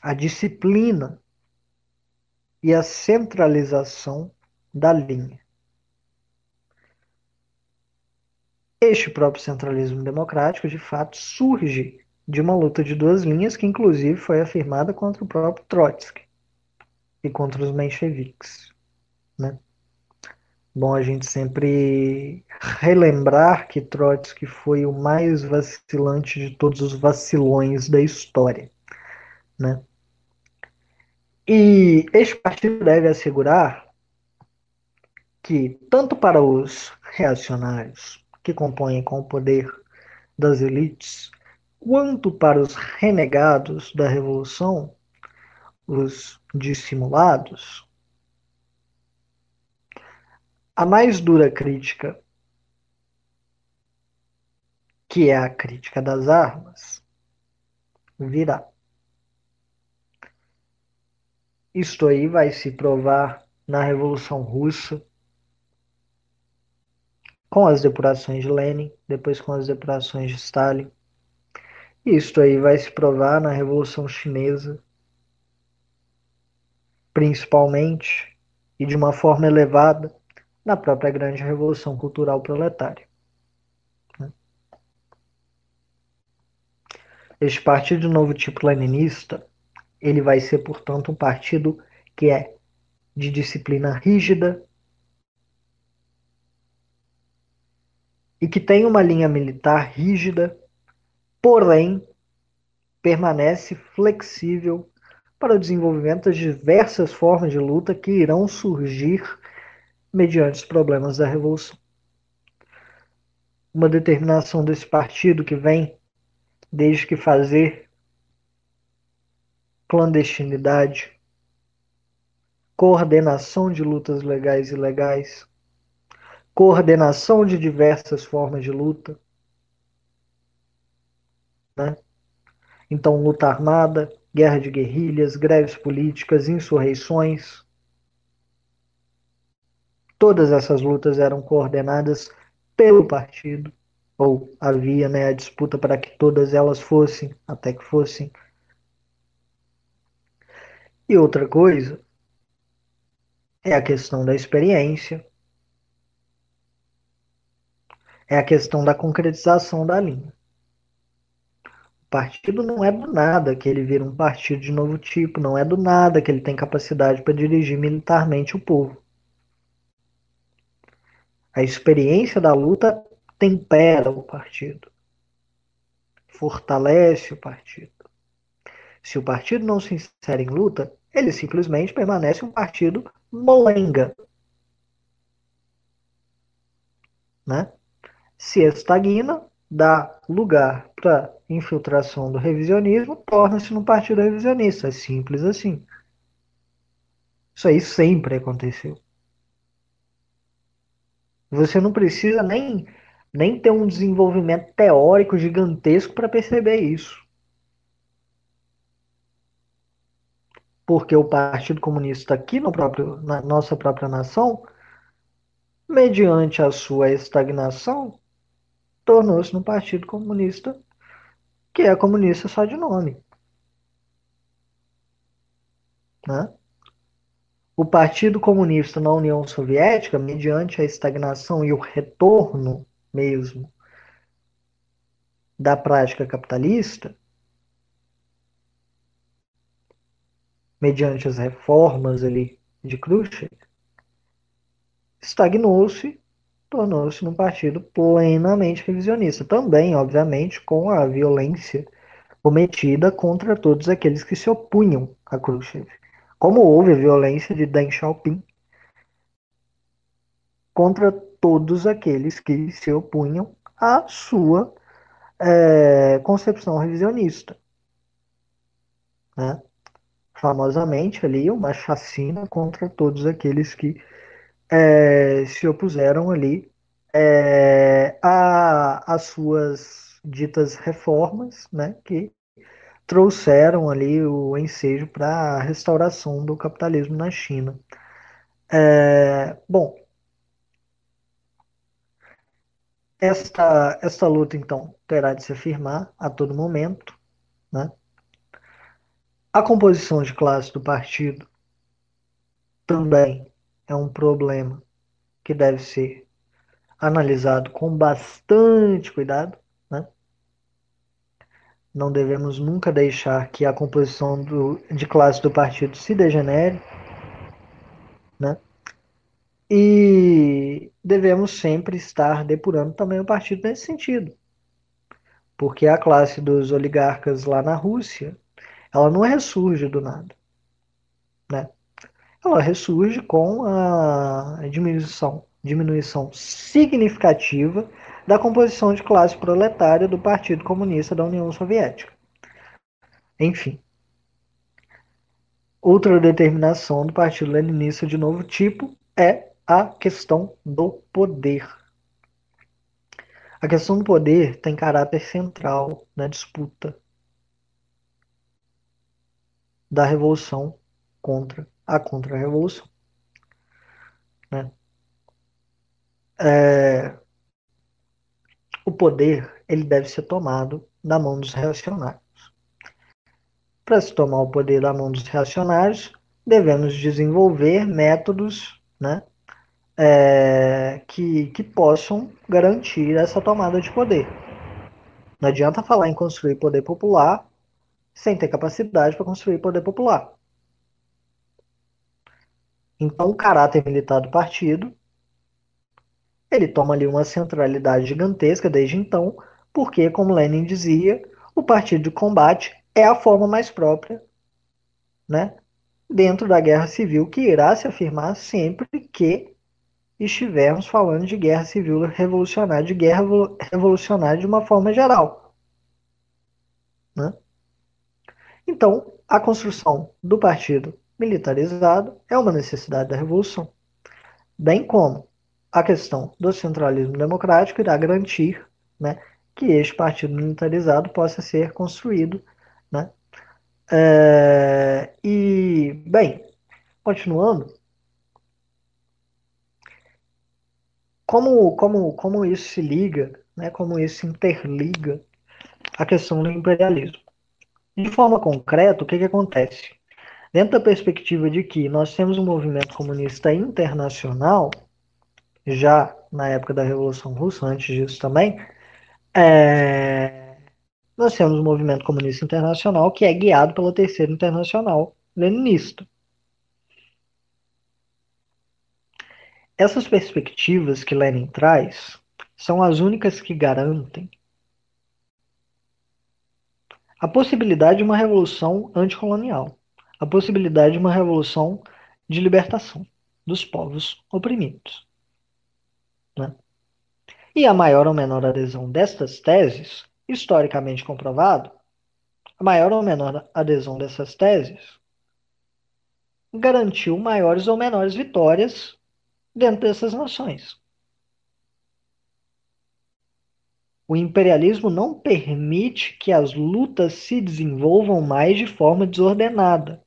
A disciplina e a centralização da linha. Este próprio centralismo democrático, de fato, surge de uma luta de duas linhas que, inclusive, foi afirmada contra o próprio Trotsky e contra os mencheviques. Né? Bom a gente sempre relembrar que Trotsky foi o mais vacilante de todos os vacilões da história. Né? E este partido deve assegurar que, tanto para os reacionários que compõem com o poder das elites, quanto para os renegados da revolução, os dissimulados, a mais dura crítica, que é a crítica das armas, virá. Isto aí vai se provar na Revolução Russa, com as depurações de Lenin, depois com as depurações de Stalin. Isto aí vai se provar na Revolução Chinesa, principalmente e de uma forma elevada na própria grande Revolução Cultural Proletária. Este partido de novo tipo leninista ele vai ser, portanto, um partido que é de disciplina rígida e que tem uma linha militar rígida, porém permanece flexível para o desenvolvimento das diversas formas de luta que irão surgir mediante os problemas da revolução. Uma determinação desse partido que vem desde que fazer clandestinidade, coordenação de lutas legais e ilegais, coordenação de diversas formas de luta. Né? Então, luta armada, guerra de guerrilhas, greves políticas, insurreições. Todas essas lutas eram coordenadas pelo partido, ou havia né, a disputa para que todas elas fossem, até que fossem. E outra coisa é a questão da experiência, é a questão da concretização da linha. O partido não é do nada que ele vira um partido de novo tipo, não é do nada que ele tem capacidade para dirigir militarmente o povo. A experiência da luta tempera o partido, fortalece o partido. Se o partido não se insere em luta, ele simplesmente permanece um partido molenga. Né? Se estagna, dá lugar para infiltração do revisionismo, torna-se um partido revisionista. É simples assim. Isso aí sempre aconteceu. Você não precisa nem, nem ter um desenvolvimento teórico gigantesco para perceber isso. Porque o Partido Comunista aqui no próprio, na nossa própria nação, mediante a sua estagnação, tornou-se um Partido Comunista que é comunista só de nome. Né? O Partido Comunista na União Soviética, mediante a estagnação e o retorno mesmo da prática capitalista, mediante as reformas ali de Khrushchev, estagnou-se, tornou-se um partido plenamente revisionista. Também, obviamente, com a violência cometida contra todos aqueles que se opunham a Khrushchev como houve a violência de Deng Xiaoping contra todos aqueles que se opunham à sua é, concepção revisionista. Né? Famosamente ali uma chacina contra todos aqueles que é, se opuseram ali é, às suas ditas reformas, né, que trouxeram ali o ensejo para a restauração do capitalismo na China. É, bom, esta, esta luta, então, terá de se afirmar a todo momento. Né? A composição de classe do partido também é um problema que deve ser analisado com bastante cuidado. Não devemos nunca deixar que a composição do, de classe do partido se degenere, né? E devemos sempre estar depurando também o partido nesse sentido. Porque a classe dos oligarcas lá na Rússia, ela não ressurge do nada, né? Ela ressurge com a diminuição, diminuição significativa da composição de classe proletária do Partido Comunista da União Soviética. Enfim. Outra determinação do Partido Leninista de novo tipo é a questão do poder. A questão do poder tem caráter central na disputa da revolução contra a contra-revolução. Né? É, o poder ele deve ser tomado da mão dos reacionários. Para se tomar o poder da mão dos reacionários, devemos desenvolver métodos né, é, que, que possam garantir essa tomada de poder. Não adianta falar em construir poder popular sem ter capacidade para construir poder popular. Então, o caráter militar do partido ele toma ali uma centralidade gigantesca desde então, porque, como Lenin dizia, o partido de combate é a forma mais própria, né, dentro da guerra civil, que irá se afirmar sempre que estivermos falando de guerra civil revolucionária, de guerra revolucionária de uma forma geral. Né? Então, a construção do partido militarizado é uma necessidade da revolução, bem como a questão do centralismo democrático irá garantir né, que este partido militarizado possa ser construído. Né? É, e, bem, continuando, como, como, como isso se liga, né, como isso interliga a questão do imperialismo. De forma concreta, o que, que acontece? Dentro da perspectiva de que nós temos um movimento comunista internacional, já na época da Revolução Russa, antes disso também, é... nós temos um movimento comunista internacional que é guiado pela Terceira Internacional Leninista. Essas perspectivas que Lenin traz são as únicas que garantem a possibilidade de uma revolução anticolonial, a possibilidade de uma revolução de libertação dos povos oprimidos. Né? E a maior ou menor adesão destas teses, historicamente comprovado, a maior ou menor adesão dessas teses garantiu maiores ou menores vitórias dentro dessas nações. O imperialismo não permite que as lutas se desenvolvam mais de forma desordenada.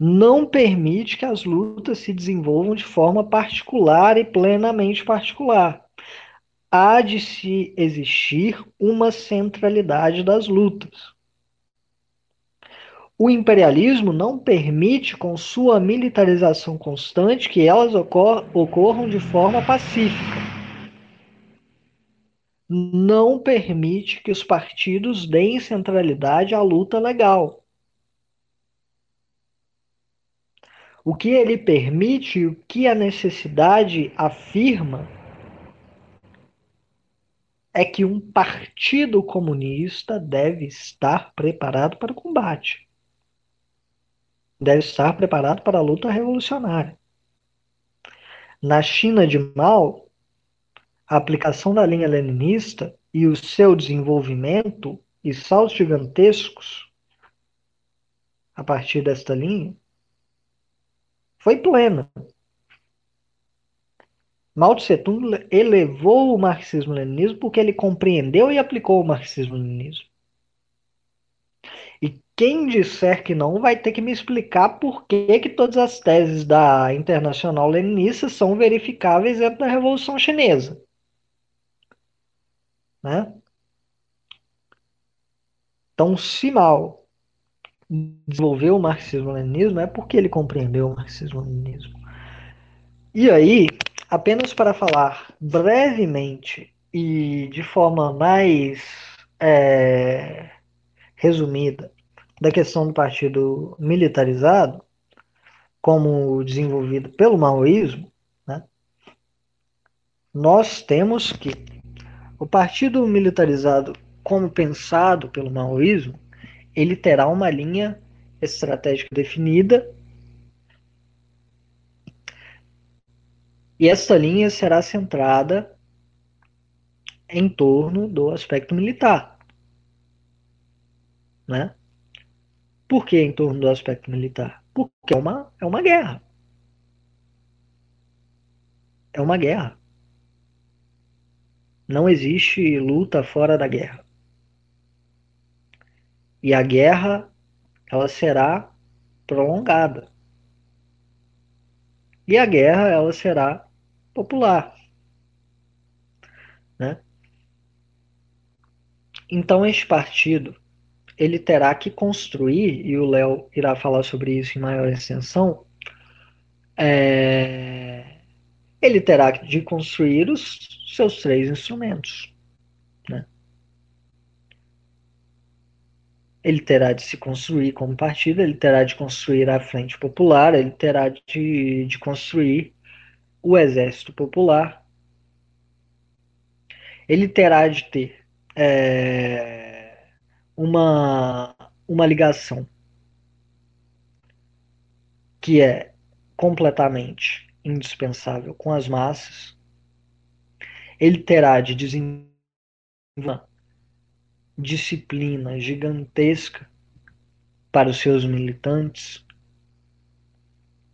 Não permite que as lutas se desenvolvam de forma particular e plenamente particular. Há de se existir uma centralidade das lutas. O imperialismo não permite, com sua militarização constante, que elas ocor ocorram de forma pacífica. Não permite que os partidos deem centralidade à luta legal. O que ele permite, o que a necessidade afirma, é que um partido comunista deve estar preparado para o combate deve estar preparado para a luta revolucionária. Na China de Mao, a aplicação da linha leninista e o seu desenvolvimento e saltos gigantescos a partir desta linha foi plena. Mao Tse Tung elevou o marxismo-leninismo porque ele compreendeu e aplicou o marxismo-leninismo. Quem disser que não vai ter que me explicar por que, que todas as teses da Internacional Leninista são verificáveis dentro da Revolução Chinesa. Né? Então, se Mao desenvolveu o marxismo-leninismo, é porque ele compreendeu o marxismo-leninismo. E aí, apenas para falar brevemente e de forma mais é, resumida da questão do partido militarizado, como desenvolvido pelo maoísmo, né, nós temos que o partido militarizado, como pensado pelo maoísmo, ele terá uma linha estratégica definida e essa linha será centrada em torno do aspecto militar, né? Por que em torno do aspecto militar? Porque é uma, é uma guerra. É uma guerra. Não existe luta fora da guerra. E a guerra, ela será prolongada. E a guerra, ela será popular. Né? Então, este partido ele terá que construir, e o Léo irá falar sobre isso em maior extensão, é, ele terá de construir os seus três instrumentos. Né? Ele terá de se construir como partido, ele terá de construir a Frente Popular, ele terá de, de construir o Exército Popular, ele terá de ter. É, uma, uma ligação que é completamente indispensável com as massas, ele terá de desenvolver disciplina gigantesca para os seus militantes,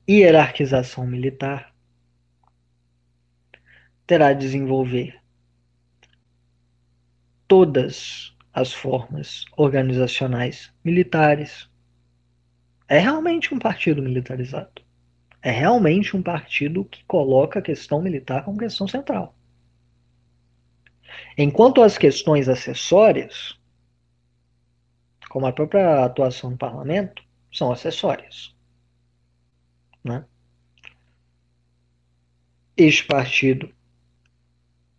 hierarquização militar, terá de desenvolver todas as formas organizacionais militares. É realmente um partido militarizado. É realmente um partido que coloca a questão militar como questão central. Enquanto as questões acessórias, como a própria atuação no parlamento, são acessórias. Né? Este partido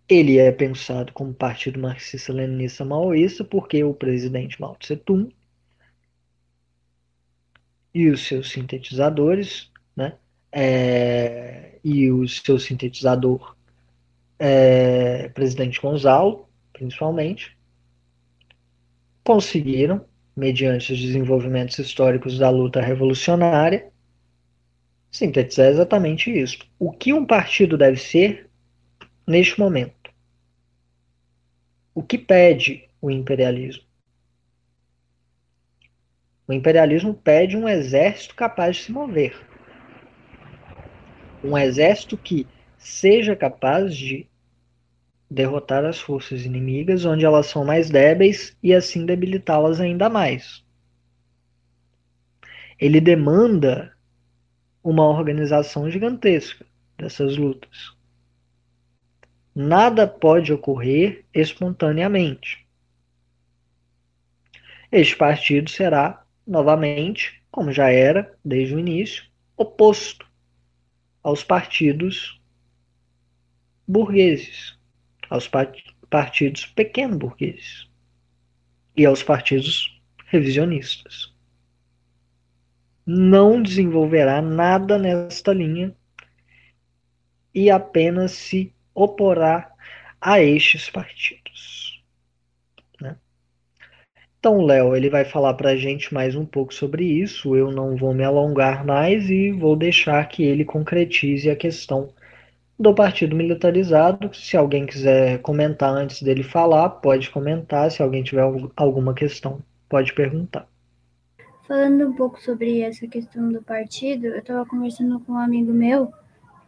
ele é pensado como partido marxista-leninista maoísta porque o presidente Mao Tse Tung e os seus sintetizadores, né, é, e o seu sintetizador é, presidente Gonzalo, principalmente, conseguiram, mediante os desenvolvimentos históricos da luta revolucionária, sintetizar exatamente isso. O que um partido deve ser neste momento? O que pede o imperialismo? O imperialismo pede um exército capaz de se mover. Um exército que seja capaz de derrotar as forças inimigas onde elas são mais débeis e assim debilitá-las ainda mais. Ele demanda uma organização gigantesca dessas lutas. Nada pode ocorrer espontaneamente. Este partido será, novamente, como já era desde o início, oposto aos partidos burgueses, aos partidos pequeno-burgueses e aos partidos revisionistas não desenvolverá nada nesta linha e apenas se oporá a estes partidos. Né? Então, Léo, ele vai falar para a gente mais um pouco sobre isso. Eu não vou me alongar mais e vou deixar que ele concretize a questão do partido militarizado. Se alguém quiser comentar antes dele falar, pode comentar. Se alguém tiver alguma questão, pode perguntar. Falando um pouco sobre essa questão do partido, eu estava conversando com um amigo meu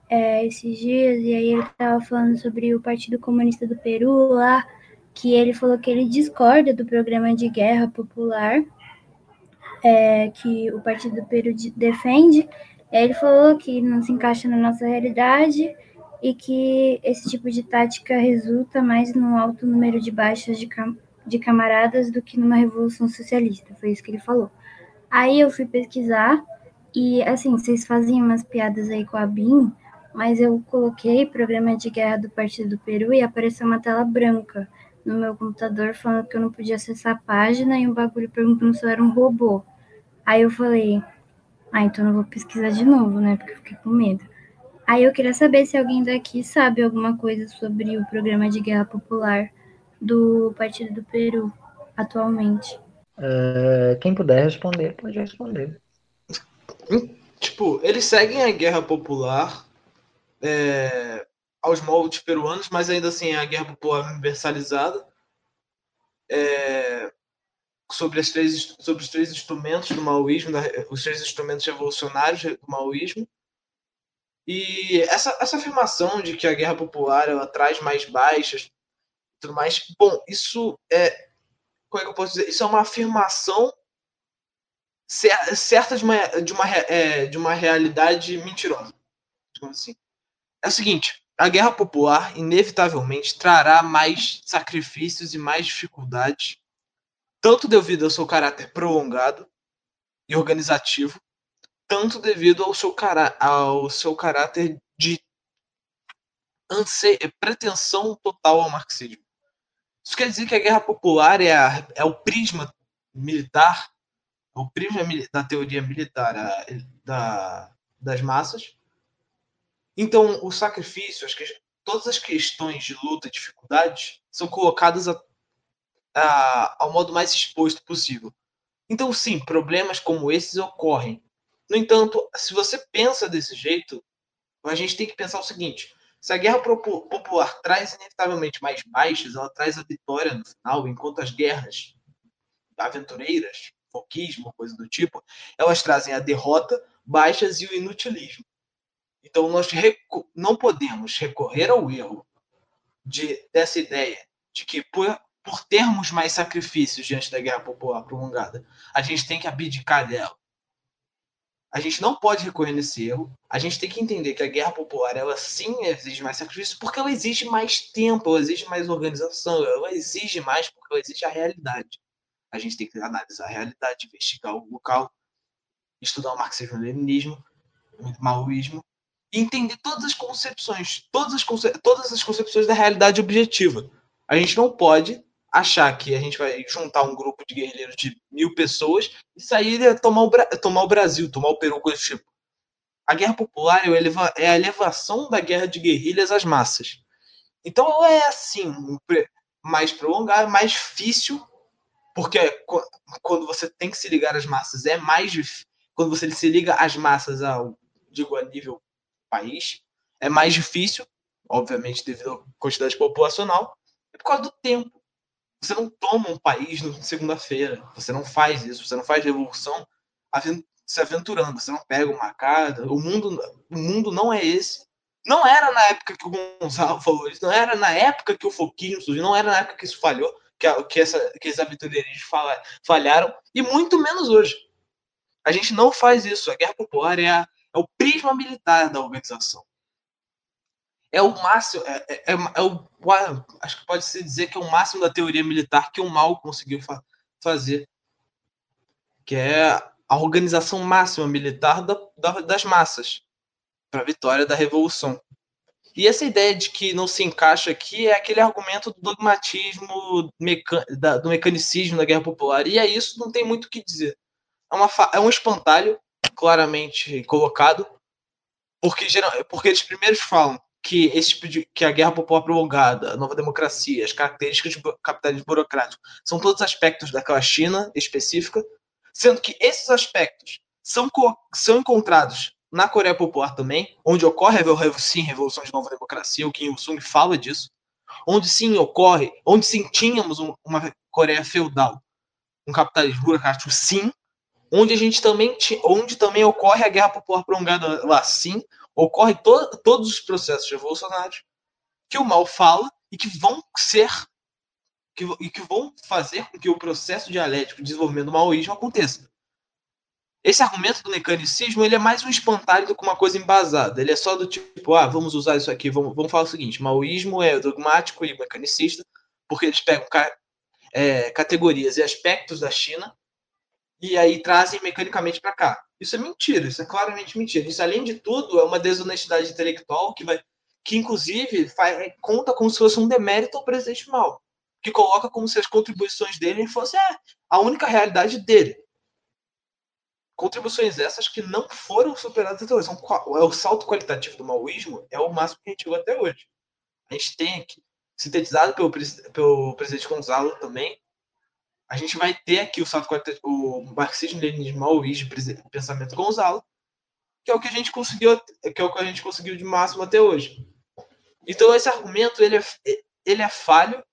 é, esses dias, e aí ele estava falando sobre o Partido Comunista do Peru lá, que ele falou que ele discorda do programa de guerra popular é, que o Partido do Peru defende. Ele falou que não se encaixa na nossa realidade e que esse tipo de tática resulta mais num alto número de baixas de, cam de camaradas do que numa revolução socialista. Foi isso que ele falou. Aí eu fui pesquisar e, assim, vocês faziam umas piadas aí com a BIM, mas eu coloquei programa de guerra do Partido do Peru e apareceu uma tela branca no meu computador falando que eu não podia acessar a página e um bagulho perguntando se eu era um robô. Aí eu falei, ah, então eu vou pesquisar de novo, né? Porque eu fiquei com medo. Aí eu queria saber se alguém daqui sabe alguma coisa sobre o programa de guerra popular do Partido do Peru atualmente. Uh, quem puder responder, pode responder. Tipo, eles seguem a guerra popular é, aos moldes peruanos, mas ainda assim é a guerra popular universalizada. É, sobre, as três, sobre os três instrumentos do maoísmo, da, os três instrumentos revolucionários do maoísmo. E essa, essa afirmação de que a guerra popular ela traz mais baixas tudo mais, bom, isso é como é que eu posso dizer? Isso é uma afirmação certa de uma, de uma, é, de uma realidade mentirosa. Assim. É o seguinte: a guerra popular inevitavelmente trará mais sacrifícios e mais dificuldades, tanto devido ao seu caráter prolongado e organizativo, tanto devido ao seu, cará ao seu caráter de pretensão total ao marxismo. Isso quer dizer que a guerra popular é, a, é o prisma militar, é o prisma da teoria militar a, da, das massas. Então, o sacrifício, as que, todas as questões de luta e dificuldades são colocadas a, a, ao modo mais exposto possível. Então, sim, problemas como esses ocorrem. No entanto, se você pensa desse jeito, a gente tem que pensar o seguinte: se a guerra popular traz inevitavelmente mais baixas, ela traz a vitória no final, enquanto as guerras aventureiras, foquismo, coisa do tipo, elas trazem a derrota, baixas e o inutilismo. Então nós não podemos recorrer ao erro de, dessa ideia de que por, por termos mais sacrifícios diante da guerra popular prolongada, a gente tem que abdicar dela. A gente não pode recorrer nesse erro. A gente tem que entender que a guerra popular, ela sim exige mais sacrifício, porque ela exige mais tempo, ela exige mais organização, ela exige mais porque ela exige a realidade. A gente tem que analisar a realidade, investigar o local, estudar o marxismo-leninismo, o maoísmo, e entender todas as concepções, todas as, conce todas as concepções da realidade objetiva. A gente não pode achar que a gente vai juntar um grupo de guerrilheiros de mil pessoas e sair tomar o, tomar o Brasil, tomar o Peru, coisa do tipo. A guerra popular é a elevação da guerra de guerrilhas às massas. Então é assim, mais prolongado, mais difícil, porque quando você tem que se ligar às massas é mais difícil. Quando você se liga às massas ao, digo, a nível país, é mais difícil, obviamente devido à quantidade populacional, é por causa do tempo. Você não toma um país na segunda-feira. Você não faz isso. Você não faz revolução se aventurando. Você não pega uma casa. O mundo, o mundo não é esse. Não era na época que o Gonzalo falou isso. Não era na época que o Foquinho surgiu. Não era na época que isso falhou. Que, que, essa, que esses aventureiros falharam. E muito menos hoje. A gente não faz isso. A guerra popular é, a, é o prisma militar da organização é o máximo, é, é, é, é o, acho que pode se dizer que é o máximo da teoria militar que o mal conseguiu fa fazer, que é a organização máxima militar da, da, das massas para a vitória da revolução. E essa ideia de que não se encaixa aqui é aquele argumento do dogmatismo, do mecanicismo da guerra popular. E é isso, não tem muito o que dizer. É, uma, é um espantalho claramente colocado, porque, geral, porque eles primeiros falam que esse tipo de que a guerra popular prolongada, a nova democracia, as características do capitalismo burocrático são todos aspectos daquela China específica, sendo que esses aspectos são, são encontrados na Coreia Popular também, onde ocorre sim revolução de nova democracia, o Kim Il-sung fala disso, onde sim ocorre, onde sim tínhamos uma Coreia feudal, um capitalismo burocrático sim, onde a gente também onde também ocorre a guerra popular prolongada lá sim, ocorre to todos os processos revolucionários que o mal fala e que vão ser que, e que vão fazer com que o processo dialético de desenvolvimento do maoísmo aconteça. Esse argumento do mecanicismo ele é mais um espantalho do que uma coisa embasada. Ele é só do tipo, ah, vamos usar isso aqui, vamos, vamos falar o seguinte: maoísmo é dogmático e mecanicista, porque eles pegam ca é, categorias e aspectos da China e aí trazem mecanicamente para cá. Isso é mentira, isso é claramente mentira. Isso, além de tudo, é uma desonestidade intelectual que vai que inclusive faz, é, conta como se fosse um demérito ao presidente Mao, que coloca como se as contribuições dele fossem é, a única realidade dele. Contribuições essas que não foram superadas até hoje. É o salto qualitativo do maoísmo é o máximo que a gente viu até hoje. A gente tem aqui, sintetizado pelo, pelo presidente Gonzalo também, a gente vai ter aqui o salto o marxismo-leninismo maoísmo pensamento Gonzalo, que é o que a gente conseguiu, que é o que a gente conseguiu de máximo até hoje. Então esse argumento ele é, ele é falho,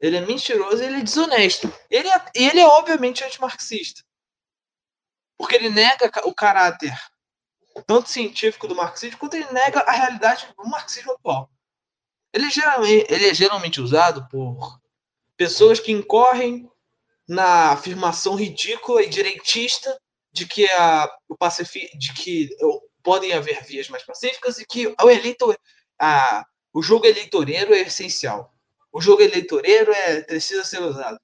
ele é mentiroso, ele é desonesto. Ele é, ele é obviamente antimarxista. Porque ele nega o caráter tanto científico do marxismo, quanto ele nega a realidade do marxismo atual. Ele é geralmente, ele é geralmente usado por pessoas que incorrem na afirmação ridícula e direitista de que a, o pacifi, de que podem haver vias mais pacíficas e que o eleitor, a, o jogo eleitoreiro é essencial. O jogo eleitoreiro é precisa ser usado.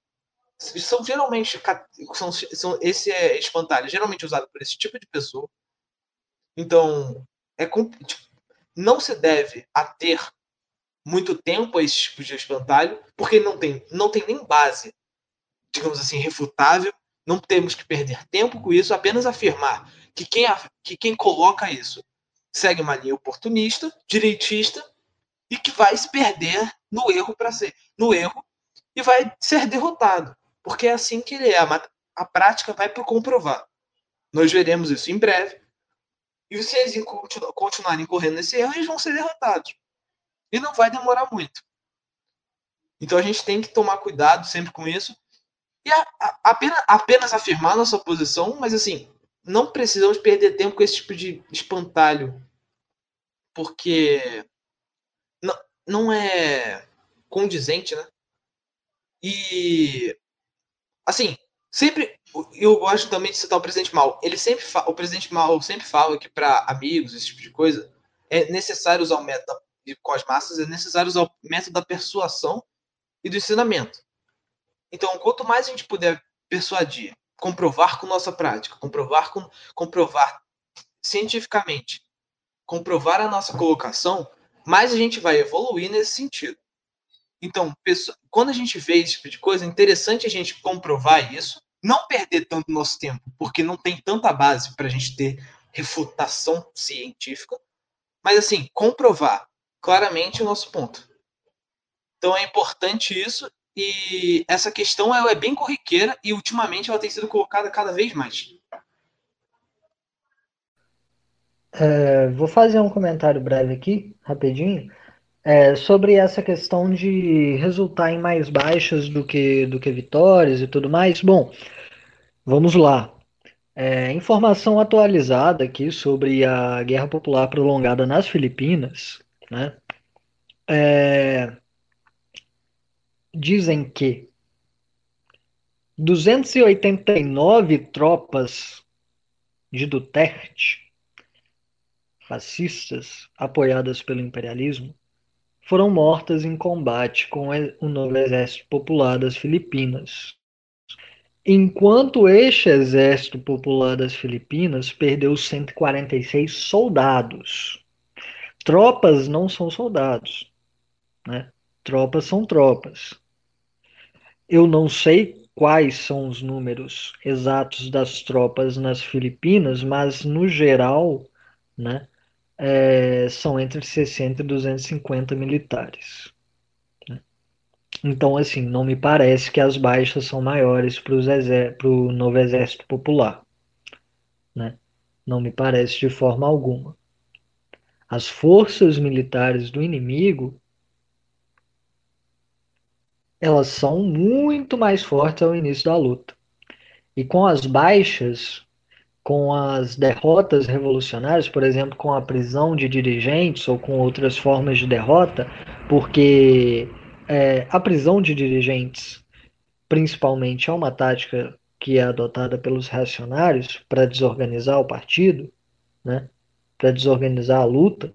São geralmente são, são esse é espantalho, geralmente usado por esse tipo de pessoa. Então, é tipo, não se deve a ter muito tempo a esse tipo de espantalho, porque não tem, não tem nem base digamos assim, refutável. Não temos que perder tempo com isso, apenas afirmar que quem, que quem coloca isso segue uma linha oportunista, direitista e que vai se perder no erro para ser no erro e vai ser derrotado, porque é assim que ele é. A, a prática vai para comprovar. Nós veremos isso em breve. E se eles continu, continuarem correndo nesse erro, eles vão ser derrotados. E não vai demorar muito. Então a gente tem que tomar cuidado sempre com isso e a, a, apenas, apenas afirmar nossa posição, mas assim, não precisamos perder tempo com esse tipo de espantalho, porque não, não é condizente, né? E assim, sempre eu gosto também de citar o presidente Mal. Ele sempre o presidente Mal sempre fala que para amigos, esse tipo de coisa, é necessário usar o método da, com as massas, é necessário usar o método da persuasão e do ensinamento. Então, quanto mais a gente puder persuadir, comprovar com nossa prática, comprovar com comprovar cientificamente, comprovar a nossa colocação, mais a gente vai evoluir nesse sentido. Então, quando a gente vê esse tipo de coisa, é interessante a gente comprovar isso, não perder tanto nosso tempo, porque não tem tanta base para a gente ter refutação científica, mas assim, comprovar claramente o nosso ponto. Então é importante isso, e essa questão é bem corriqueira e ultimamente ela tem sido colocada cada vez mais. É, vou fazer um comentário breve aqui, rapidinho, é, sobre essa questão de resultar em mais baixas do que, do que vitórias e tudo mais. Bom, vamos lá. É, informação atualizada aqui sobre a guerra popular prolongada nas Filipinas, né? É, dizem que 289 tropas de Duterte fascistas apoiadas pelo imperialismo foram mortas em combate com o novo exército popular das Filipinas. Enquanto este exército popular das Filipinas perdeu 146 soldados. Tropas não são soldados, né? Tropas são tropas. Eu não sei quais são os números exatos das tropas nas Filipinas, mas no geral, né, é, são entre 60 e 250 militares. Né? Então, assim, não me parece que as baixas são maiores para o novo Exército Popular. Né? Não me parece de forma alguma. As forças militares do inimigo elas são muito mais fortes ao início da luta. E com as baixas, com as derrotas revolucionárias, por exemplo, com a prisão de dirigentes ou com outras formas de derrota, porque é, a prisão de dirigentes, principalmente, é uma tática que é adotada pelos reacionários para desorganizar o partido, né, para desorganizar a luta.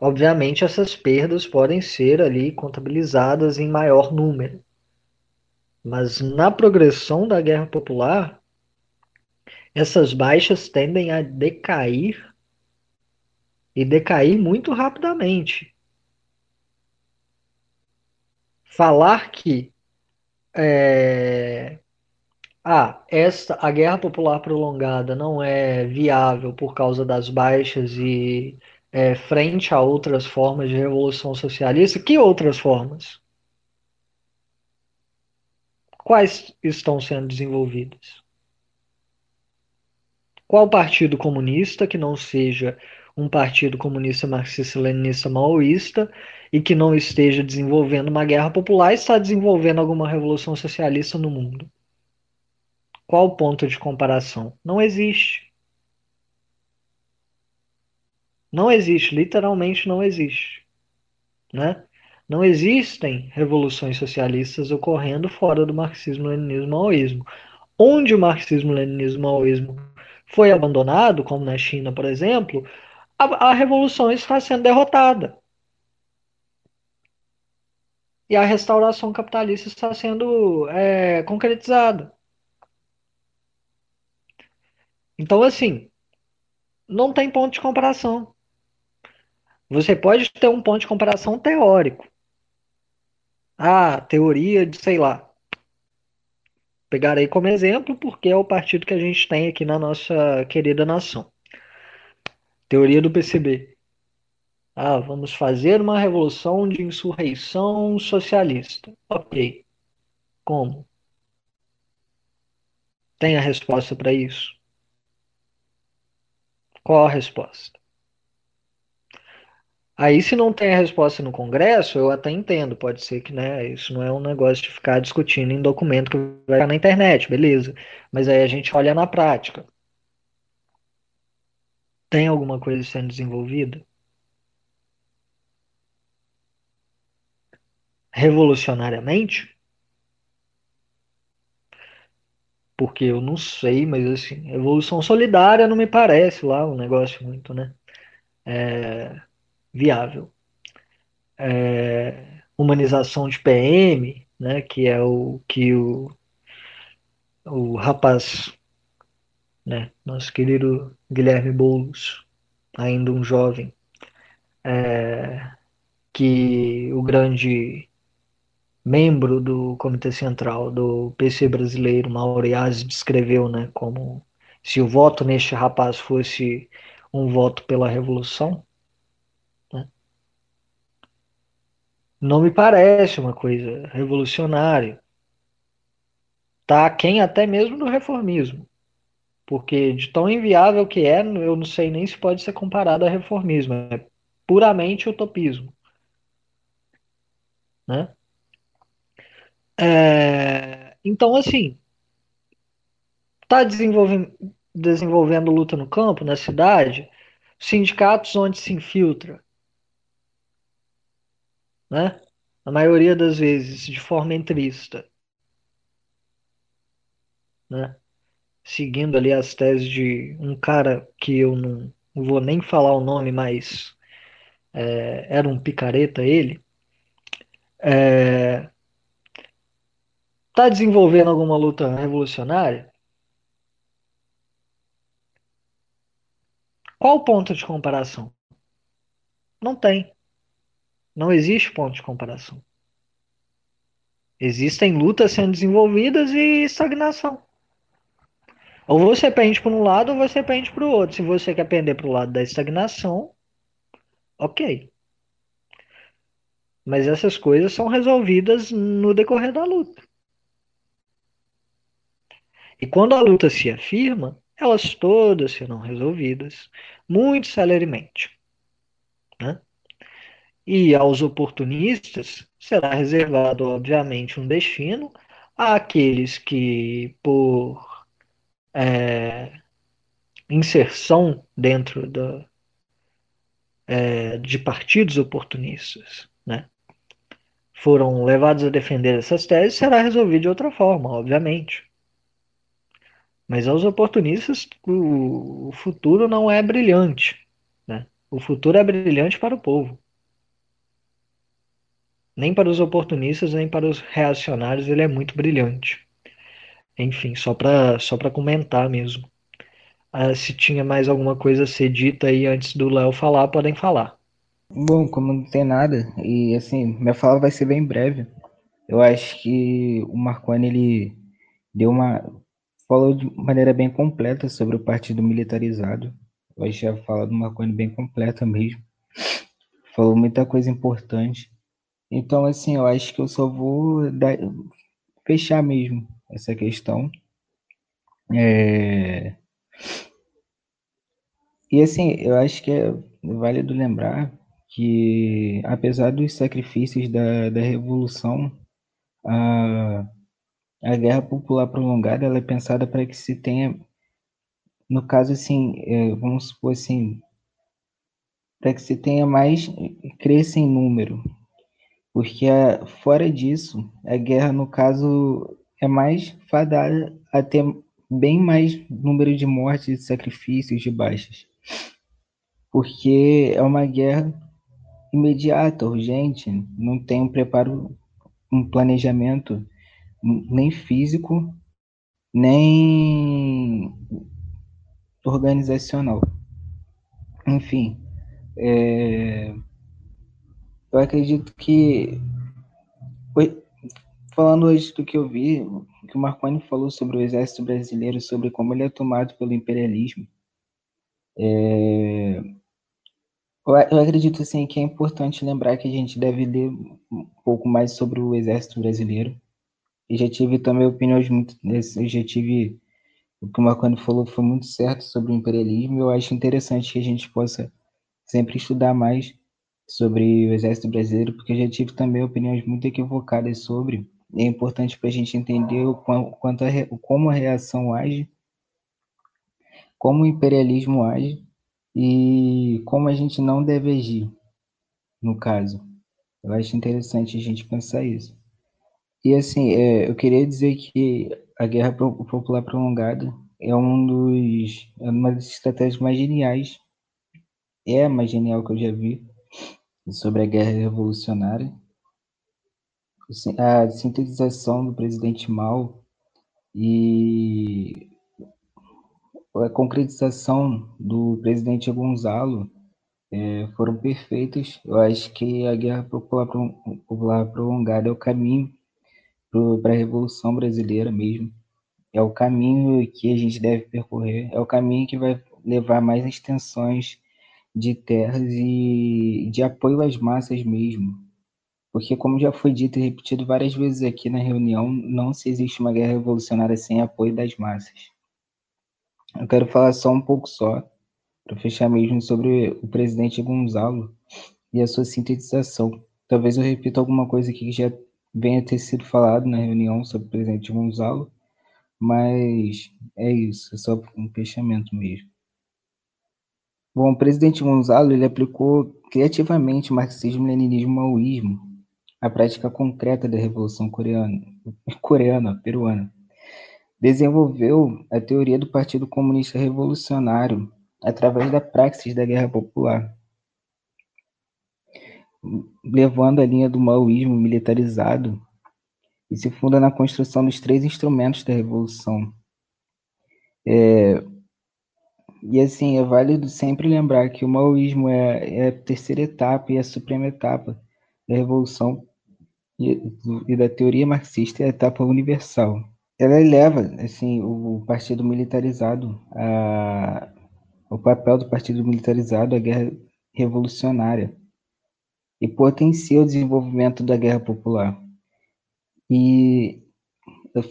Obviamente, essas perdas podem ser ali contabilizadas em maior número. Mas na progressão da guerra popular, essas baixas tendem a decair e decair muito rapidamente. Falar que é, ah, esta, a guerra popular prolongada não é viável por causa das baixas e é, frente a outras formas de revolução socialista, que outras formas? Quais estão sendo desenvolvidas? Qual partido comunista que não seja um partido comunista marxista-leninista maoísta e que não esteja desenvolvendo uma guerra popular está desenvolvendo alguma revolução socialista no mundo? Qual o ponto de comparação? Não existe. Não existe, literalmente não existe. Né? Não existem revoluções socialistas ocorrendo fora do marxismo-leninismo-maoísmo. Onde o marxismo-leninismo-maoísmo foi abandonado, como na China, por exemplo, a, a revolução está sendo derrotada. E a restauração capitalista está sendo é, concretizada. Então, assim, não tem ponto de comparação. Você pode ter um ponto de comparação teórico. Ah, teoria de, sei lá, Pegarei como exemplo porque é o partido que a gente tem aqui na nossa querida nação. Teoria do PCB. Ah, vamos fazer uma revolução de insurreição socialista. Ok. Como? Tem a resposta para isso? Qual a resposta? Aí, se não tem a resposta no Congresso, eu até entendo. Pode ser que, né, isso não é um negócio de ficar discutindo em documento que vai ficar na internet, beleza. Mas aí a gente olha na prática. Tem alguma coisa sendo desenvolvida? Revolucionariamente? porque eu não sei, mas assim, evolução solidária não me parece lá um negócio muito, né? É, viável. É, humanização de PM, né? Que é o que o, o rapaz, né? Nosso querido Guilherme Boulos, ainda um jovem, é, que o grande membro do Comitê Central do PC brasileiro, Mauriaz, descreveu né, como se o voto neste rapaz fosse um voto pela revolução. Não me parece uma coisa revolucionária. Está quem até mesmo do reformismo. Porque de tão inviável que é, eu não sei nem se pode ser comparado a reformismo. É puramente utopismo. Né? É, então, assim, está desenvolvendo, desenvolvendo luta no campo, na cidade, sindicatos onde se infiltra, né? A maioria das vezes de forma entrista, né? Seguindo ali as teses de um cara que eu não vou nem falar o nome, mas é, era um picareta ele. É, Está desenvolvendo alguma luta revolucionária? Qual o ponto de comparação? Não tem. Não existe ponto de comparação. Existem lutas sendo desenvolvidas e estagnação. Ou você pende para um lado ou você pende para o outro. Se você quer pender para o lado da estagnação, ok. Mas essas coisas são resolvidas no decorrer da luta. E quando a luta se afirma, elas todas serão resolvidas muito celeremente. Né? E aos oportunistas será reservado, obviamente, um destino àqueles que, por é, inserção dentro da, é, de partidos oportunistas, né, foram levados a defender essas teses, será resolvido de outra forma, obviamente. Mas aos oportunistas, o, futuro não é brilhante. Né? O futuro é brilhante para o povo. Nem para os oportunistas, nem para os reacionários ele é muito brilhante. Enfim, só para só comentar mesmo. Ah, se tinha mais alguma coisa a ser dita aí antes do Léo falar, podem falar. Bom, como não tem nada, e assim, minha fala vai ser bem breve. Eu acho que o Marconi ele deu uma falou de maneira bem completa sobre o partido militarizado. Hoje já fala de uma coisa bem completa mesmo. Falou muita coisa importante. Então, assim, eu acho que eu só vou dar, fechar mesmo essa questão. É... E assim, eu acho que é válido lembrar que, apesar dos sacrifícios da, da Revolução, a, a guerra popular prolongada ela é pensada para que se tenha, no caso assim, é, vamos supor assim, para que se tenha mais, cresça em número, porque a, fora disso, a guerra no caso é mais fadada a ter bem mais número de mortes, de sacrifícios, de baixas, porque é uma guerra imediata, urgente, não tem um preparo, um planejamento nem físico, nem organizacional. Enfim, é, eu acredito que, falando hoje do que eu vi, o que o Marconi falou sobre o exército brasileiro, sobre como ele é tomado pelo imperialismo, é, eu acredito assim, que é importante lembrar que a gente deve ler um pouco mais sobre o exército brasileiro, e já tive também opiniões muito. Eu já tive. O que o Marconi falou foi muito certo sobre o imperialismo. Eu acho interessante que a gente possa sempre estudar mais sobre o exército brasileiro, porque eu já tive também opiniões muito equivocadas sobre. É importante para a gente entender o quanto a, como a reação age, como o imperialismo age e como a gente não deve agir, no caso. Eu acho interessante a gente pensar isso. E assim, é, eu queria dizer que a guerra popular prolongada é um dos é uma das estratégias mais geniais, é a mais genial que eu já vi sobre a guerra revolucionária. A sintetização do presidente Mao e a concretização do presidente Gonzalo é, foram perfeitas. Eu acho que a guerra popular, popular prolongada é o caminho para a Revolução Brasileira mesmo. É o caminho que a gente deve percorrer, é o caminho que vai levar mais extensões de terras e de apoio às massas mesmo. Porque, como já foi dito e repetido várias vezes aqui na reunião, não se existe uma guerra revolucionária sem apoio das massas. Eu quero falar só um pouco só, para fechar mesmo, sobre o presidente Gonzalo e a sua sintetização. Talvez eu repita alguma coisa aqui que já venha ter sido falado na reunião sobre o presidente Gonzalo, mas é isso, é só um fechamento mesmo. Bom, o presidente Gonzalo ele aplicou criativamente o marxismo-leninismo maoísmo, a prática concreta da Revolução Coreana, coreana, peruana. Desenvolveu a teoria do Partido Comunista Revolucionário através da praxis da Guerra Popular, levando a linha do maoísmo militarizado e se funda na construção dos três instrumentos da Revolução. É, e assim, é válido sempre lembrar que o maoísmo é, é a terceira etapa e a suprema etapa da Revolução e, e da teoria marxista é a etapa universal. Ela eleva assim, o partido militarizado, a, o papel do partido militarizado à guerra revolucionária e potencia o desenvolvimento da guerra popular e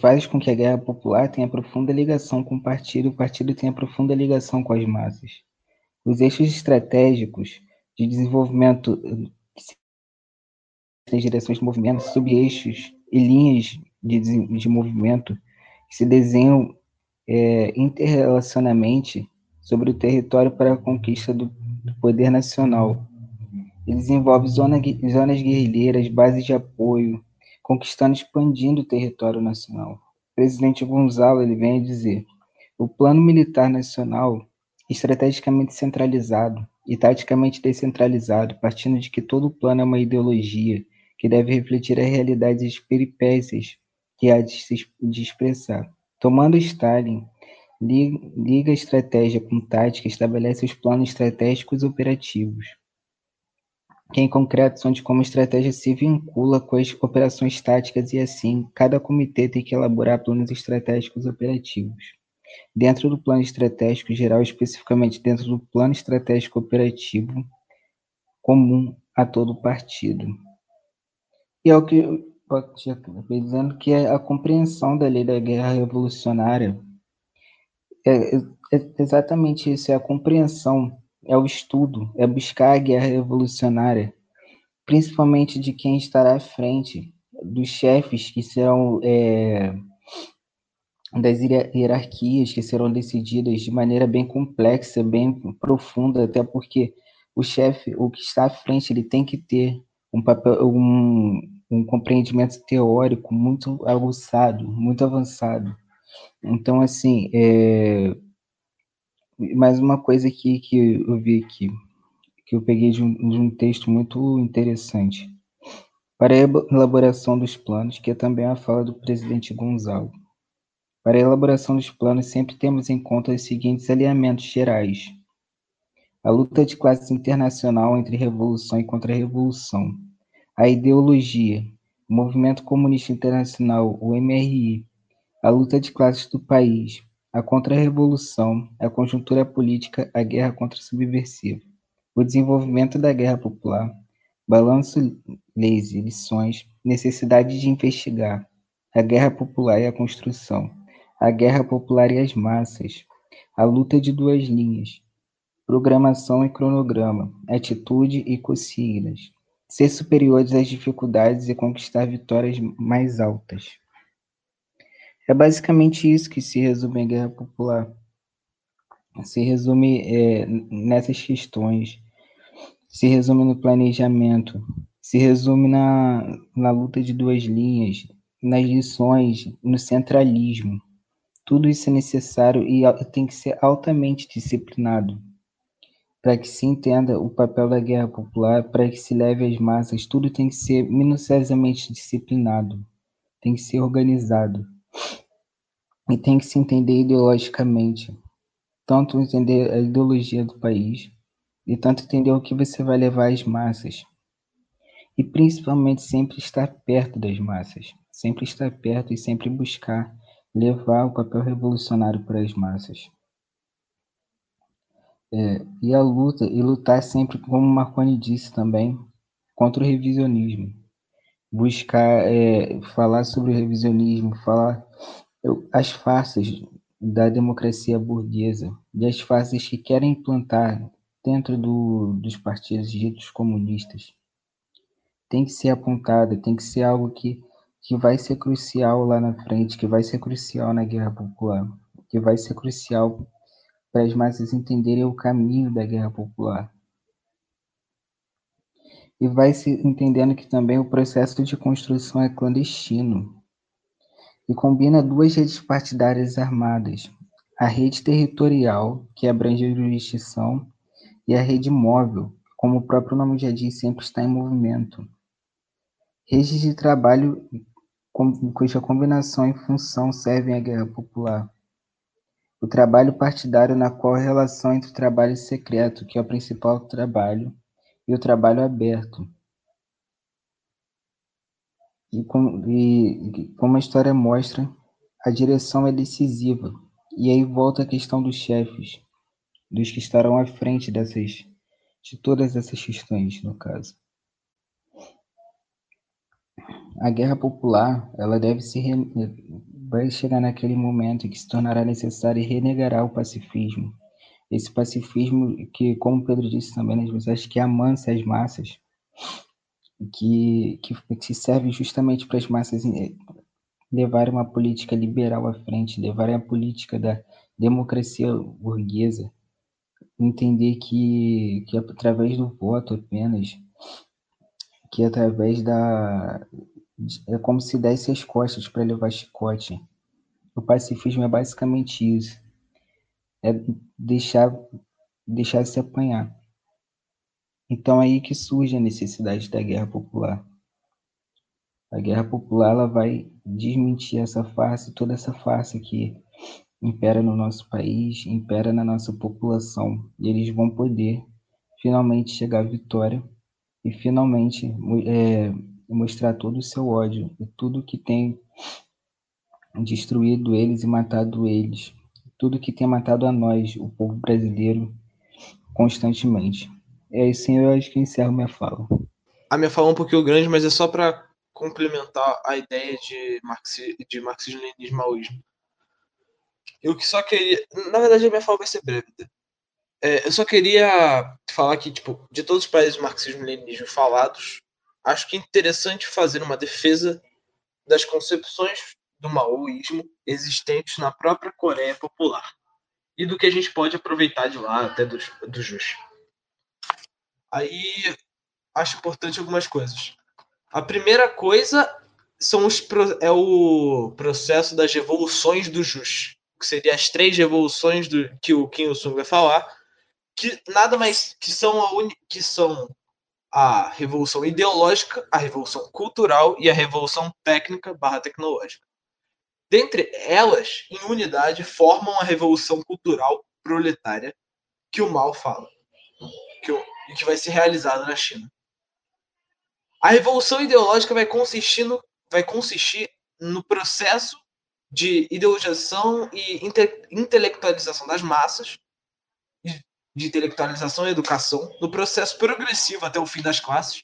faz com que a guerra popular tenha profunda ligação com o partido, o partido tenha profunda ligação com as massas. Os eixos estratégicos de desenvolvimento as direções de movimento, sub-eixos e linhas de, de movimento que se desenham é, interrelacionamente sobre o território para a conquista do, do poder nacional. Ele desenvolve zona, zonas guerrilheiras, bases de apoio, conquistando e expandindo o território nacional. O presidente Gonzalo ele vem a dizer: o plano militar nacional, estrategicamente centralizado e taticamente descentralizado, partindo de que todo plano é uma ideologia que deve refletir a realidade e as peripécias que há de se de expressar. Tomando Stalin, liga a estratégia com tática, estabelece os planos estratégicos operativos que em concreto são de como a estratégia se vincula com as operações táticas e assim, cada comitê tem que elaborar planos estratégicos operativos. Dentro do plano estratégico geral, especificamente dentro do plano estratégico operativo comum a todo partido. E é o que eu dizendo que é a compreensão da lei da guerra revolucionária é, é exatamente isso, é a compreensão é o estudo, é buscar a guerra revolucionária, principalmente de quem estará à frente, dos chefes que serão é, das hierarquias que serão decididas de maneira bem complexa, bem profunda, até porque o chefe, o que está à frente, ele tem que ter um papel, um, um compreendimento teórico muito aguçado, muito avançado. Então, assim, é, mais uma coisa aqui que eu vi aqui, que eu peguei de um, de um texto muito interessante. Para a elaboração dos planos, que é também a fala do presidente Gonzalo. Para a elaboração dos planos, sempre temos em conta os seguintes alinhamentos gerais: a luta de classes internacional entre revolução e contra-revolução, a ideologia, o movimento comunista internacional, o MRI, a luta de classes do país, a Contra-Revolução, a Conjuntura Política, a Guerra Contra-Subversiva, o Desenvolvimento da Guerra Popular, Balanço, Leis e Lições, Necessidade de Investigar, a Guerra Popular e a Construção, a Guerra Popular e as Massas, a Luta de Duas Linhas, Programação e Cronograma, Atitude e Consignas, ser superiores às dificuldades e conquistar vitórias mais altas. É basicamente isso que se resume a guerra popular. Se resume é, nessas questões, se resume no planejamento, se resume na, na luta de duas linhas, nas lições, no centralismo. Tudo isso é necessário e tem que ser altamente disciplinado para que se entenda o papel da guerra popular, para que se leve às massas, tudo tem que ser minuciosamente disciplinado, tem que ser organizado e tem que se entender ideologicamente, tanto entender a ideologia do país e tanto entender o que você vai levar às massas e principalmente sempre estar perto das massas, sempre estar perto e sempre buscar levar o papel revolucionário para as massas. É, e a luta, e lutar sempre, como Marconi disse também, contra o revisionismo. Buscar é, falar sobre o revisionismo, falar as faces da democracia burguesa e as faces que querem implantar dentro do, dos partidos ditos comunistas. Tem que ser apontada, tem que ser algo que, que vai ser crucial lá na frente, que vai ser crucial na guerra popular, que vai ser crucial para as massas entenderem o caminho da guerra popular. E vai se entendendo que também o processo de construção é clandestino e combina duas redes partidárias armadas, a rede territorial, que abrange a jurisdição, e a rede móvel, como o próprio nome já diz, sempre está em movimento. Redes de trabalho cuja combinação e função servem à guerra popular o trabalho partidário na qual a relação entre o trabalho secreto, que é o principal trabalho, e o trabalho aberto. E, com, e como a história mostra, a direção é decisiva. E aí volta a questão dos chefes, dos que estarão à frente dessas, de todas essas questões, no caso. A guerra popular, ela deve se vai chegar naquele momento em que se tornará necessário e renegará o pacifismo. Esse pacifismo que, como Pedro disse também nas mensagens, que amansa as massas, que, que, que serve justamente para as massas eh, levarem uma política liberal à frente, levarem a política da democracia burguesa, entender que, que através do voto apenas, que através da, é como se desse as costas para levar chicote. O pacifismo é basicamente isso. É deixar, deixar se apanhar. Então é aí que surge a necessidade da guerra popular. A guerra popular ela vai desmentir essa farsa, toda essa farsa que impera no nosso país, impera na nossa população. E eles vão poder finalmente chegar à vitória e finalmente é, mostrar todo o seu ódio e tudo que tem destruído eles e matado eles, tudo que tem matado a nós, o povo brasileiro, constantemente. É isso, eu acho que encerro minha fala. A minha fala é um pouquinho grande, mas é só para complementar a ideia de, marxi de marxismo-leninismo maoísmo. Eu que só queria. Na verdade, a minha fala vai ser breve. É, eu só queria falar que, tipo, de todos os países marxismo-leninismo falados, acho que é interessante fazer uma defesa das concepções do maoísmo existentes na própria Coreia Popular e do que a gente pode aproveitar de lá, até do, do Jus. Aí acho importante algumas coisas. A primeira coisa são os, é o processo das revoluções do Jus, que seria as três revoluções do, que o Kim Il-sung vai falar, que nada mais que são, a uni, que são a revolução ideológica, a revolução cultural e a revolução técnica barra tecnológica. Dentre elas, em unidade, formam a revolução cultural proletária que o Mao fala, que, que vai ser realizada na China. A revolução ideológica vai consistir no, vai consistir no processo de ideologização e inte, intelectualização das massas, de intelectualização e educação no processo progressivo até o fim das classes,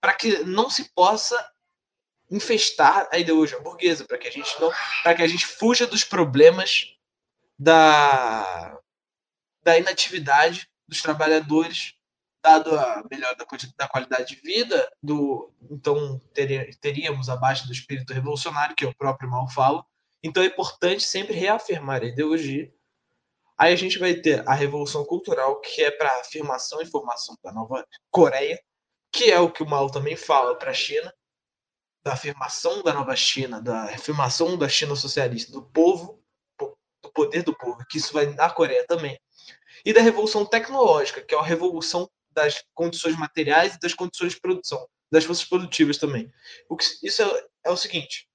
para que não se possa infestar a ideologia burguesa, para que a gente não, para que a gente fuja dos problemas da da inatividade dos trabalhadores, dado a melhora da, da qualidade de vida, do então teria, teríamos abaixo do espírito revolucionário que o próprio mal fala. Então é importante sempre reafirmar a ideologia Aí a gente vai ter a Revolução Cultural, que é para afirmação e formação da nova Coreia, que é o que o Mao também fala para a China. Da afirmação da nova China, da afirmação da China socialista, do povo, do poder do povo, que isso vai na Coreia também, e da revolução tecnológica, que é a revolução das condições materiais e das condições de produção, das forças produtivas também. O que, isso é, é o seguinte: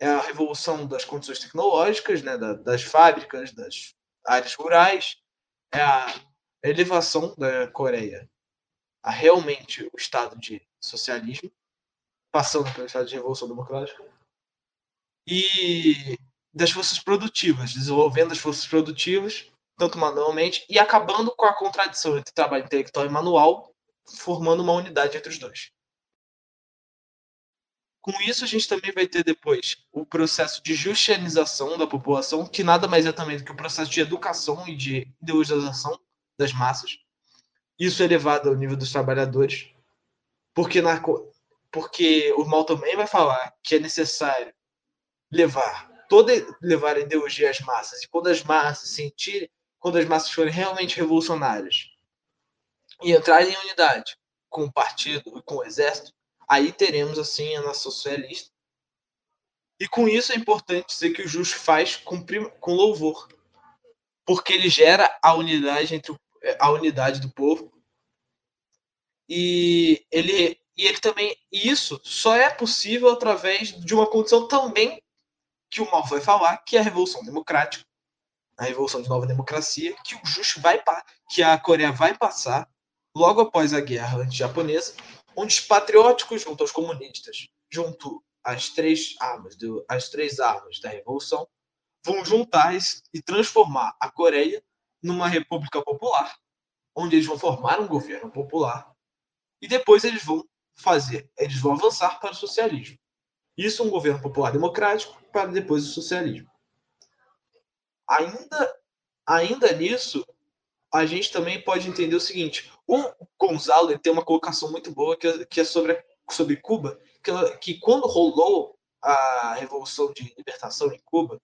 é a revolução das condições tecnológicas, né, da, das fábricas, das áreas rurais, é a elevação da Coreia a realmente o estado de socialismo, passando pelo estado de revolução democrática, e das forças produtivas, desenvolvendo as forças produtivas, tanto manualmente, e acabando com a contradição entre trabalho intelectual e manual, formando uma unidade entre os dois. Com isso, a gente também vai ter depois o processo de justianização da população, que nada mais é também do que o processo de educação e de ideologização das massas. Isso é levado ao nível dos trabalhadores, porque, na, porque o mal também vai falar que é necessário levar toda levar a ideologia às massas e quando as massas sentirem, quando as massas forem realmente revolucionárias e entrarem em unidade com o partido e com o exército, aí teremos assim a nação socialista. E com isso é importante dizer que o Justo faz com, com louvor, porque ele gera a unidade entre a unidade do povo. E ele e ele também isso só é possível através de uma condição também que o Mal vai falar, que é a revolução democrática, a revolução de nova democracia, que o Justo vai que a Coreia vai passar logo após a guerra anti-japonesa, onde os patrióticos junto aos comunistas, junto às três armas, do, às três armas da revolução, vão juntar e transformar a Coreia numa república popular, onde eles vão formar um governo popular e depois eles vão fazer, eles vão avançar para o socialismo. Isso um governo popular democrático para depois o socialismo. Ainda ainda nisso, a gente também pode entender o seguinte: o Gonzalo tem uma colocação muito boa que é, que é sobre, sobre Cuba, que, que quando rolou a Revolução de Libertação em Cuba,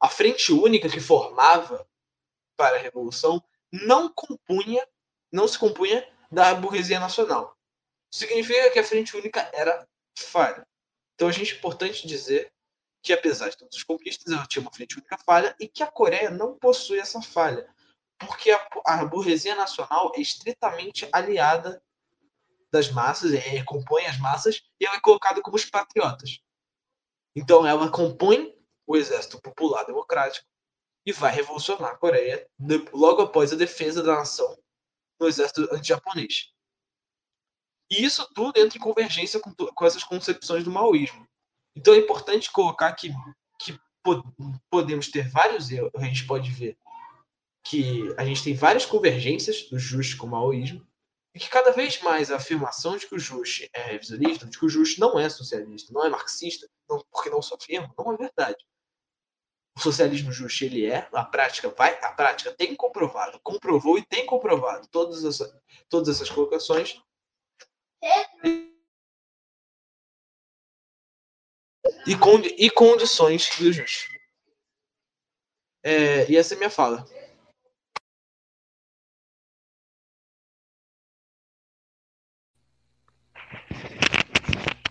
a frente única que formava para a Revolução não compunha, não se compunha da burguesia nacional. Significa que a frente única era falha. Então a gente é importante dizer que apesar de todas as conquistas, ela tinha uma frente única falha e que a Coreia não possui essa falha porque a, a burguesia nacional é estritamente aliada das massas, é, compõe as massas e ela é colocada como os patriotas. Então ela compõe o exército popular democrático e vai revolucionar a Coreia logo após a defesa da nação no exército anti-japonês. E isso tudo entra em convergência com, com, essas concepções do maoísmo. Então é importante colocar que, que podemos ter vários erros, a gente pode ver que a gente tem várias convergências do Just com o maoísmo, e que cada vez mais a afirmação de que o Just é revisionista, de que o Just não é socialista, não é marxista, não, porque não afirma, não é verdade. O socialismo justo ele é, a prática vai, a prática tem comprovado, comprovou e tem comprovado todas essas, todas essas colocações. E, condi, e condições do justo. É, e essa é minha fala.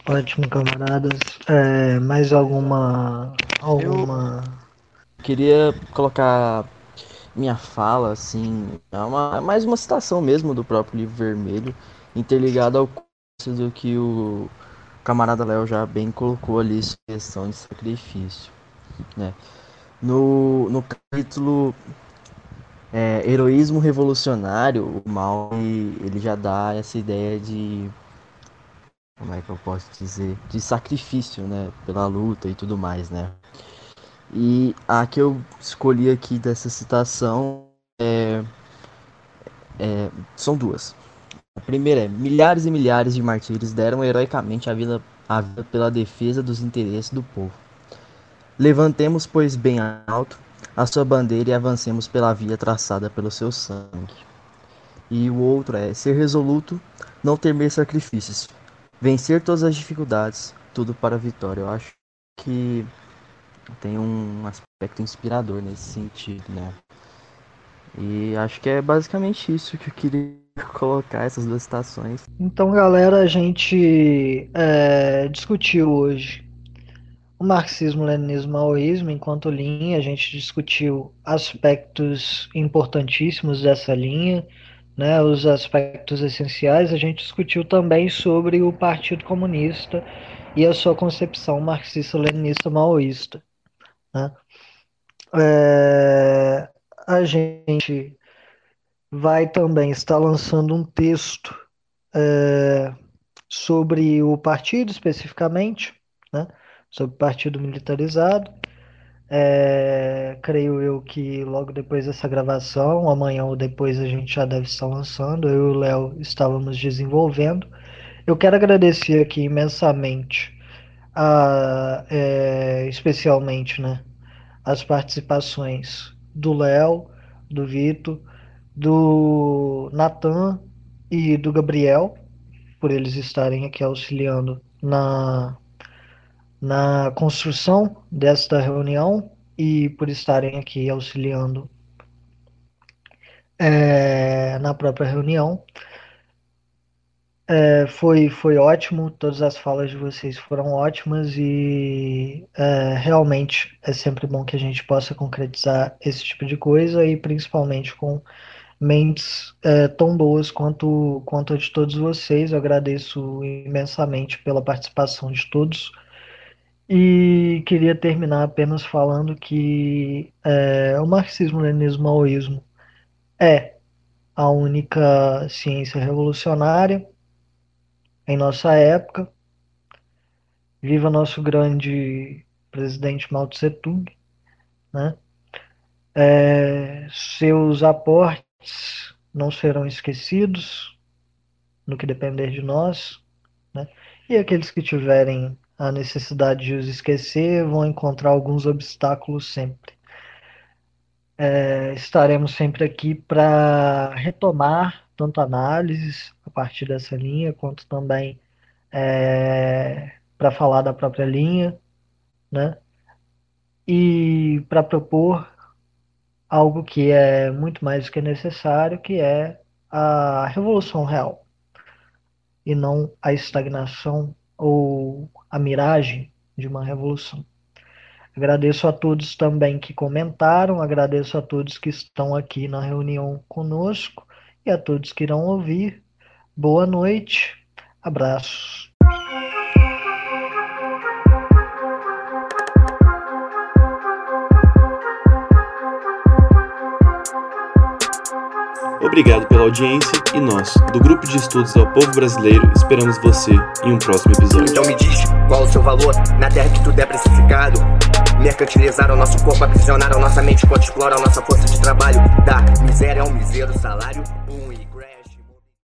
Ótimo, camaradas. É, mais alguma. alguma. Eu queria colocar minha fala, assim. É uma, é mais uma citação mesmo do próprio livro vermelho, interligado ao curso do que o camarada Léo já bem colocou ali questão de sacrifício. Né? No, no capítulo é, Heroísmo Revolucionário, o Mal ele já dá essa ideia de como é que eu posso dizer, de sacrifício, né, pela luta e tudo mais, né. E a que eu escolhi aqui dessa citação é, é, são duas. A primeira é: milhares e milhares de martírios deram heroicamente a vida, a vida pela defesa dos interesses do povo. Levantemos, pois, bem alto a sua bandeira e avancemos pela via traçada pelo seu sangue. E o outro é ser resoluto, não temer sacrifícios, vencer todas as dificuldades, tudo para a vitória. Eu acho que tem um aspecto inspirador nesse sentido, né? E acho que é basicamente isso que eu queria colocar essas duas citações. Então, galera, a gente é, discutiu hoje o marxismo, leninismo, maoísmo enquanto linha. A gente discutiu aspectos importantíssimos dessa linha, né, os aspectos essenciais. A gente discutiu também sobre o Partido Comunista e a sua concepção marxista-leninista maoísta. Né? É, a gente vai também estar lançando um texto é, sobre o partido especificamente, né? sobre o partido militarizado. É, creio eu que logo depois dessa gravação, amanhã ou depois, a gente já deve estar lançando. Eu e o Léo estávamos desenvolvendo. Eu quero agradecer aqui imensamente, a, é, especialmente, né, as participações do Léo, do Vitor, do Natan e do Gabriel, por eles estarem aqui auxiliando na, na construção desta reunião e por estarem aqui auxiliando é, na própria reunião. É, foi, foi ótimo, todas as falas de vocês foram ótimas e é, realmente é sempre bom que a gente possa concretizar esse tipo de coisa e principalmente com mentes é, tão boas quanto, quanto a de todos vocês. Eu agradeço imensamente pela participação de todos e queria terminar apenas falando que é, o marxismo-leninismo maoísmo é a única ciência revolucionária em nossa época. Viva nosso grande presidente Mao Tse Tung, né? É, seus aportes não serão esquecidos no que depender de nós, né? E aqueles que tiverem a necessidade de os esquecer vão encontrar alguns obstáculos sempre. É, estaremos sempre aqui para retomar tanto análises a partir dessa linha, quanto também é, para falar da própria linha, né? E para propor algo que é muito mais do que necessário, que é a revolução real, e não a estagnação ou a miragem de uma revolução. Agradeço a todos também que comentaram, agradeço a todos que estão aqui na reunião conosco e a todos que irão ouvir. Boa noite, abraços. Obrigado pela audiência e nós, do Grupo de Estudos ao Povo Brasileiro, esperamos você em um próximo episódio. Então me diz qual o seu valor na terra que tudo é precificado. Mercantilizar o nosso corpo, aprisionar a nossa mente enquanto explora a nossa força de trabalho. Da miséria ao misério salário.